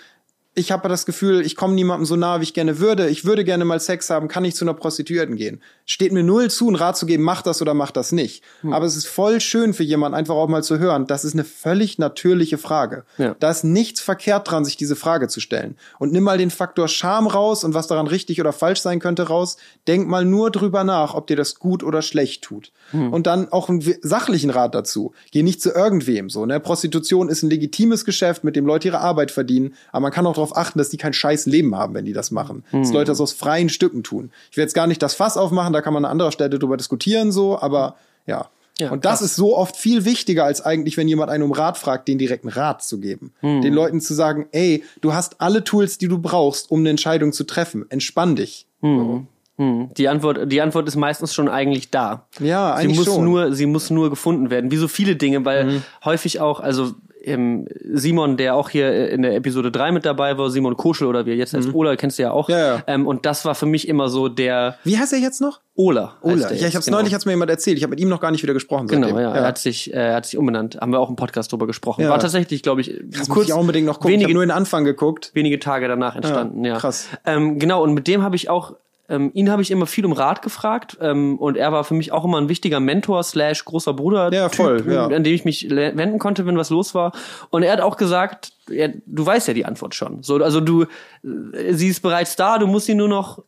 ich habe das Gefühl, ich komme niemandem so nahe, wie ich gerne würde. Ich würde gerne mal Sex haben, kann ich zu einer Prostituierten gehen. Steht mir null zu, einen Rat zu geben, mach das oder mach das nicht. Aber es ist voll schön für jemanden, einfach auch mal zu hören. Das ist eine völlig natürliche Frage. Ja. Da ist nichts verkehrt dran, sich diese Frage zu stellen. Und nimm mal den Faktor Scham raus und was daran richtig oder falsch sein könnte raus. Denk mal nur drüber nach, ob dir das gut oder schlecht tut. Und dann auch einen sachlichen Rat dazu. Geh nicht zu irgendwem so. Ne? Prostitution ist ein legitimes Geschäft, mit dem Leute ihre Arbeit verdienen. Aber man kann auch darauf achten, dass die kein scheiß Leben haben, wenn die das machen. Dass Leute das aus freien Stücken tun. Ich will jetzt gar nicht das Fass aufmachen, da kann man an anderer Stelle drüber diskutieren, so, aber ja. Ja, und das krass. ist so oft viel wichtiger, als eigentlich, wenn jemand einen um Rat fragt, den direkten Rat zu geben. Hm. Den Leuten zu sagen, ey, du hast alle Tools, die du brauchst, um eine Entscheidung zu treffen. Entspann dich. Hm, Die Antwort, die Antwort ist meistens schon eigentlich da. Ja, sie eigentlich muss schon. Mhm. nur, sie muss nur gefunden werden. Wie so viele Dinge, weil häufig auch, also ähm, Simon, der auch hier in der Episode 3 mit dabei war, Simon Koschel oder wie er jetzt heißt, Ola, kennst du ja auch. Mhm. Ja, ja. Ähm, und das war für mich immer so der Wie heißt er jetzt noch? Ola. Ola. Ja, ich hab's genau. neulich, hat's mir jemand erzählt. Ich habe mit ihm noch gar nicht wieder gesprochen. Genau, seitdem. ja. Er hat sich, äh, er hat sich umbenannt. Haben wir auch im Podcast drüber gesprochen. Ja. War tatsächlich, glaube ich, Das muss ich auch unbedingt noch gucken. ich wenige, habe nur den Anfang geguckt. wenige Tage danach entstanden. Ja, krass. Ähm, genau, und mit dem habe ich auch, ähm, ihn habe ich immer viel um Rat gefragt ähm, und er war für mich auch immer ein wichtiger Mentor slash großer Bruder, Ja, voll, ja. an dem ich mich wenden konnte, wenn was los war. Und er hat auch gesagt, er, du weißt ja die Antwort schon. So, also du, äh, sie ist bereits da, du musst sie nur noch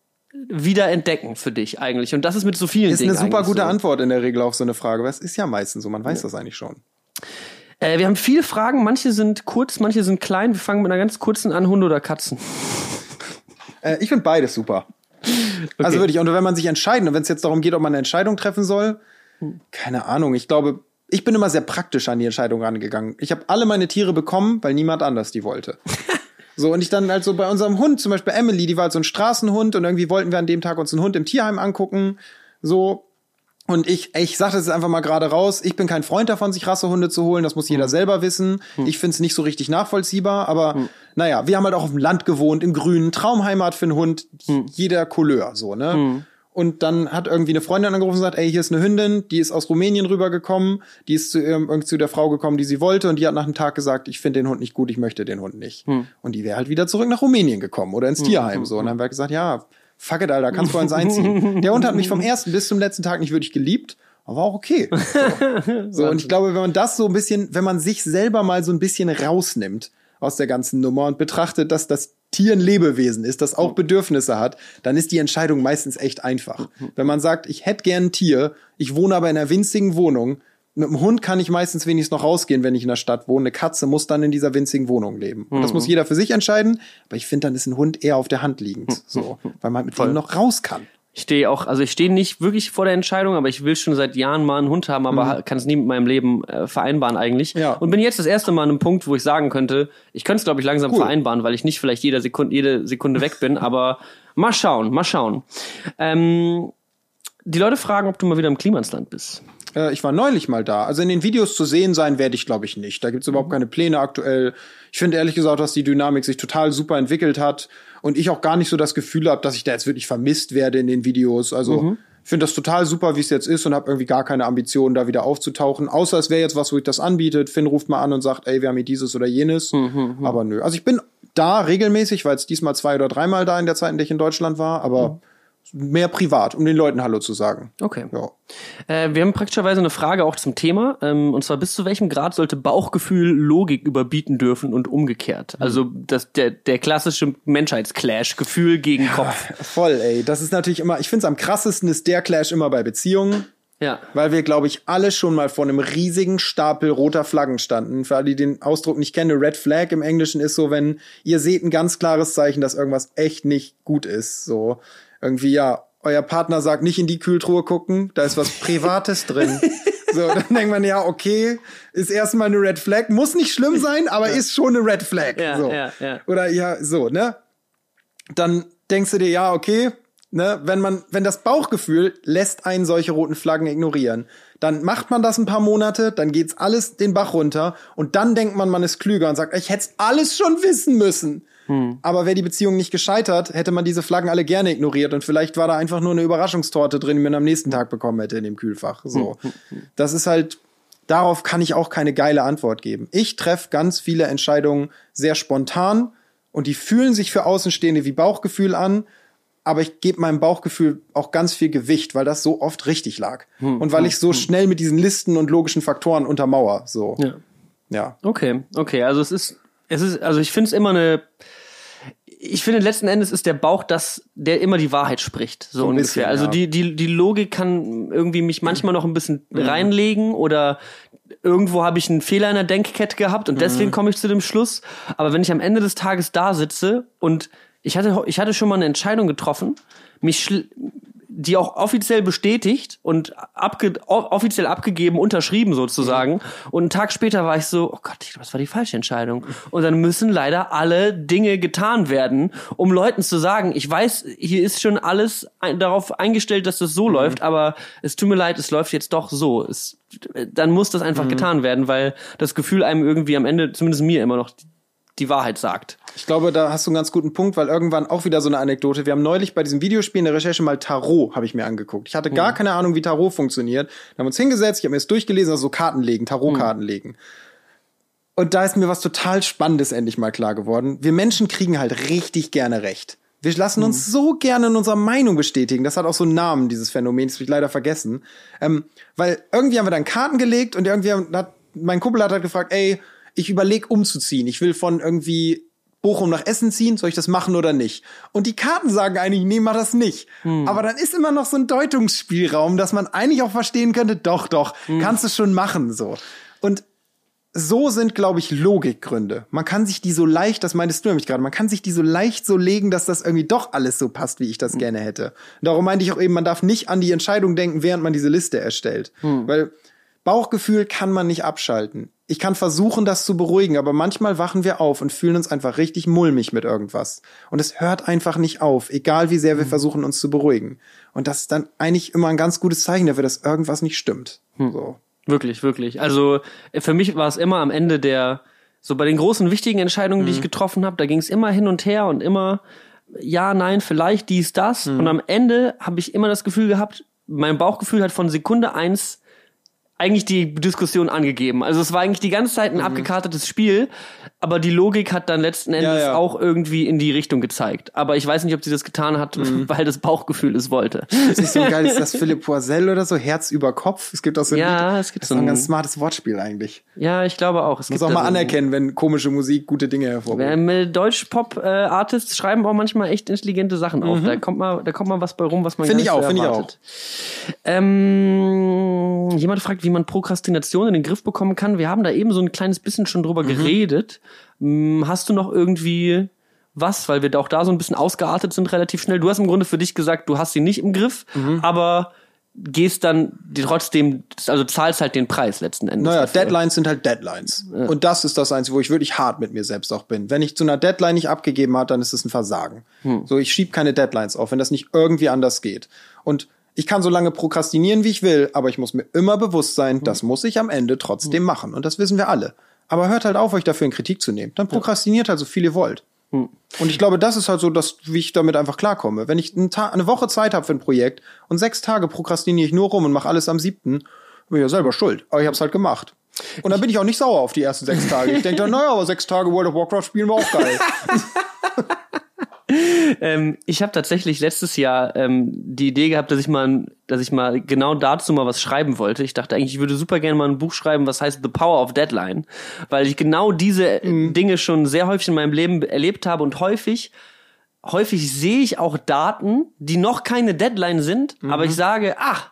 wieder entdecken für dich eigentlich. Und das ist mit so vielen Ist Dingen eine super gute so. Antwort in der Regel auf so eine Frage. Was ist ja meistens so, man weiß das eigentlich schon. Äh, wir haben viele Fragen, manche sind kurz, manche sind klein. Wir fangen mit einer ganz kurzen an, Hunde oder Katzen. Äh, ich finde beides super. Also wirklich, und wenn man sich entscheiden, und wenn es jetzt darum geht, ob man eine Entscheidung treffen soll, keine Ahnung, ich glaube, ich bin immer sehr praktisch an die Entscheidung rangegangen. Ich habe alle meine Tiere bekommen, weil niemand anders die wollte. So, und ich dann halt so bei unserem Hund, zum Beispiel Emily, die war halt so ein Straßenhund und irgendwie wollten wir an dem Tag uns einen Hund im Tierheim angucken. So, und ich, ich sage das jetzt einfach mal gerade raus, ich bin kein Freund davon, sich Rassehunde zu holen, das muss jeder selber wissen. Ich finde es nicht so richtig nachvollziehbar, aber naja, wir haben halt auch auf dem Land gewohnt, im Grünen, Traumheimat für einen Hund, jeder Couleur, so, ne? Und dann hat irgendwie eine Freundin angerufen und gesagt, ey, hier ist eine Hündin, die ist aus Rumänien rübergekommen, die ist zu, irgendwie zu der Frau gekommen, die sie wollte, und die hat nach einem Tag gesagt, ich finde den Hund nicht gut, ich möchte den Hund nicht. Und die wäre halt wieder zurück nach Rumänien gekommen oder ins Tierheim, so. Und dann haben wir gesagt, ja, fuck it, Alter, kannst du eins einziehen. Der Hund hat mich vom ersten bis zum letzten Tag nicht wirklich geliebt, aber auch okay. So, so und ich glaube, wenn man das so ein bisschen, wenn man sich selber mal so ein bisschen rausnimmt aus der ganzen Nummer und betrachtet, dass das Tier ein Lebewesen ist, das auch Bedürfnisse hat, dann ist die Entscheidung meistens echt einfach. Wenn man sagt, ich hätte gern ein Tier, ich wohne aber in einer winzigen Wohnung, mit einem Hund kann ich meistens wenigstens noch rausgehen, wenn ich in der Stadt wohne. Eine Katze muss dann in dieser winzigen Wohnung leben. Und das muss jeder für sich entscheiden. Aber ich finde, dann ist ein Hund eher auf der Hand liegend. So, weil man mit dem noch raus kann. Ich stehe auch, also ich stehe nicht wirklich vor der Entscheidung, aber ich will schon seit Jahren mal einen Hund haben, aber kann es nie mit meinem Leben äh, vereinbaren eigentlich. Ja. Und bin jetzt das erste Mal an einem Punkt, wo ich sagen könnte, ich könnte es glaube ich langsam Cool. vereinbaren, weil ich nicht vielleicht jede Sekunde, jede Sekunde weg bin, aber mal schauen, mal schauen. Ähm, die Leute fragen, ob du mal wieder im Klimansland bist. Äh, ich war neulich mal da. Also in den Videos zu sehen sein werde ich, glaube ich, nicht. Da gibt's überhaupt keine Pläne aktuell. Ich finde ehrlich gesagt, dass die Dynamik sich total super entwickelt hat und ich auch gar nicht so das Gefühl habe, dass ich da jetzt wirklich vermisst werde in den Videos. Also ich finde das total super, wie es jetzt ist und habe irgendwie gar keine Ambitionen, da wieder aufzutauchen. Außer es wäre jetzt was, wo ich das anbietet. Finn ruft mal an und sagt, ey, wir haben hier dieses oder jenes. Aber nö. Also ich bin da regelmäßig, weil es diesmal zwei oder dreimal da in der Zeit, in der ich in Deutschland war. Aber mehr privat, um den Leuten Hallo zu sagen. Okay. Ja. Äh, wir haben praktischerweise eine Frage auch zum Thema. Ähm, und zwar, bis zu welchem Grad sollte Bauchgefühl Logik überbieten dürfen und umgekehrt? Also das, der, der klassische Menschheitsclash, Gefühl gegen Kopf. Voll, ey. Das ist natürlich immer, ich finde es am krassesten ist der Clash immer bei Beziehungen. Ja. Weil wir, glaube ich, alle schon mal vor einem riesigen Stapel roter Flaggen standen. Für alle, die den Ausdruck nicht kennen, Red Flag im Englischen ist so, wenn ihr seht ein ganz klares Zeichen, dass irgendwas echt nicht gut ist. So irgendwie, ja, euer Partner sagt, nicht in die Kühltruhe gucken, da ist was Privates drin. So, dann denkt man, ja, okay, ist erstmal eine Red Flag. Muss nicht schlimm sein, aber ist schon eine Red Flag. Ja, so. ja, ja. Oder ja, so, ne? Dann denkst du dir, ja, okay, ne, wenn man, wenn das Bauchgefühl lässt einen solche roten Flaggen ignorieren, dann macht man das ein paar Monate, dann geht's alles den Bach runter und dann denkt man, man ist klüger und sagt, ich hätte alles schon wissen müssen. Aber wäre die Beziehung nicht gescheitert, hätte man diese Flaggen alle gerne ignoriert und vielleicht war da einfach nur eine Überraschungstorte drin, die man am nächsten Tag bekommen hätte in dem Kühlfach. So. Das ist halt, darauf kann ich auch keine geile Antwort geben. Ich treffe ganz viele Entscheidungen sehr spontan und die fühlen sich für Außenstehende wie Bauchgefühl an, aber ich gebe meinem Bauchgefühl auch ganz viel Gewicht, weil das so oft richtig lag. Und weil ich so schnell mit diesen Listen und logischen Faktoren untermauer. So. Ja. Ja. Okay, okay. Also es ist, es ist, also ich finde es immer eine. Ich finde letzten Endes ist der Bauch das, der immer die Wahrheit spricht, so, ein ungefähr. bisschen, also ja. die die die Logik kann irgendwie mich manchmal noch ein bisschen Mhm. reinlegen oder irgendwo habe ich einen Fehler in der Denkkette gehabt und deswegen Mhm. komme ich zu dem Schluss. Aber wenn ich am Ende des Tages da sitze und ich hatte ich hatte schon mal eine Entscheidung getroffen, mich die auch offiziell bestätigt und abge offiziell abgegeben, unterschrieben sozusagen. Und einen Tag später war ich so, oh Gott, ich glaube, das war die falsche Entscheidung. Und dann müssen leider alle Dinge getan werden, um Leuten zu sagen, ich weiß, hier ist schon alles ein, darauf eingestellt, dass das so läuft, aber es tut mir leid, es läuft jetzt doch so. Es, dann muss das einfach getan werden, weil das Gefühl einem irgendwie am Ende, zumindest mir immer noch, die, Wahrheit sagt. Ich glaube, da hast du einen ganz guten Punkt, weil irgendwann auch wieder so eine Anekdote. Wir haben neulich bei diesem Videospiel in der Recherche mal Tarot, habe ich mir angeguckt. Ich hatte gar keine Ahnung, wie Tarot funktioniert. Wir haben uns hingesetzt, ich habe mir das durchgelesen, also so Karten legen, Tarotkarten legen. Und da ist mir was total Spannendes endlich mal klar geworden. Wir Menschen kriegen halt richtig gerne recht. Wir lassen uns so gerne in unserer Meinung bestätigen. Das hat auch so einen Namen, dieses Phänomen, das hab ich leider vergessen. Ähm, weil irgendwie haben wir dann Karten gelegt und irgendwie hat, mein Kumpel hat halt gefragt, ey, ich überlege umzuziehen. Ich will von irgendwie Bochum nach Essen ziehen, soll ich das machen oder nicht? Und die Karten sagen eigentlich, nee, mach das nicht. Aber dann ist immer noch so ein Deutungsspielraum, dass man eigentlich auch verstehen könnte, doch, doch, kannst du schon machen, so. Und so sind, glaube ich, Logikgründe. Man kann sich die so leicht, das meintest du nämlich gerade, man kann sich die so leicht so legen, dass das irgendwie doch alles so passt, wie ich das gerne hätte. Darum meinte ich auch eben, man darf nicht an die Entscheidung denken, während man diese Liste erstellt. Weil Bauchgefühl kann man nicht abschalten. Ich kann versuchen, das zu beruhigen, aber manchmal wachen wir auf und fühlen uns einfach richtig mulmig mit irgendwas. Und es hört einfach nicht auf, egal wie sehr wir versuchen, uns zu beruhigen. Und das ist dann eigentlich immer ein ganz gutes Zeichen dafür, dass irgendwas nicht stimmt. So. Wirklich, wirklich. Also äh, für mich war es immer am Ende der, so bei den großen wichtigen Entscheidungen, die ich getroffen habe, da ging es immer hin und her und immer ja, nein, vielleicht dies, das. Und am Ende habe ich immer das Gefühl gehabt, mein Bauchgefühl hat von Sekunde eins eigentlich die Diskussion angegeben. Also es war eigentlich die ganze Zeit ein abgekartetes Spiel, aber die Logik hat dann letzten Endes ja. auch irgendwie in die Richtung gezeigt. Aber ich weiß nicht, ob sie das getan hat, weil das Bauchgefühl es wollte. ist nicht so geil, ist das Philipp Poisel oder so, Herz über Kopf. Es gibt auch so ein Ja, Lied. es gibt das so ist ein ganz smartes Wortspiel eigentlich. Ja, ich glaube auch. Es Muss auch mal anerkennen, wenn komische Musik gute Dinge hervorbringt. Deutsch-Pop-Artists schreiben auch manchmal echt intelligente Sachen auf. Da kommt mal, da kommt mal was bei rum, was man Finde ich auch, finde ich erwartet. Ähm, jemand fragt, wie man Prokrastination in den Griff bekommen kann. Wir haben da eben so ein kleines bisschen schon drüber geredet. Hm, Hast du noch irgendwie was, weil wir da auch da so ein bisschen ausgeartet sind relativ schnell. Du hast im Grunde für dich gesagt, du hast sie nicht im Griff, aber gehst dann trotzdem, also zahlst halt den Preis letzten Endes. Naja, dafür. Deadlines sind halt Deadlines. Und das ist das Einzige, wo ich wirklich hart mit mir selbst auch bin. Wenn ich zu einer Deadline nicht abgegeben habe, dann ist es ein Versagen. So, ich schieb keine Deadlines auf, wenn das nicht irgendwie anders geht. Und ich kann so lange prokrastinieren, wie ich will, aber ich muss mir immer bewusst sein, das muss ich am Ende trotzdem machen. Und das wissen wir alle. Aber hört halt auf, euch dafür in Kritik zu nehmen. Dann prokrastiniert halt so viel ihr wollt. Und ich glaube, das ist halt so, dass, wie ich damit einfach klarkomme. Wenn ich eine Woche Zeit habe für ein Projekt und sechs Tage prokrastiniere ich nur rum und mache alles am siebten, bin ich ja selber schuld. Aber ich habe es halt gemacht. Und dann bin ich auch nicht sauer auf die ersten sechs Tage. Ich denke dann, naja, aber sechs Tage World of Warcraft spielen war auch geil. ähm, ich habe tatsächlich letztes Jahr ähm, die Idee gehabt, dass ich mal, dass ich mal genau dazu mal was schreiben wollte. Ich dachte eigentlich, ich würde super gerne mal ein Buch schreiben, was heißt The Power of Deadline, weil ich genau diese mhm. Dinge schon sehr häufig in meinem Leben erlebt habe und häufig häufig sehe ich auch Daten, die noch keine Deadline sind, mhm. aber ich sage, ach,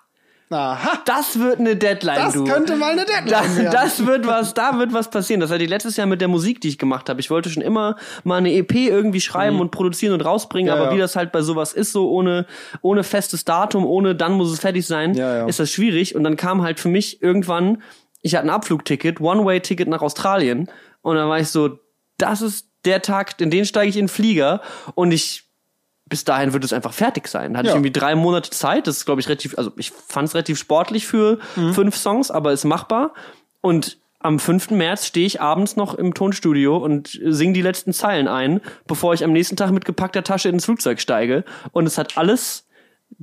Aha. Das wird eine Deadline, das du. Das könnte mal eine Deadline das, werden. Das wird was, da wird was passieren. Das hatte ich letztes Jahr mit der Musik, die ich gemacht habe. Ich wollte schon immer mal eine EP irgendwie schreiben mhm. und produzieren und rausbringen, ja, aber ja. wie das halt bei sowas ist, so ohne, ohne festes Datum, ohne dann muss es fertig sein, ja, ist das schwierig. Und dann kam halt für mich irgendwann, ich hatte ein Abflugticket, One-Way-Ticket nach Australien. Und dann war ich so, das ist der Tag, in den steige ich in den Flieger und ich bis dahin wird es einfach fertig sein. Da hatte ja. ich irgendwie drei Monate Zeit. Das ist, glaube ich, relativ, also ich fand es relativ sportlich für mhm. fünf Songs, aber ist machbar. Und am 5. März stehe ich abends noch im Tonstudio und singe die letzten Zeilen ein, bevor ich am nächsten Tag mit gepackter Tasche ins Flugzeug steige. Und es hat alles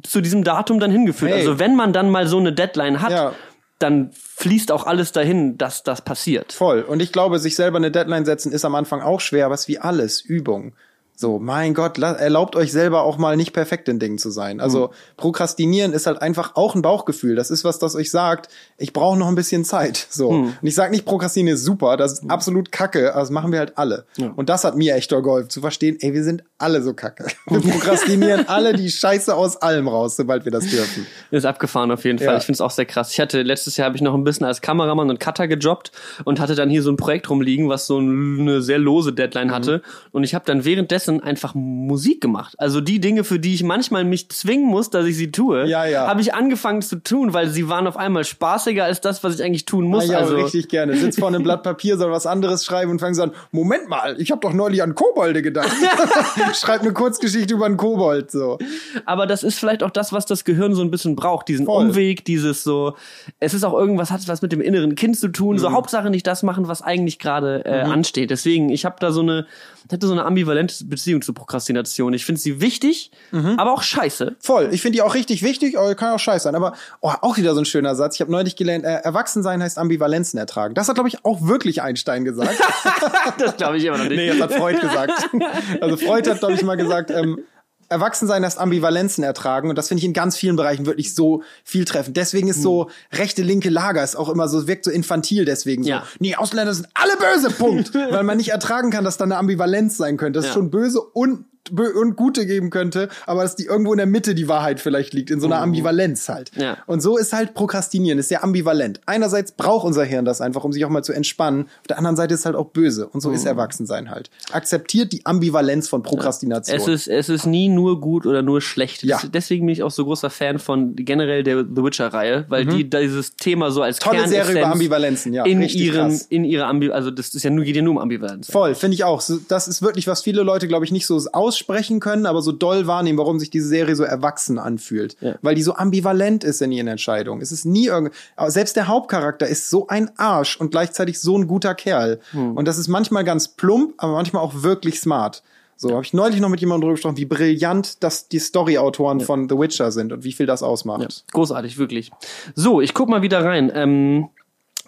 zu diesem Datum dann hingeführt. Hey. Also wenn man dann mal so eine Deadline hat, ja. dann fließt auch alles dahin, dass das passiert. Voll. Und ich glaube, sich selber eine Deadline setzen ist am Anfang auch schwer, aber es ist wie alles, Übung. So, mein Gott, erlaubt euch selber auch mal nicht perfekt in Dingen zu sein. Also mhm. Prokrastinieren ist halt einfach auch ein Bauchgefühl. Das ist was, das euch sagt, ich brauche noch ein bisschen Zeit. So. Mhm. Und ich sage nicht, Prokrastinieren ist super, das ist mhm. absolut kacke, aber das machen wir halt alle. Ja. Und das hat mir echt geholfen, zu verstehen, ey, wir sind alle so kacke. Wir prokrastinieren alle die Scheiße aus allem raus, sobald wir das dürfen. Ist abgefahren auf jeden Fall. Ja. Ich finde es auch sehr krass. Ich hatte letztes Jahr habe ich noch ein bisschen als Kameramann und Cutter gejobbt und hatte dann hier so ein Projekt rumliegen, was so eine sehr lose Deadline hatte. Mhm. Und ich habe dann währenddessen währenddessen einfach Musik gemacht. Also die Dinge, für die ich manchmal mich zwingen muss, dass ich sie tue, ja, ja. habe ich angefangen zu tun, weil sie waren auf einmal spaßiger als das, was ich eigentlich tun muss. Ah, ja, also richtig gerne. Sitzt vor einem Blatt Papier, soll was anderes schreiben und fängt so an, Moment mal, ich habe doch neulich an Kobolde gedacht. Schreib eine Kurzgeschichte über einen Kobold so. Aber das ist vielleicht auch das, was das Gehirn so ein bisschen braucht, diesen Voll. Umweg, dieses so es ist auch irgendwas hat was mit dem inneren Kind zu tun, mhm. so Hauptsache nicht das machen, was eigentlich gerade äh, mhm. ansteht. Deswegen, ich habe da so eine hätte so eine ambivalente Beziehung zur Prokrastination. Ich finde sie wichtig, mhm. aber auch scheiße. Voll. Ich finde die auch richtig wichtig, aber kann auch scheiße sein. Aber oh, auch wieder so ein schöner Satz. Ich habe neulich gelernt, äh, Erwachsensein heißt Ambivalenzen ertragen. Das hat, glaube ich, auch wirklich Einstein gesagt. das glaube ich immer noch nicht. Nee, das hat Freud gesagt. Also Freud hat, glaube ich, mal gesagt, ähm, Erwachsensein heißt Ambivalenzen ertragen und das finde ich in ganz vielen Bereichen wirklich so viel treffend. Deswegen ist so hm. rechte linke Lager ist auch immer so wirkt so infantil deswegen so. Ja. Nee, Ausländer sind alle böse, Punkt, weil man nicht ertragen kann, dass da eine Ambivalenz sein könnte. Das ja. ist schon böse und und Gute geben könnte, aber dass die irgendwo in der Mitte die Wahrheit vielleicht liegt, in so einer mhm. Ambivalenz halt. Ja. Und so ist halt Prokrastinieren, ist sehr ambivalent. Einerseits braucht unser Hirn das einfach, um sich auch mal zu entspannen. Auf der anderen Seite ist halt auch böse. Und so mhm. ist Erwachsensein halt. Akzeptiert die Ambivalenz von Prokrastination. Es ist, es ist nie nur gut oder nur schlecht. Ja. Deswegen bin ich auch so großer Fan von generell der The Witcher-Reihe, weil mhm. die dieses Thema so als Tolle Serie über Ambivalenzen, ja. In ihren, krass. in ihrer Ambivalenz, also das ist ja nur, geht ja nur um Ambivalenz. Voll, finde ich auch. Das ist wirklich, was viele Leute, glaube ich, nicht so aus aussprechen können, aber so doll wahrnehmen, warum sich diese Serie so erwachsen anfühlt. Ja. Weil die so ambivalent ist in ihren Entscheidungen. Es ist nie irgend, selbst der Hauptcharakter ist so ein Arsch und gleichzeitig so ein guter Kerl. Hm. Und das ist manchmal ganz plump, aber manchmal auch wirklich smart. So habe ich neulich noch mit jemandem drüber gesprochen, wie brillant das die Story-Autoren ja. von The Witcher sind und wie viel das ausmacht. Ja. Großartig, wirklich. So, ich guck mal wieder rein. Ähm,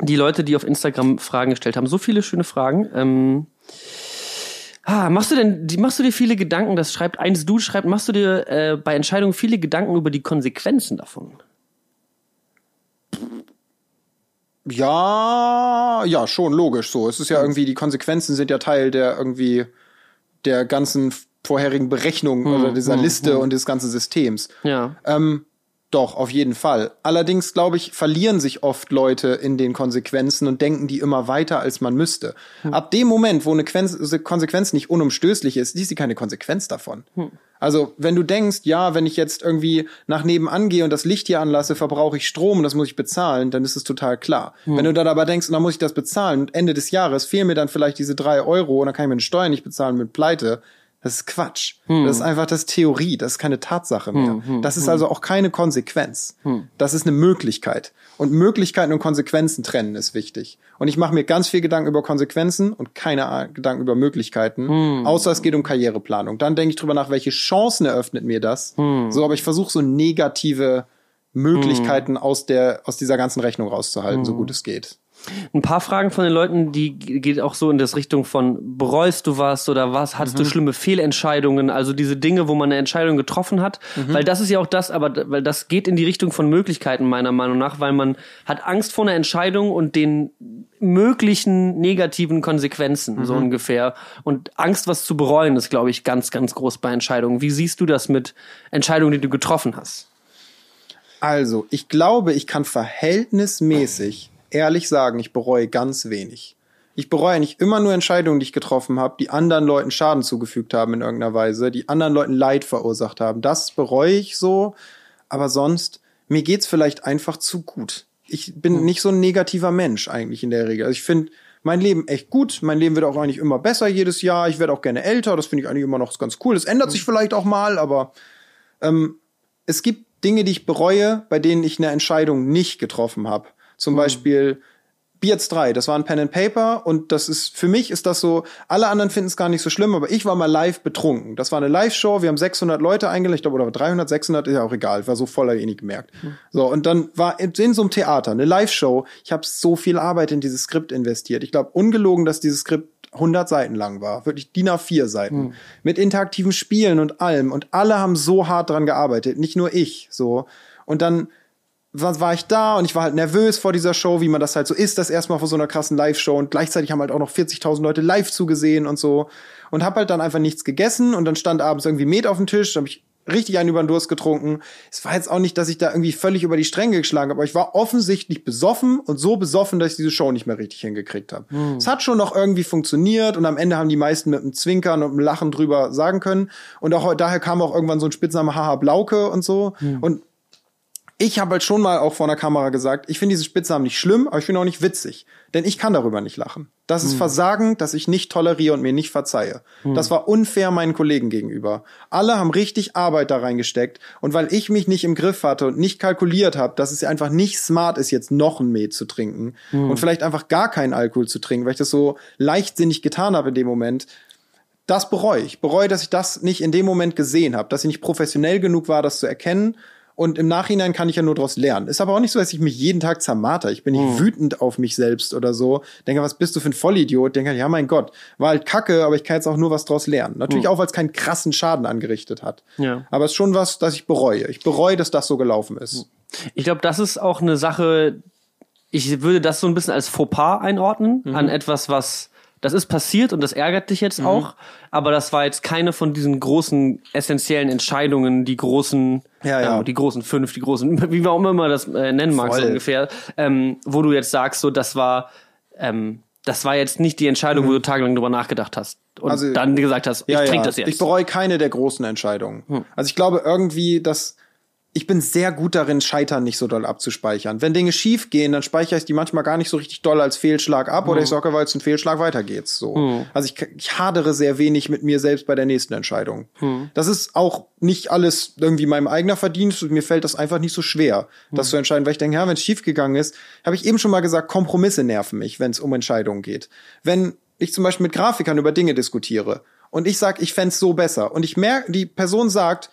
die Leute, die auf Instagram Fragen gestellt haben, so viele schöne Fragen. Ähm, Ah, machst du denn, machst du dir viele Gedanken, das schreibt eins du schreibt, machst du dir äh, bei Entscheidungen viele Gedanken über die Konsequenzen davon? Ja, ja, schon, logisch so. Es ist ja irgendwie, die Konsequenzen sind ja Teil der irgendwie der ganzen vorherigen Berechnung hm, oder dieser hm, Liste hm. und des ganzen Systems. Ja. Ähm, doch, auf jeden Fall. Allerdings, glaube ich, verlieren sich oft Leute in den Konsequenzen und denken die immer weiter, als man müsste. Hm. Ab dem Moment, wo eine Konsequenz nicht unumstößlich ist, ist sie keine Konsequenz davon. Hm. Also, wenn du denkst, ja, wenn ich jetzt irgendwie nach nebenan gehe und das Licht hier anlasse, verbrauche ich Strom und das muss ich bezahlen, dann ist es total klar. Hm. Wenn du dann aber denkst, dann muss ich das bezahlen und Ende des Jahres fehlen mir dann vielleicht diese drei Euro und dann kann ich meine Steuern nicht bezahlen mit Pleite, das ist Quatsch. Hm. Das ist einfach das Theorie, das ist keine Tatsache mehr. Hm, hm, das ist hm. also auch keine Konsequenz. Hm. Das ist eine Möglichkeit. Und Möglichkeiten und Konsequenzen trennen ist wichtig. Und ich mache mir ganz viel Gedanken über Konsequenzen und keine Gedanken über Möglichkeiten, hm. außer es geht um Karriereplanung. Dann denke ich drüber nach, welche Chancen eröffnet mir das. So, aber ich versuche so negative Möglichkeiten aus der aus dieser ganzen Rechnung rauszuhalten, so gut es geht. Ein paar Fragen von den Leuten, die geht auch so in das Richtung von bereust du was oder was, hast Mhm. du schlimme Fehlentscheidungen, also diese Dinge, wo man eine Entscheidung getroffen hat, Mhm. weil das ist ja auch das, aber weil das geht in die Richtung von Möglichkeiten meiner Meinung nach, weil man hat Angst vor einer Entscheidung und den möglichen negativen Konsequenzen, so Mhm. ungefähr. Und Angst, was zu bereuen, ist, glaube ich, ganz, ganz groß bei Entscheidungen. Wie siehst du das mit Entscheidungen, die du getroffen hast? Also, ich glaube, ich kann verhältnismäßig ehrlich sagen, ich bereue ganz wenig. Ich bereue nicht immer nur Entscheidungen, die ich getroffen habe, die anderen Leuten Schaden zugefügt haben in irgendeiner Weise, die anderen Leuten Leid verursacht haben. Das bereue ich so, aber sonst, mir geht's vielleicht einfach zu gut. Ich bin nicht so ein negativer Mensch eigentlich in der Regel. Also ich finde mein Leben echt gut. Mein Leben wird auch eigentlich immer besser jedes Jahr. Ich werde auch gerne älter. Das finde ich eigentlich immer noch ganz cool. Das ändert sich vielleicht auch mal, aber ähm, es gibt Dinge, die ich bereue, bei denen ich eine Entscheidung nicht getroffen habe. Zum Beispiel Beards 3, das war ein Pen and Paper und das ist, für mich ist das so, alle anderen finden es gar nicht so schlimm, aber ich war mal live betrunken. Das war eine Live-Show, wir haben 600 Leute eingeladen, ich glaube, oder 300, 600, ist ja auch egal, war so voller eh nicht gemerkt. So, und dann war in, so einem Theater eine Live-Show, ich habe so viel Arbeit in dieses Skript investiert. Ich glaube, ungelogen, dass dieses Skript 100 Seiten lang war, wirklich DIN A4 Seiten, mit interaktiven Spielen und allem und alle haben so hart dran gearbeitet, nicht nur ich, so. Und dann was war ich da und ich war halt nervös vor dieser Show, wie man das halt so ist, das erstmal vor so einer krassen Live-Show. Und gleichzeitig haben halt auch noch 40.000 Leute live zugesehen und so. Und hab halt dann einfach nichts gegessen und dann stand abends irgendwie Met auf dem Tisch, habe ich richtig einen über den Durst getrunken. Es war jetzt auch nicht, dass ich da irgendwie völlig über die Stränge geschlagen habe, aber ich war offensichtlich besoffen und so besoffen, dass ich diese Show nicht mehr richtig hingekriegt habe. Es hat schon noch irgendwie funktioniert und am Ende haben die meisten mit einem Zwinkern und einem Lachen drüber sagen können. Und auch daher kam auch irgendwann so ein Spitzname Haha Blauke und so. Und ich habe halt schon mal auch vor einer Kamera gesagt, ich finde diese Spitznamen nicht schlimm, aber ich finde auch nicht witzig. Denn ich kann darüber nicht lachen. Das ist Versagen, das ich nicht toleriere und mir nicht verzeihe. Das war unfair meinen Kollegen gegenüber. Alle haben richtig Arbeit da reingesteckt. Und weil ich mich nicht im Griff hatte und nicht kalkuliert habe, dass es einfach nicht smart ist, jetzt noch ein Met zu trinken und vielleicht einfach gar keinen Alkohol zu trinken, weil ich das so leichtsinnig getan habe in dem Moment, das bereue ich. Ich bereue, dass ich das nicht in dem Moment gesehen habe, dass ich nicht professionell genug war, das zu erkennen. Und im Nachhinein kann ich ja nur daraus lernen. Ist aber auch nicht so, dass ich mich jeden Tag zermarter. Ich bin nicht wütend auf mich selbst oder so. Denke, was bist du für ein Vollidiot? Denke, ja, mein Gott, war halt kacke, aber ich kann jetzt auch nur was draus lernen. Natürlich auch, weil es keinen krassen Schaden angerichtet hat. Ja. Aber es ist schon was, das ich bereue. Ich bereue, dass das so gelaufen ist. Ich glaube, das ist auch eine Sache, ich würde das so ein bisschen als Fauxpas einordnen, Mhm. an etwas, was, das ist passiert und das ärgert dich jetzt auch, aber das war jetzt keine von diesen großen, essentiellen Entscheidungen, die großen, Ja, ja. ähm, die großen fünf, die großen, wie man auch immer das äh, nennen mag, so ungefähr, ähm, wo du jetzt sagst, so, das war, ähm, das war jetzt nicht die Entscheidung, wo du tagelang drüber nachgedacht hast und Mhm. Also- dann gesagt hast, ich Ja, trinke das jetzt. Ich bereue keine der großen Entscheidungen. Also ich glaube irgendwie, dass ich bin sehr gut darin, Scheitern nicht so doll abzuspeichern. Wenn Dinge schief gehen, dann speichere ich die manchmal gar nicht so richtig doll als Fehlschlag ab Hm. oder ich sorge, weil es ein Fehlschlag weitergeht. So. Also ich, ich hadere sehr wenig mit mir selbst bei der nächsten Entscheidung. Hm. Das ist auch nicht alles irgendwie meinem eigener Verdienst. Mir fällt das einfach nicht so schwer, das Hm. zu entscheiden, weil ich denke, ja, wenn es schief gegangen ist, habe ich eben schon mal gesagt, Kompromisse nerven mich, wenn es um Entscheidungen geht. Wenn ich zum Beispiel mit Grafikern über Dinge diskutiere und ich sage, ich fänd's so besser und ich merke, die Person sagt,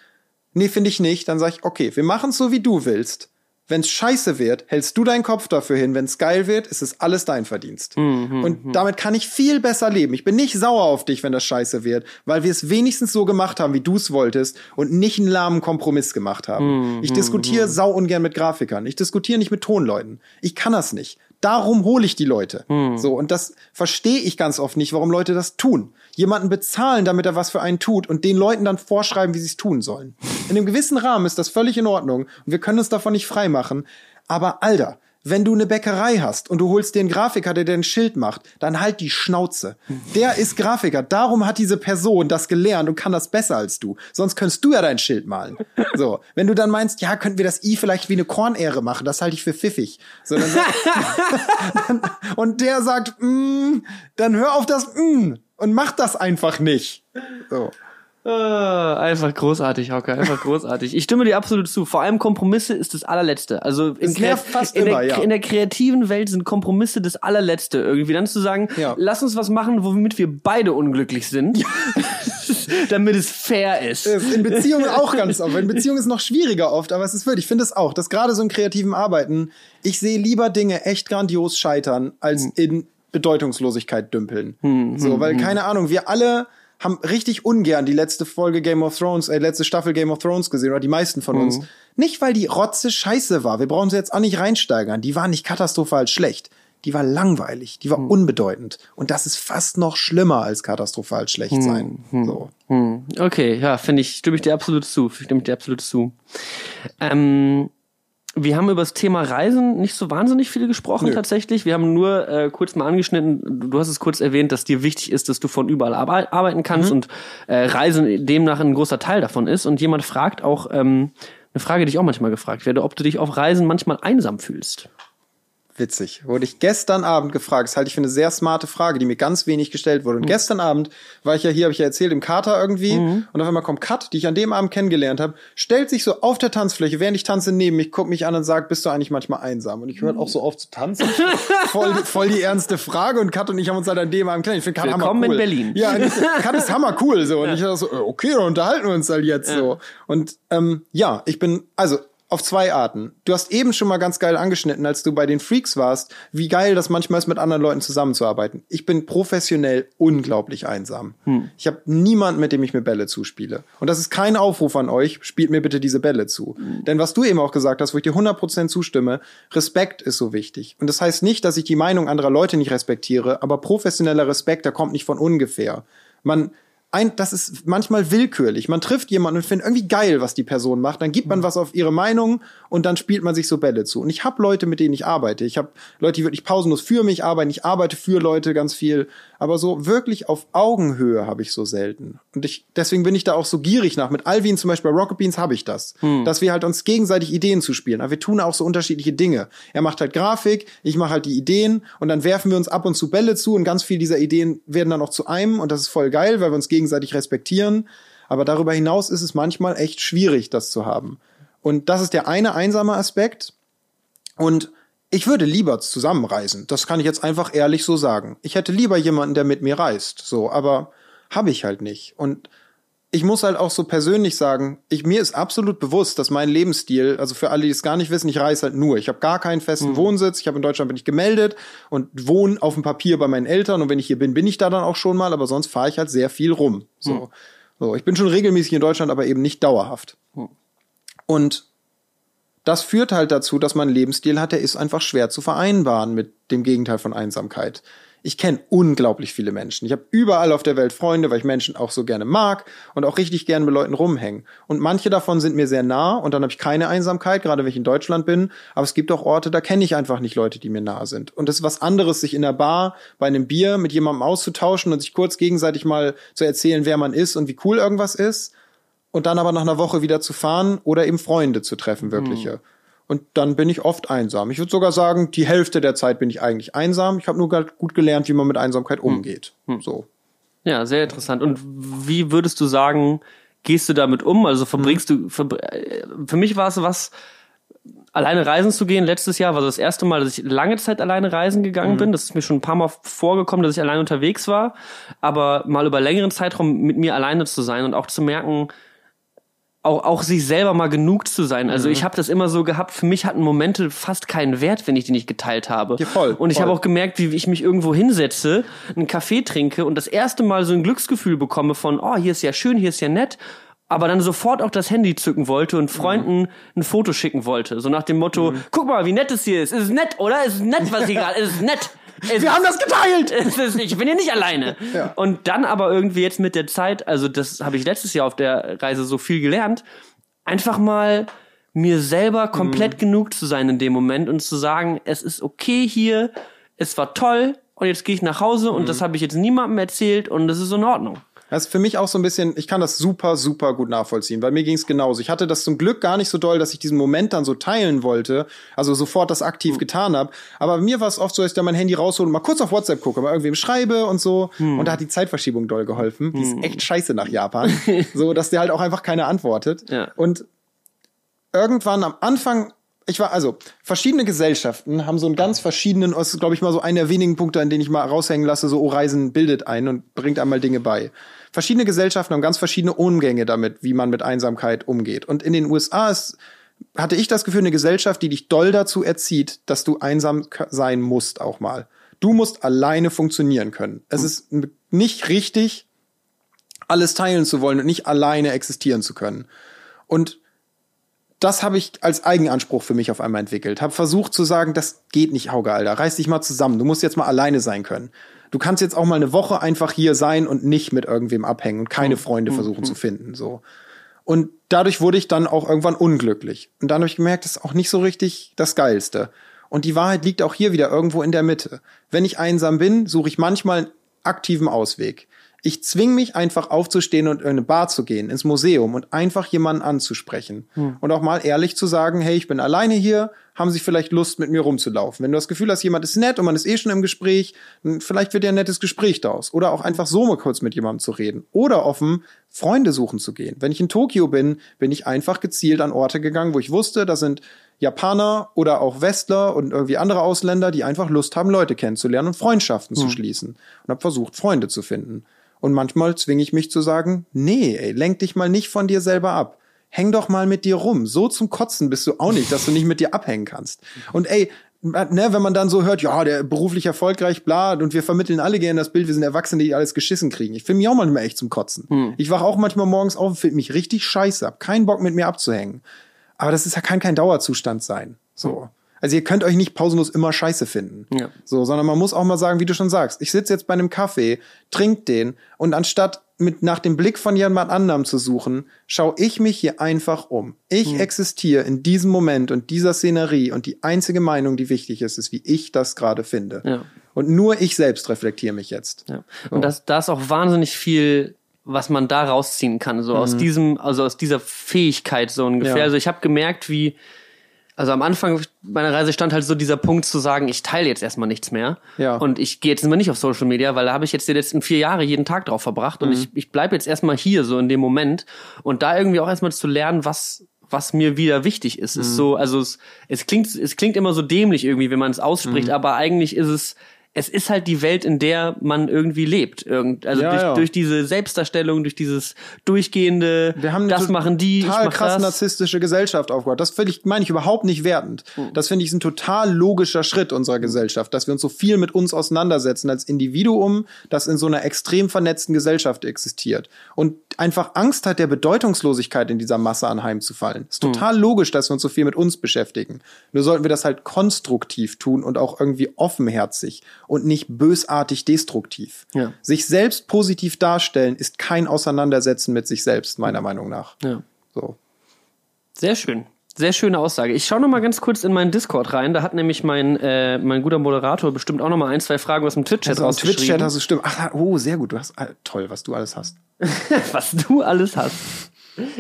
nee, finde ich nicht, dann sage ich, okay, wir machen's so, wie du willst. Wenn's scheiße wird, hältst du deinen Kopf dafür hin. Wenn's geil wird, ist es alles dein Verdienst. und damit kann ich viel besser leben. Ich bin nicht sauer auf dich, wenn das scheiße wird, weil wir es wenigstens so gemacht haben, wie du es wolltest und nicht einen lahmen Kompromiss gemacht haben. Ich diskutiere sau ungern mit Grafikern. Ich diskutiere nicht mit Tonleuten. Ich kann das nicht. Darum hole ich die Leute. So, und das verstehe ich ganz oft nicht, warum Leute das tun. Jemanden bezahlen, damit er was für einen tut und den Leuten dann vorschreiben, wie sie es tun sollen. In einem gewissen Rahmen ist das völlig in Ordnung und wir können uns davon nicht frei machen. Aber Alter, wenn du eine Bäckerei hast und du holst dir einen Grafiker, der dir ein Schild macht, dann halt die Schnauze. Der ist Grafiker. Darum hat diese Person das gelernt und kann das besser als du. Sonst könntest du ja dein Schild malen. So. Wenn du dann meinst, ja, könnten wir das I vielleicht wie eine Kornähre machen, das halte ich für pfiffig. So, dann dann, und der sagt, mm, dann hör auf das mm und mach das einfach nicht. So. Ah, einfach großartig, Hauke, einfach großartig. Ich stimme dir absolut zu. Vor allem Kompromisse ist das allerletzte. Also nervt fast in, immer, der, ja. in der kreativen Welt sind Kompromisse das allerletzte irgendwie. Dann zu sagen, Ja. lass uns was machen, womit wir beide unglücklich sind. damit es fair ist. ist in Beziehungen auch ganz oft. In Beziehungen ist es noch schwieriger oft, aber es ist wirklich, ich finde es auch, dass gerade so im kreativen Arbeiten, ich sehe lieber Dinge echt grandios scheitern, als Hm. in Bedeutungslosigkeit dümpeln. so, weil, keine Ahnung, wir alle haben richtig ungern die letzte Folge Game of Thrones, äh, letzte Staffel Game of Thrones gesehen, oder die meisten von uns. Nicht, weil die Rotze scheiße war. Wir brauchen sie jetzt auch nicht reinsteigern. Die war nicht katastrophal schlecht. Die war langweilig, die war unbedeutend. Und das ist fast noch schlimmer als katastrophal schlecht sein. So. Hm, Okay, ja, finde ich, stimme ich dir absolut zu. Stimme ich dir absolut zu. Ähm, wir haben über das Thema Reisen nicht so wahnsinnig viel gesprochen Nö. tatsächlich. Wir haben nur äh, kurz mal angeschnitten, du hast es kurz erwähnt, dass dir wichtig ist, dass du von überall arbe arbeiten kannst und äh, Reisen demnach ein großer Teil davon ist. Und jemand fragt auch, ähm, eine Frage, die ich auch manchmal gefragt werde, ob du dich auf Reisen manchmal einsam fühlst. Witzig. Wurde ich gestern Abend gefragt. Das halte ich für eine sehr smarte Frage, die mir ganz wenig gestellt wurde. Und gestern Abend war ich ja hier, habe ich ja erzählt, im Kater irgendwie. Und auf einmal kommt Kat, die ich an dem Abend kennengelernt habe, stellt sich so auf der Tanzfläche, während ich tanze, neben mich, guckt mich an und sagt, bist du eigentlich manchmal einsam? Und ich höre auch so auf zu tanzen. voll, voll die ernste Frage. Und Kat und ich haben uns halt an dem Abend kennengelernt. Ich finde Kat Willkommen hammer in cool. Berlin. Ja, ich Kat ist hammer cool. So. Und ich dachte so, okay, dann unterhalten wir uns halt jetzt so. Und ähm, ja, ich bin, also auf zwei Arten. Du hast eben schon mal ganz geil angeschnitten, als du bei den Freaks warst, wie geil das manchmal ist, mit anderen Leuten zusammenzuarbeiten. Ich bin professionell unglaublich einsam. Ich habe niemanden, mit dem ich mir Bälle zuspiele. Und das ist kein Aufruf an euch, spielt mir bitte diese Bälle zu. Denn was du eben auch gesagt hast, wo ich dir 100% zustimme, Respekt ist so wichtig. Und das heißt nicht, dass ich die Meinung anderer Leute nicht respektiere, aber professioneller Respekt, der kommt nicht von ungefähr. Man ein, das ist manchmal willkürlich. Man trifft jemanden und findet irgendwie geil, was die Person macht. Dann gibt man was auf ihre Meinung und dann spielt man sich so Bälle zu. Und ich habe Leute, mit denen ich arbeite. Ich habe Leute, die wirklich pausenlos für mich arbeiten. Ich arbeite für Leute ganz viel. Aber so wirklich auf Augenhöhe habe ich so selten. Und ich, deswegen bin ich da auch so gierig nach. Mit Alvin zum Beispiel bei Rocket Beans habe ich das. Dass wir halt uns gegenseitig Ideen zuspielen. Aber wir tun auch so unterschiedliche Dinge. Er macht halt Grafik, ich mache halt die Ideen und dann werfen wir uns ab und zu Bälle zu und ganz viel dieser Ideen werden dann auch zu einem und das ist voll geil, weil wir uns gegenseitig respektieren. Aber darüber hinaus ist es manchmal echt schwierig, das zu haben. Und das ist der eine einsame Aspekt. Und ich würde lieber zusammenreisen. Das kann ich jetzt einfach ehrlich so sagen. Ich hätte lieber jemanden, der mit mir reist. So, aber habe ich halt nicht. Und ich muss halt auch so persönlich sagen, ich, mir ist absolut bewusst, dass mein Lebensstil, also für alle, die es gar nicht wissen, ich reise halt nur. Ich habe gar keinen festen Wohnsitz. Ich habe in Deutschland bin ich gemeldet und wohne auf dem Papier bei meinen Eltern. Und wenn ich hier bin, bin ich da dann auch schon mal. Aber sonst fahre ich halt sehr viel rum. So, so, ich bin schon regelmäßig in Deutschland, aber eben nicht dauerhaft. Und das führt halt dazu, dass man einen Lebensstil hat, der ist einfach schwer zu vereinbaren mit dem Gegenteil von Einsamkeit. Ich kenne unglaublich viele Menschen. Ich habe überall auf der Welt Freunde, weil ich Menschen auch so gerne mag und auch richtig gerne mit Leuten rumhängen. Und manche davon sind mir sehr nah und dann habe ich keine Einsamkeit, gerade wenn ich in Deutschland bin. Aber es gibt auch Orte, da kenne ich einfach nicht Leute, die mir nah sind. Und es ist was anderes, sich in der Bar bei einem Bier mit jemandem auszutauschen und sich kurz gegenseitig mal zu erzählen, wer man ist und wie cool irgendwas ist und dann aber nach einer Woche wieder zu fahren oder eben Freunde zu treffen, wirkliche. Und dann bin ich oft einsam. Ich würde sogar sagen, die Hälfte der Zeit bin ich eigentlich einsam. Ich habe nur gut gelernt, wie man mit Einsamkeit umgeht. So. Ja, sehr interessant. Und wie würdest du sagen, gehst du damit um? Also verbringst du, verbr äh, für mich war es was, alleine reisen zu gehen. Letztes Jahr war das erste Mal, dass ich lange Zeit alleine reisen gegangen bin. Das ist mir schon ein paar Mal vorgekommen, dass ich alleine unterwegs war. Aber mal über längeren Zeitraum mit mir alleine zu sein und auch zu merken, auch, auch sich selber mal genug zu sein. Also ich habe das immer so gehabt, für mich hatten Momente fast keinen Wert, wenn ich die nicht geteilt habe. Ja, voll, und ich habe auch gemerkt, wie ich mich irgendwo hinsetze, einen Kaffee trinke und das erste Mal so ein Glücksgefühl bekomme von, oh, hier ist ja schön, hier ist ja nett, aber dann sofort auch das Handy zücken wollte und Freunden ein Foto schicken wollte. So nach dem Motto, guck mal, wie nett es hier ist. Es ist nett, oder? Es ist nett, was hier gerade, es ist nett. Es Wir haben das geteilt! es ist, ich bin hier nicht alleine. Ja. Und dann aber irgendwie jetzt mit der Zeit, also das habe ich letztes Jahr auf der Reise so viel gelernt, einfach mal mir selber komplett genug zu sein in dem Moment und zu sagen, es ist okay hier, es war toll und jetzt gehe ich nach Hause und das habe ich jetzt niemandem erzählt und das ist in Ordnung. Das ist für mich auch so ein bisschen, ich kann das super, super gut nachvollziehen, weil mir ging es genauso. Ich hatte das zum Glück gar nicht so doll, dass ich diesen Moment dann so teilen wollte, also sofort das aktiv getan habe. Aber bei mir war es oft so, dass ich dann mein Handy raushole und mal kurz auf WhatsApp gucke, mal irgendwem schreibe und so. Und da hat die Zeitverschiebung doll geholfen. Die ist echt scheiße nach Japan. so, dass der halt auch einfach keiner antwortet. Ja. Und irgendwann am Anfang, ich war, also, verschiedene Gesellschaften haben so einen ganz verschiedenen, das ist, glaube ich, mal so einer der wenigen Punkte, an denen ich mal raushängen lasse, so, oh, Reisen bildet ein und bringt einmal Dinge bei. Verschiedene Gesellschaften haben ganz verschiedene Umgänge damit, wie man mit Einsamkeit umgeht. Und in den USA ist, hatte ich das Gefühl, eine Gesellschaft, die dich doll dazu erzieht, dass du einsam sein musst auch mal. Du musst alleine funktionieren können. Es ist nicht richtig, alles teilen zu wollen und nicht alleine existieren zu können. Und das habe ich als Eigenanspruch für mich auf einmal entwickelt. Habe versucht zu sagen, das geht nicht, Hauge, Alter. Reiß dich mal zusammen. Du musst jetzt mal alleine sein können. Du kannst jetzt auch mal eine Woche einfach hier sein und nicht mit irgendwem abhängen und keine Freunde versuchen zu finden, so. Und dadurch wurde ich dann auch irgendwann unglücklich. Und dann habe ich gemerkt, das ist auch nicht so richtig das Geilste. Und die Wahrheit liegt auch hier wieder irgendwo in der Mitte. Wenn ich einsam bin, suche ich manchmal einen aktiven Ausweg. Ich zwing mich einfach aufzustehen und in eine Bar zu gehen, ins Museum und einfach jemanden anzusprechen. Hm. Und auch mal ehrlich zu sagen, hey, ich bin alleine hier, haben Sie vielleicht Lust, mit mir rumzulaufen? Wenn du das Gefühl hast, jemand ist nett und man ist eh schon im Gespräch, vielleicht wird ja ein nettes Gespräch daraus. Oder auch einfach so mal kurz mit jemandem zu reden. Oder offen Freunde suchen zu gehen. Wenn ich in Tokio bin, bin ich einfach gezielt an Orte gegangen, wo ich wusste, da sind Japaner oder auch Westler und irgendwie andere Ausländer, die einfach Lust haben, Leute kennenzulernen und Freundschaften hm. zu schließen. Und habe versucht, Freunde zu finden. Und manchmal zwinge ich mich zu sagen, nee, ey, lenk dich mal nicht von dir selber ab. Häng doch mal mit dir rum. So zum Kotzen bist du auch nicht, dass du nicht mit dir abhängen kannst. Und ey, ne, wenn man dann so hört, ja, der beruflich erfolgreich, bla, und wir vermitteln alle gerne das Bild, wir sind Erwachsene, die alles geschissen kriegen. Ich finde mich auch manchmal echt zum Kotzen. Hm. Ich wache auch manchmal morgens auf und finde mich richtig scheiße ab. Keinen Bock mit mir abzuhängen. Aber das ist ja kann kein Dauerzustand sein. So. Hm. Also ihr könnt euch nicht pausenlos immer Scheiße finden. Ja. So, sondern man muss auch mal sagen, wie du schon sagst, ich sitze jetzt bei einem Kaffee, trink den und anstatt mit nach dem Blick von jemand anderem zu suchen, schaue ich mich hier einfach um. Ich mhm. existiere in diesem Moment und dieser Szenerie und die einzige Meinung, die wichtig ist, ist, wie ich das gerade finde. Ja. Und nur ich selbst reflektiere mich jetzt. Ja. Und so. das, da ist auch wahnsinnig viel was man da rausziehen kann, so mhm. aus diesem, also aus dieser Fähigkeit so ungefähr. Ja. Also ich habe gemerkt, wie also am Anfang meiner Reise stand halt so dieser Punkt zu sagen, ich teile jetzt erstmal nichts mehr. Ja. Und ich gehe jetzt immer nicht auf Social Media, weil da habe ich jetzt die letzten vier Jahre jeden Tag drauf verbracht. Und mhm. ich, ich bleibe jetzt erstmal hier, so in dem Moment. Und da irgendwie auch erstmal zu lernen, was, was mir wieder wichtig ist. Mhm. Ist so, also es, es klingt, es klingt immer so dämlich irgendwie, wenn man es ausspricht, mhm. aber eigentlich ist es es ist halt die Welt, in der man irgendwie lebt. Irgend, also ja, durch, ja. durch diese Selbstdarstellung, durch dieses durchgehende, Wir haben das machen die, total krass das. narzisstische Gesellschaft aufgebaut. Das finde ich, meine ich überhaupt nicht wertend. Hm. Das finde ich ist ein total logischer Schritt unserer Gesellschaft, dass wir uns so viel mit uns auseinandersetzen als Individuum, das in so einer extrem vernetzten Gesellschaft existiert und einfach Angst hat, der Bedeutungslosigkeit in dieser Masse anheimzufallen. Ist hm. total hm. logisch, dass wir uns so viel mit uns beschäftigen. Nur sollten wir das halt konstruktiv tun und auch irgendwie offenherzig und nicht bösartig destruktiv. Ja. Sich selbst positiv darstellen ist kein Auseinandersetzen mit sich selbst, meiner Meinung nach. Ja. So. Sehr schön. Sehr schöne Aussage. Ich schaue noch mal ganz kurz in meinen Discord rein. Da hat nämlich mein, äh, mein guter Moderator bestimmt auch noch mal ein, zwei Fragen aus dem Twitch-Chat also rausgeschrieben. Twitch-Chat hast du stimmt. Ach, oh, sehr gut. Du hast äh, toll, was du alles hast. was du alles hast.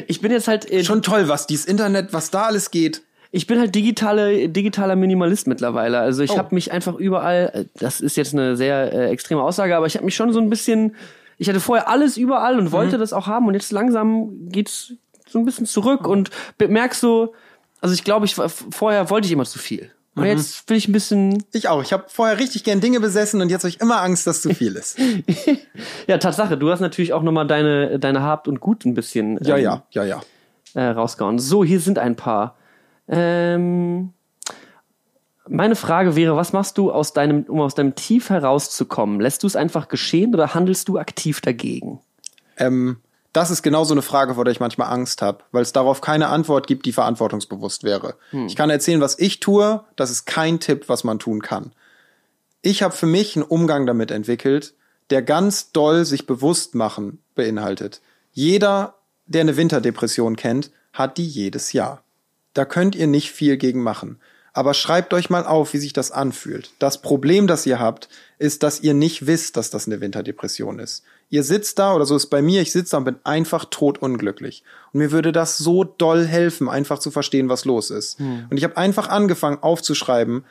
Ich bin jetzt halt schon toll, was dieses Internet, was da alles geht ich bin halt digitale, digitaler Minimalist mittlerweile. Also ich oh. habe mich einfach überall, das ist jetzt eine sehr äh, extreme Aussage, aber ich habe mich schon so ein bisschen, ich hatte vorher alles überall und wollte mhm. das auch haben und jetzt langsam geht's so ein bisschen zurück und merkst so, also ich glaube, ich vorher wollte ich immer zu viel. Und mhm. jetzt will ich ein bisschen. Ich auch. Ich habe vorher richtig gern Dinge besessen und jetzt habe ich immer Angst, dass zu viel ist. ja, Tatsache. Du hast natürlich auch nochmal deine, deine Habt und Gut ein bisschen. Ja, ähm, ja, ja, ja. Äh, rausgehauen. So, hier sind ein paar. Ähm, meine Frage wäre, was machst du aus deinem, um aus deinem Tief herauszukommen? Lässt du es einfach geschehen oder handelst du aktiv dagegen? Ähm, das ist genau so eine Frage, vor der ich manchmal Angst habe, weil es darauf keine Antwort gibt, die verantwortungsbewusst wäre. Hm. Ich kann erzählen, was ich tue, das ist kein Tipp, was man tun kann. Ich habe für mich einen Umgang damit entwickelt, der ganz doll sich bewusst machen beinhaltet. Jeder, der eine Winterdepression kennt, hat die jedes Jahr. Da könnt ihr nicht viel gegen machen. Aber schreibt euch mal auf, wie sich das anfühlt. Das Problem, das ihr habt, ist, dass ihr nicht wisst, dass das eine Winterdepression ist. Ihr sitzt da, oder so ist bei mir, ich sitze da und bin einfach totunglücklich. Und mir würde das so doll helfen, einfach zu verstehen, was los ist. Hm. Und ich habe einfach angefangen aufzuschreiben,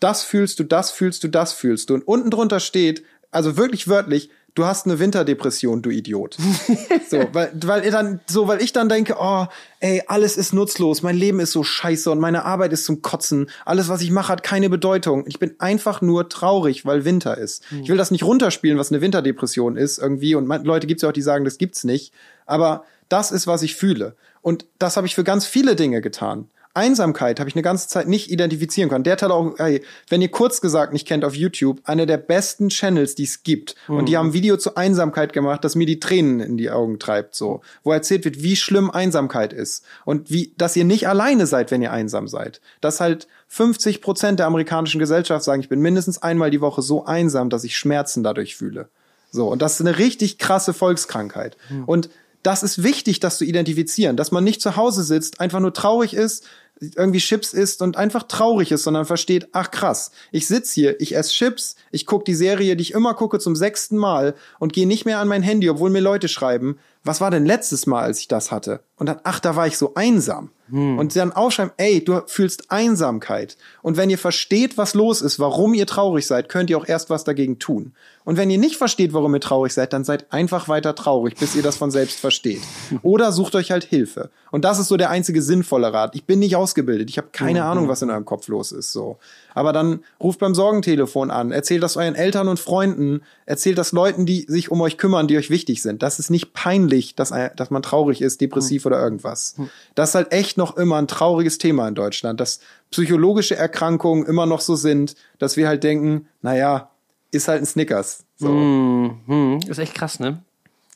das fühlst du, das fühlst du, das fühlst du. Und unten drunter steht, also wirklich wörtlich, du hast eine Winterdepression, du Idiot. so, weil, weil dann, so, weil ich dann denke, oh, ey, alles ist nutzlos, mein Leben ist so scheiße und meine Arbeit ist zum Kotzen. Alles, was ich mache, hat keine Bedeutung. Ich bin einfach nur traurig, weil Winter ist. Ich will das nicht runterspielen, was eine Winterdepression ist, irgendwie. Und man, Leute gibt's ja auch, die sagen, das gibt's nicht. Aber das ist, was ich fühle. Und das habe ich für ganz viele Dinge getan. Einsamkeit habe ich eine ganze Zeit nicht identifizieren können. Der hat halt auch, ey, wenn ihr kurz gesagt nicht kennt auf YouTube, eine der besten Channels, die es gibt. Mhm. Und die haben ein Video zur Einsamkeit gemacht, das mir die Tränen in die Augen treibt, so. Wo erzählt wird, wie schlimm Einsamkeit ist. Und wie, dass ihr nicht alleine seid, wenn ihr einsam seid. Dass halt 50 Prozent der amerikanischen Gesellschaft sagen, ich bin mindestens einmal die Woche so einsam, dass ich Schmerzen dadurch fühle. So. Und das ist eine richtig krasse Volkskrankheit. Mhm. Und das ist wichtig, das zu identifizieren, dass man nicht zu Hause sitzt, einfach nur traurig ist, irgendwie Chips isst und einfach traurig ist, sondern versteht, ach krass, ich sitz hier, ich esse Chips, ich gucke die Serie, die ich immer gucke zum sechsten Mal und gehe nicht mehr an mein Handy, obwohl mir Leute schreiben, was war denn letztes Mal, als ich das hatte? Und dann, ach, da war ich so einsam. Hm. Und dann aufschreiben, ey, du fühlst Einsamkeit. Und wenn ihr versteht, was los ist, warum ihr traurig seid, könnt ihr auch erst was dagegen tun. Und wenn ihr nicht versteht, warum ihr traurig seid, dann seid einfach weiter traurig, bis ihr das von selbst versteht. Oder sucht euch halt Hilfe. Und das ist so der einzige sinnvolle Rat. Ich bin nicht ausgebildet. Ich habe keine mhm. Ahnung, was in eurem Kopf los ist. So. Aber dann ruft beim Sorgentelefon an, erzählt das euren Eltern und Freunden, erzählt das Leuten, die sich um euch kümmern, die euch wichtig sind. Das ist nicht peinlich, dass, dass man traurig ist, depressiv. Oder irgendwas. Mhm. Das ist halt echt noch immer ein trauriges Thema in Deutschland, dass psychologische Erkrankungen immer noch so sind, dass wir halt denken, naja, ist halt ein Snickers. So. Mhm. Ist echt krass, ne?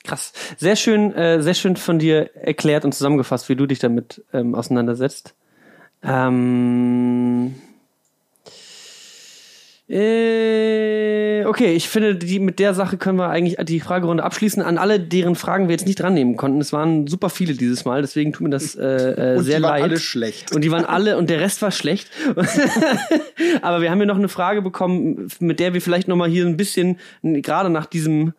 Krass. Sehr schön, äh, sehr schön von dir erklärt und zusammengefasst, wie du dich damit ähm, auseinandersetzt. Ähm, äh, okay, ich finde, die, mit der Sache können wir eigentlich die Fragerunde abschließen. An alle, deren Fragen wir jetzt nicht dran nehmen konnten. Es waren super viele dieses Mal, deswegen tut mir das äh, äh, und sehr leid. Und die waren alle schlecht. Und die waren alle, und der Rest war schlecht. Aber wir haben hier noch eine Frage bekommen, mit der wir vielleicht nochmal hier ein bisschen, gerade nach diesem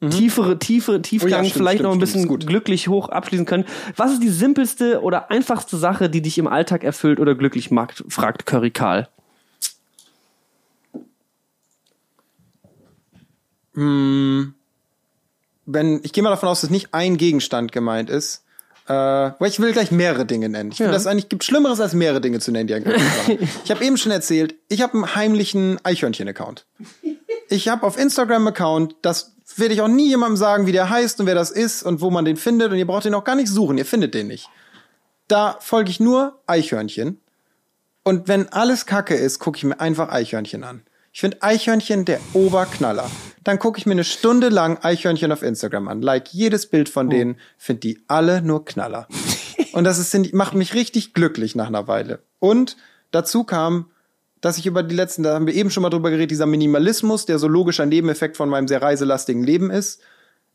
mhm. tiefere, tiefere, Tiefgang oh ja, stimmt, vielleicht stimmt, noch ein bisschen stimmt, glücklich hoch abschließen können. Was ist die simpelste oder einfachste Sache, die dich im Alltag erfüllt oder glücklich macht, fragt Curry Karl. Mh, hm, wenn, ich gehe mal davon aus, dass nicht ein Gegenstand gemeint ist. Äh, weil ich will gleich mehrere Dinge nennen. Ich ja. finde, das eigentlich gibt Schlimmeres als mehrere Dinge zu nennen, die Ich habe eben schon erzählt, ich habe einen heimlichen Eichhörnchen-Account. Ich habe auf Instagram Account, das werde ich auch nie jemandem sagen, wie der heißt und wer das ist und wo man den findet und ihr braucht den auch gar nicht suchen, ihr findet den nicht. Da folge ich nur Eichhörnchen. Und wenn alles Kacke ist, gucke ich mir einfach Eichhörnchen an. Ich finde Eichhörnchen der Oberknaller. Dann gucke ich mir eine Stunde lang Eichhörnchen auf Instagram an, like jedes Bild von oh. denen, finde die alle nur Knaller. Und das ist, macht mich richtig glücklich nach einer Weile. Und dazu kam, dass ich über die letzten, da haben wir eben schon mal drüber geredet, dieser Minimalismus, der so logischer Nebeneffekt von meinem sehr reiselastigen Leben ist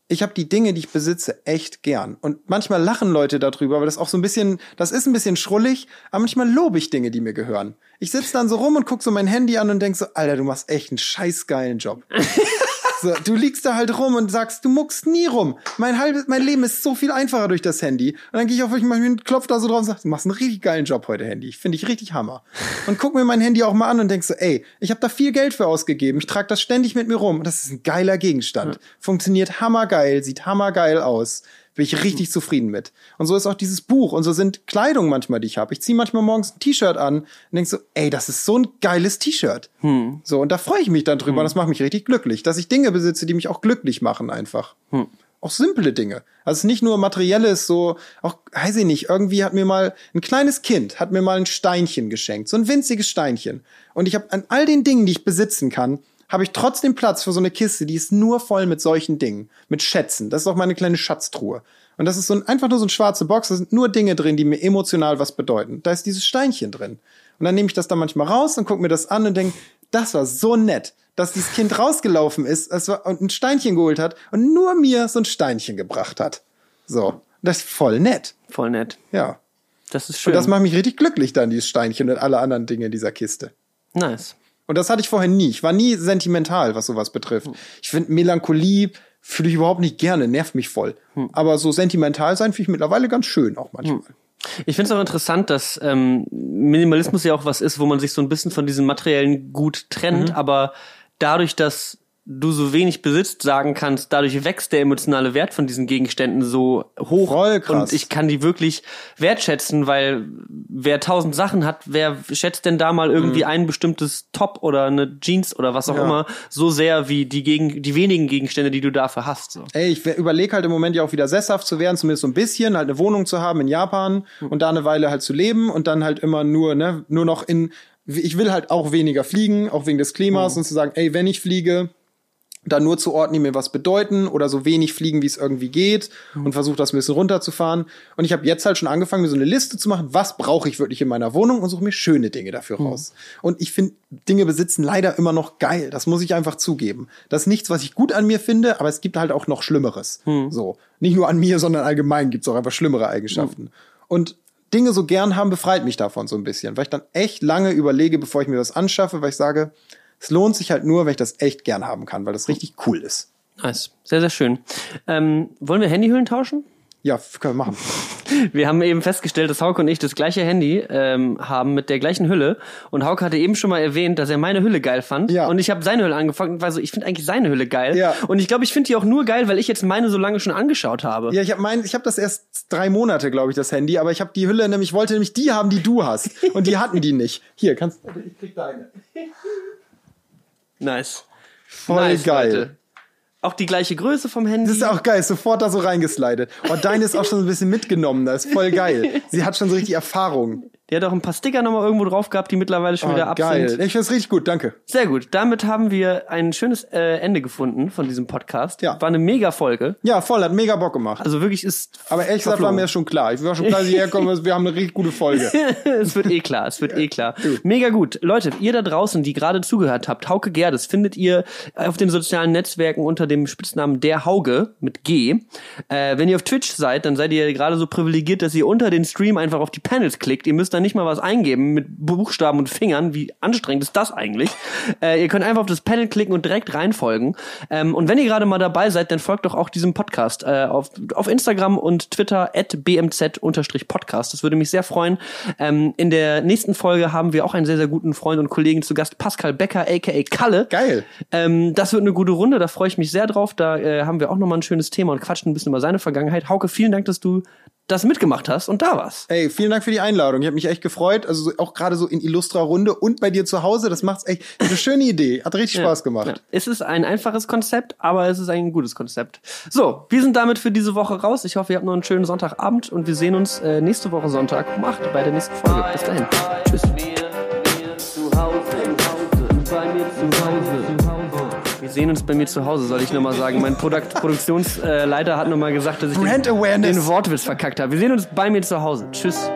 ich habe die Dinge, die ich besitze, echt gern. Und manchmal lachen Leute darüber, aber das auch so ein bisschen, das ist ein bisschen schrullig, aber manchmal lobe ich Dinge, die mir gehören. Ich sitze dann so rum und guck so mein Handy an und denk so, Alter, du machst echt einen scheißgeilen Job. So, du liegst da halt rum und sagst, du muckst nie rum. Mein halbes, mein Leben ist so viel einfacher durch das Handy. Und dann gehe ich auf euch mal klopf da so drauf und sag, du machst einen richtig geilen Job heute, Handy. Ich finde ich richtig Hammer. Und guck mir mein Handy auch mal an und denk so, ey, ich habe da viel Geld für ausgegeben. Ich trage das ständig mit mir rum. Und das ist ein geiler Gegenstand. Funktioniert hammergeil, sieht hammergeil aus. Bin ich richtig zufrieden mit. Und so ist auch dieses Buch und so sind Kleidung manchmal, die ich habe. Ich ziehe manchmal morgens ein T-Shirt an und denk so, ey, das ist so ein geiles T-Shirt. Hm. So, und da freue ich mich dann drüber hm. und das macht mich richtig glücklich, dass ich Dinge besitze, die mich auch glücklich machen einfach. Hm. Auch simple Dinge. Also nicht nur materielles, so, auch, weiß ich nicht, irgendwie hat mir mal ein kleines Kind, hat mir mal ein Steinchen geschenkt, so ein winziges Steinchen. Und ich habe an all den Dingen, die ich besitzen kann, habe ich trotzdem Platz für so eine Kiste, die ist nur voll mit solchen Dingen, mit Schätzen. Das ist auch meine kleine Schatztruhe. Und das ist so ein, einfach nur so eine schwarze Box, da sind nur Dinge drin, die mir emotional was bedeuten. Da ist dieses Steinchen drin. Und dann nehme ich das dann manchmal raus und gucke mir das an und denke, das war so nett, dass dieses Kind rausgelaufen ist und ein Steinchen geholt hat und nur mir so ein Steinchen gebracht hat. So. Das ist voll nett. Voll nett. Ja. Das ist schön. Und das macht mich richtig glücklich dann, dieses Steinchen und alle anderen Dinge in dieser Kiste. Nice. Und das hatte ich vorher nie. Ich war nie sentimental, was sowas betrifft. Hm. Ich finde Melancholie fühle ich überhaupt nicht gerne, nervt mich voll. Hm. Aber so sentimental sein finde ich mittlerweile ganz schön auch manchmal. Hm. Ich finde es auch interessant, dass ähm, Minimalismus ja auch was ist, wo man sich so ein bisschen von diesem materiellen Gut trennt, mhm. aber dadurch, dass du so wenig besitzt, sagen kannst, dadurch wächst der emotionale Wert von diesen Gegenständen so hoch. Voll krass. Und ich kann die wirklich wertschätzen, weil wer tausend Sachen hat, wer schätzt denn da mal irgendwie ein bestimmtes Top oder eine Jeans oder was auch Mhm. Ja. immer so sehr wie die, gegen, die wenigen Gegenstände, die du dafür hast. So. Ey, ich überlege halt im Moment ja auch wieder sesshaft zu werden, zumindest so ein bisschen, halt eine Wohnung zu haben in Japan und da eine Weile halt zu leben und dann halt immer nur, ne, nur noch in, ich will halt auch weniger fliegen, auch wegen des Klimas und zu sagen, ey, wenn ich fliege, dann nur zu Orten, die mir was bedeuten oder so wenig fliegen, wie es irgendwie geht und versuche das ein bisschen runterzufahren. Und ich habe jetzt halt schon angefangen, mir so eine Liste zu machen, was brauche ich wirklich in meiner Wohnung und suche mir schöne Dinge dafür raus. Und ich finde, Dinge besitzen leider immer noch geil. Das muss ich einfach zugeben. Das ist nichts, was ich gut an mir finde, aber es gibt halt auch noch Schlimmeres. So. Nicht nur an mir, sondern allgemein gibt es auch einfach schlimmere Eigenschaften. Und Dinge so gern haben, befreit mich davon so ein bisschen, weil ich dann echt lange überlege, bevor ich mir das anschaffe, weil ich sage, es lohnt sich halt nur, wenn ich das echt gern haben kann, weil das richtig cool ist. Nice. Sehr, sehr schön. Ähm, wollen wir Handyhüllen tauschen? Ja, können wir machen. Wir haben eben festgestellt, dass Hauke und ich das gleiche Handy ähm, haben mit der gleichen Hülle. Und Hauke hatte eben schon mal erwähnt, dass er meine Hülle geil fand. Ja. Und ich habe seine Hülle angefangen und war so, ich finde eigentlich seine Hülle geil. Ja. Und ich glaube, ich finde die auch nur geil, weil ich jetzt meine so lange schon angeschaut habe. Ja, ich habe mein, ich habe das erst drei Monate, glaube ich, das Handy, aber ich habe die Hülle nämlich, ich wollte nämlich die haben, die du hast. Und die hatten die nicht. Hier, kannst ich krieg deine. Nice. Voll nice, geil. Leute. Auch die gleiche Größe vom Handy. Das ist auch geil, sofort da so reingeslidet. Oh, deine ist auch schon so ein bisschen mitgenommen, das ist voll geil. Sie hat schon so richtig Erfahrung. Die hat auch ein paar Sticker nochmal irgendwo drauf gehabt, die mittlerweile schon Oh, wieder ab geil. sind. Ich find's richtig gut, danke. Sehr gut. Damit haben wir ein schönes äh, Ende gefunden von diesem Podcast. Ja. War eine mega Folge. Ja, voll, hat mega Bock gemacht. Also wirklich ist. Aber ehrlich gesagt war mir schon klar. Ich war schon klar, dass ich herkomme, wir haben eine richtig gute Folge. es wird eh klar, es wird eh klar. Mega gut. Leute, ihr da draußen, die gerade zugehört habt, Hauke Gerdes findet ihr auf den sozialen Netzwerken unter dem Spitznamen der Hauge mit G. Äh, wenn ihr auf Twitch seid, dann seid ihr gerade so privilegiert, dass ihr unter den Stream einfach auf die Panels klickt. Ihr müsst da nicht mal was eingeben mit Buchstaben und Fingern. Wie anstrengend ist das eigentlich? Äh, ihr könnt einfach auf das Panel klicken und direkt reinfolgen. Ähm, und wenn ihr gerade mal dabei seid, dann folgt doch auch diesem Podcast äh, auf, auf Instagram und Twitter at bmz-podcast. Das würde mich sehr freuen. Ähm, in der nächsten Folge haben wir auch einen sehr, sehr guten Freund und Kollegen zu Gast, Pascal Becker, aka Kalle. Geil. Ähm, das wird eine gute Runde, da freue ich mich sehr drauf. Da äh, haben wir auch nochmal ein schönes Thema und quatschen ein bisschen über seine Vergangenheit. Hauke, vielen Dank, dass du das mitgemacht hast und da warst. Ey, vielen Dank für die Einladung. Ich habe mich echt gefreut. Also so- auch gerade so in Illustra Runde und bei dir zu Hause. Das macht's echt eine schöne Idee. Hat richtig Spaß gemacht. Ja. Es ist ein einfaches Konzept, aber es ist ein gutes Konzept. So, wir sind damit für diese Woche raus. Ich hoffe, ihr habt noch einen schönen Sonntagabend und wir sehen uns äh, nächste Woche Sonntag um 8 bei der nächsten Folge. Bis dahin. Tschüss. Sehen uns bei mir zu Hause, soll ich nochmal sagen. Mein Produkt Produktionsleiter Leiter hat nochmal gesagt, dass ich den, den Wortwitz verkackt habe. Wir sehen uns bei mir zu Hause. Tschüss.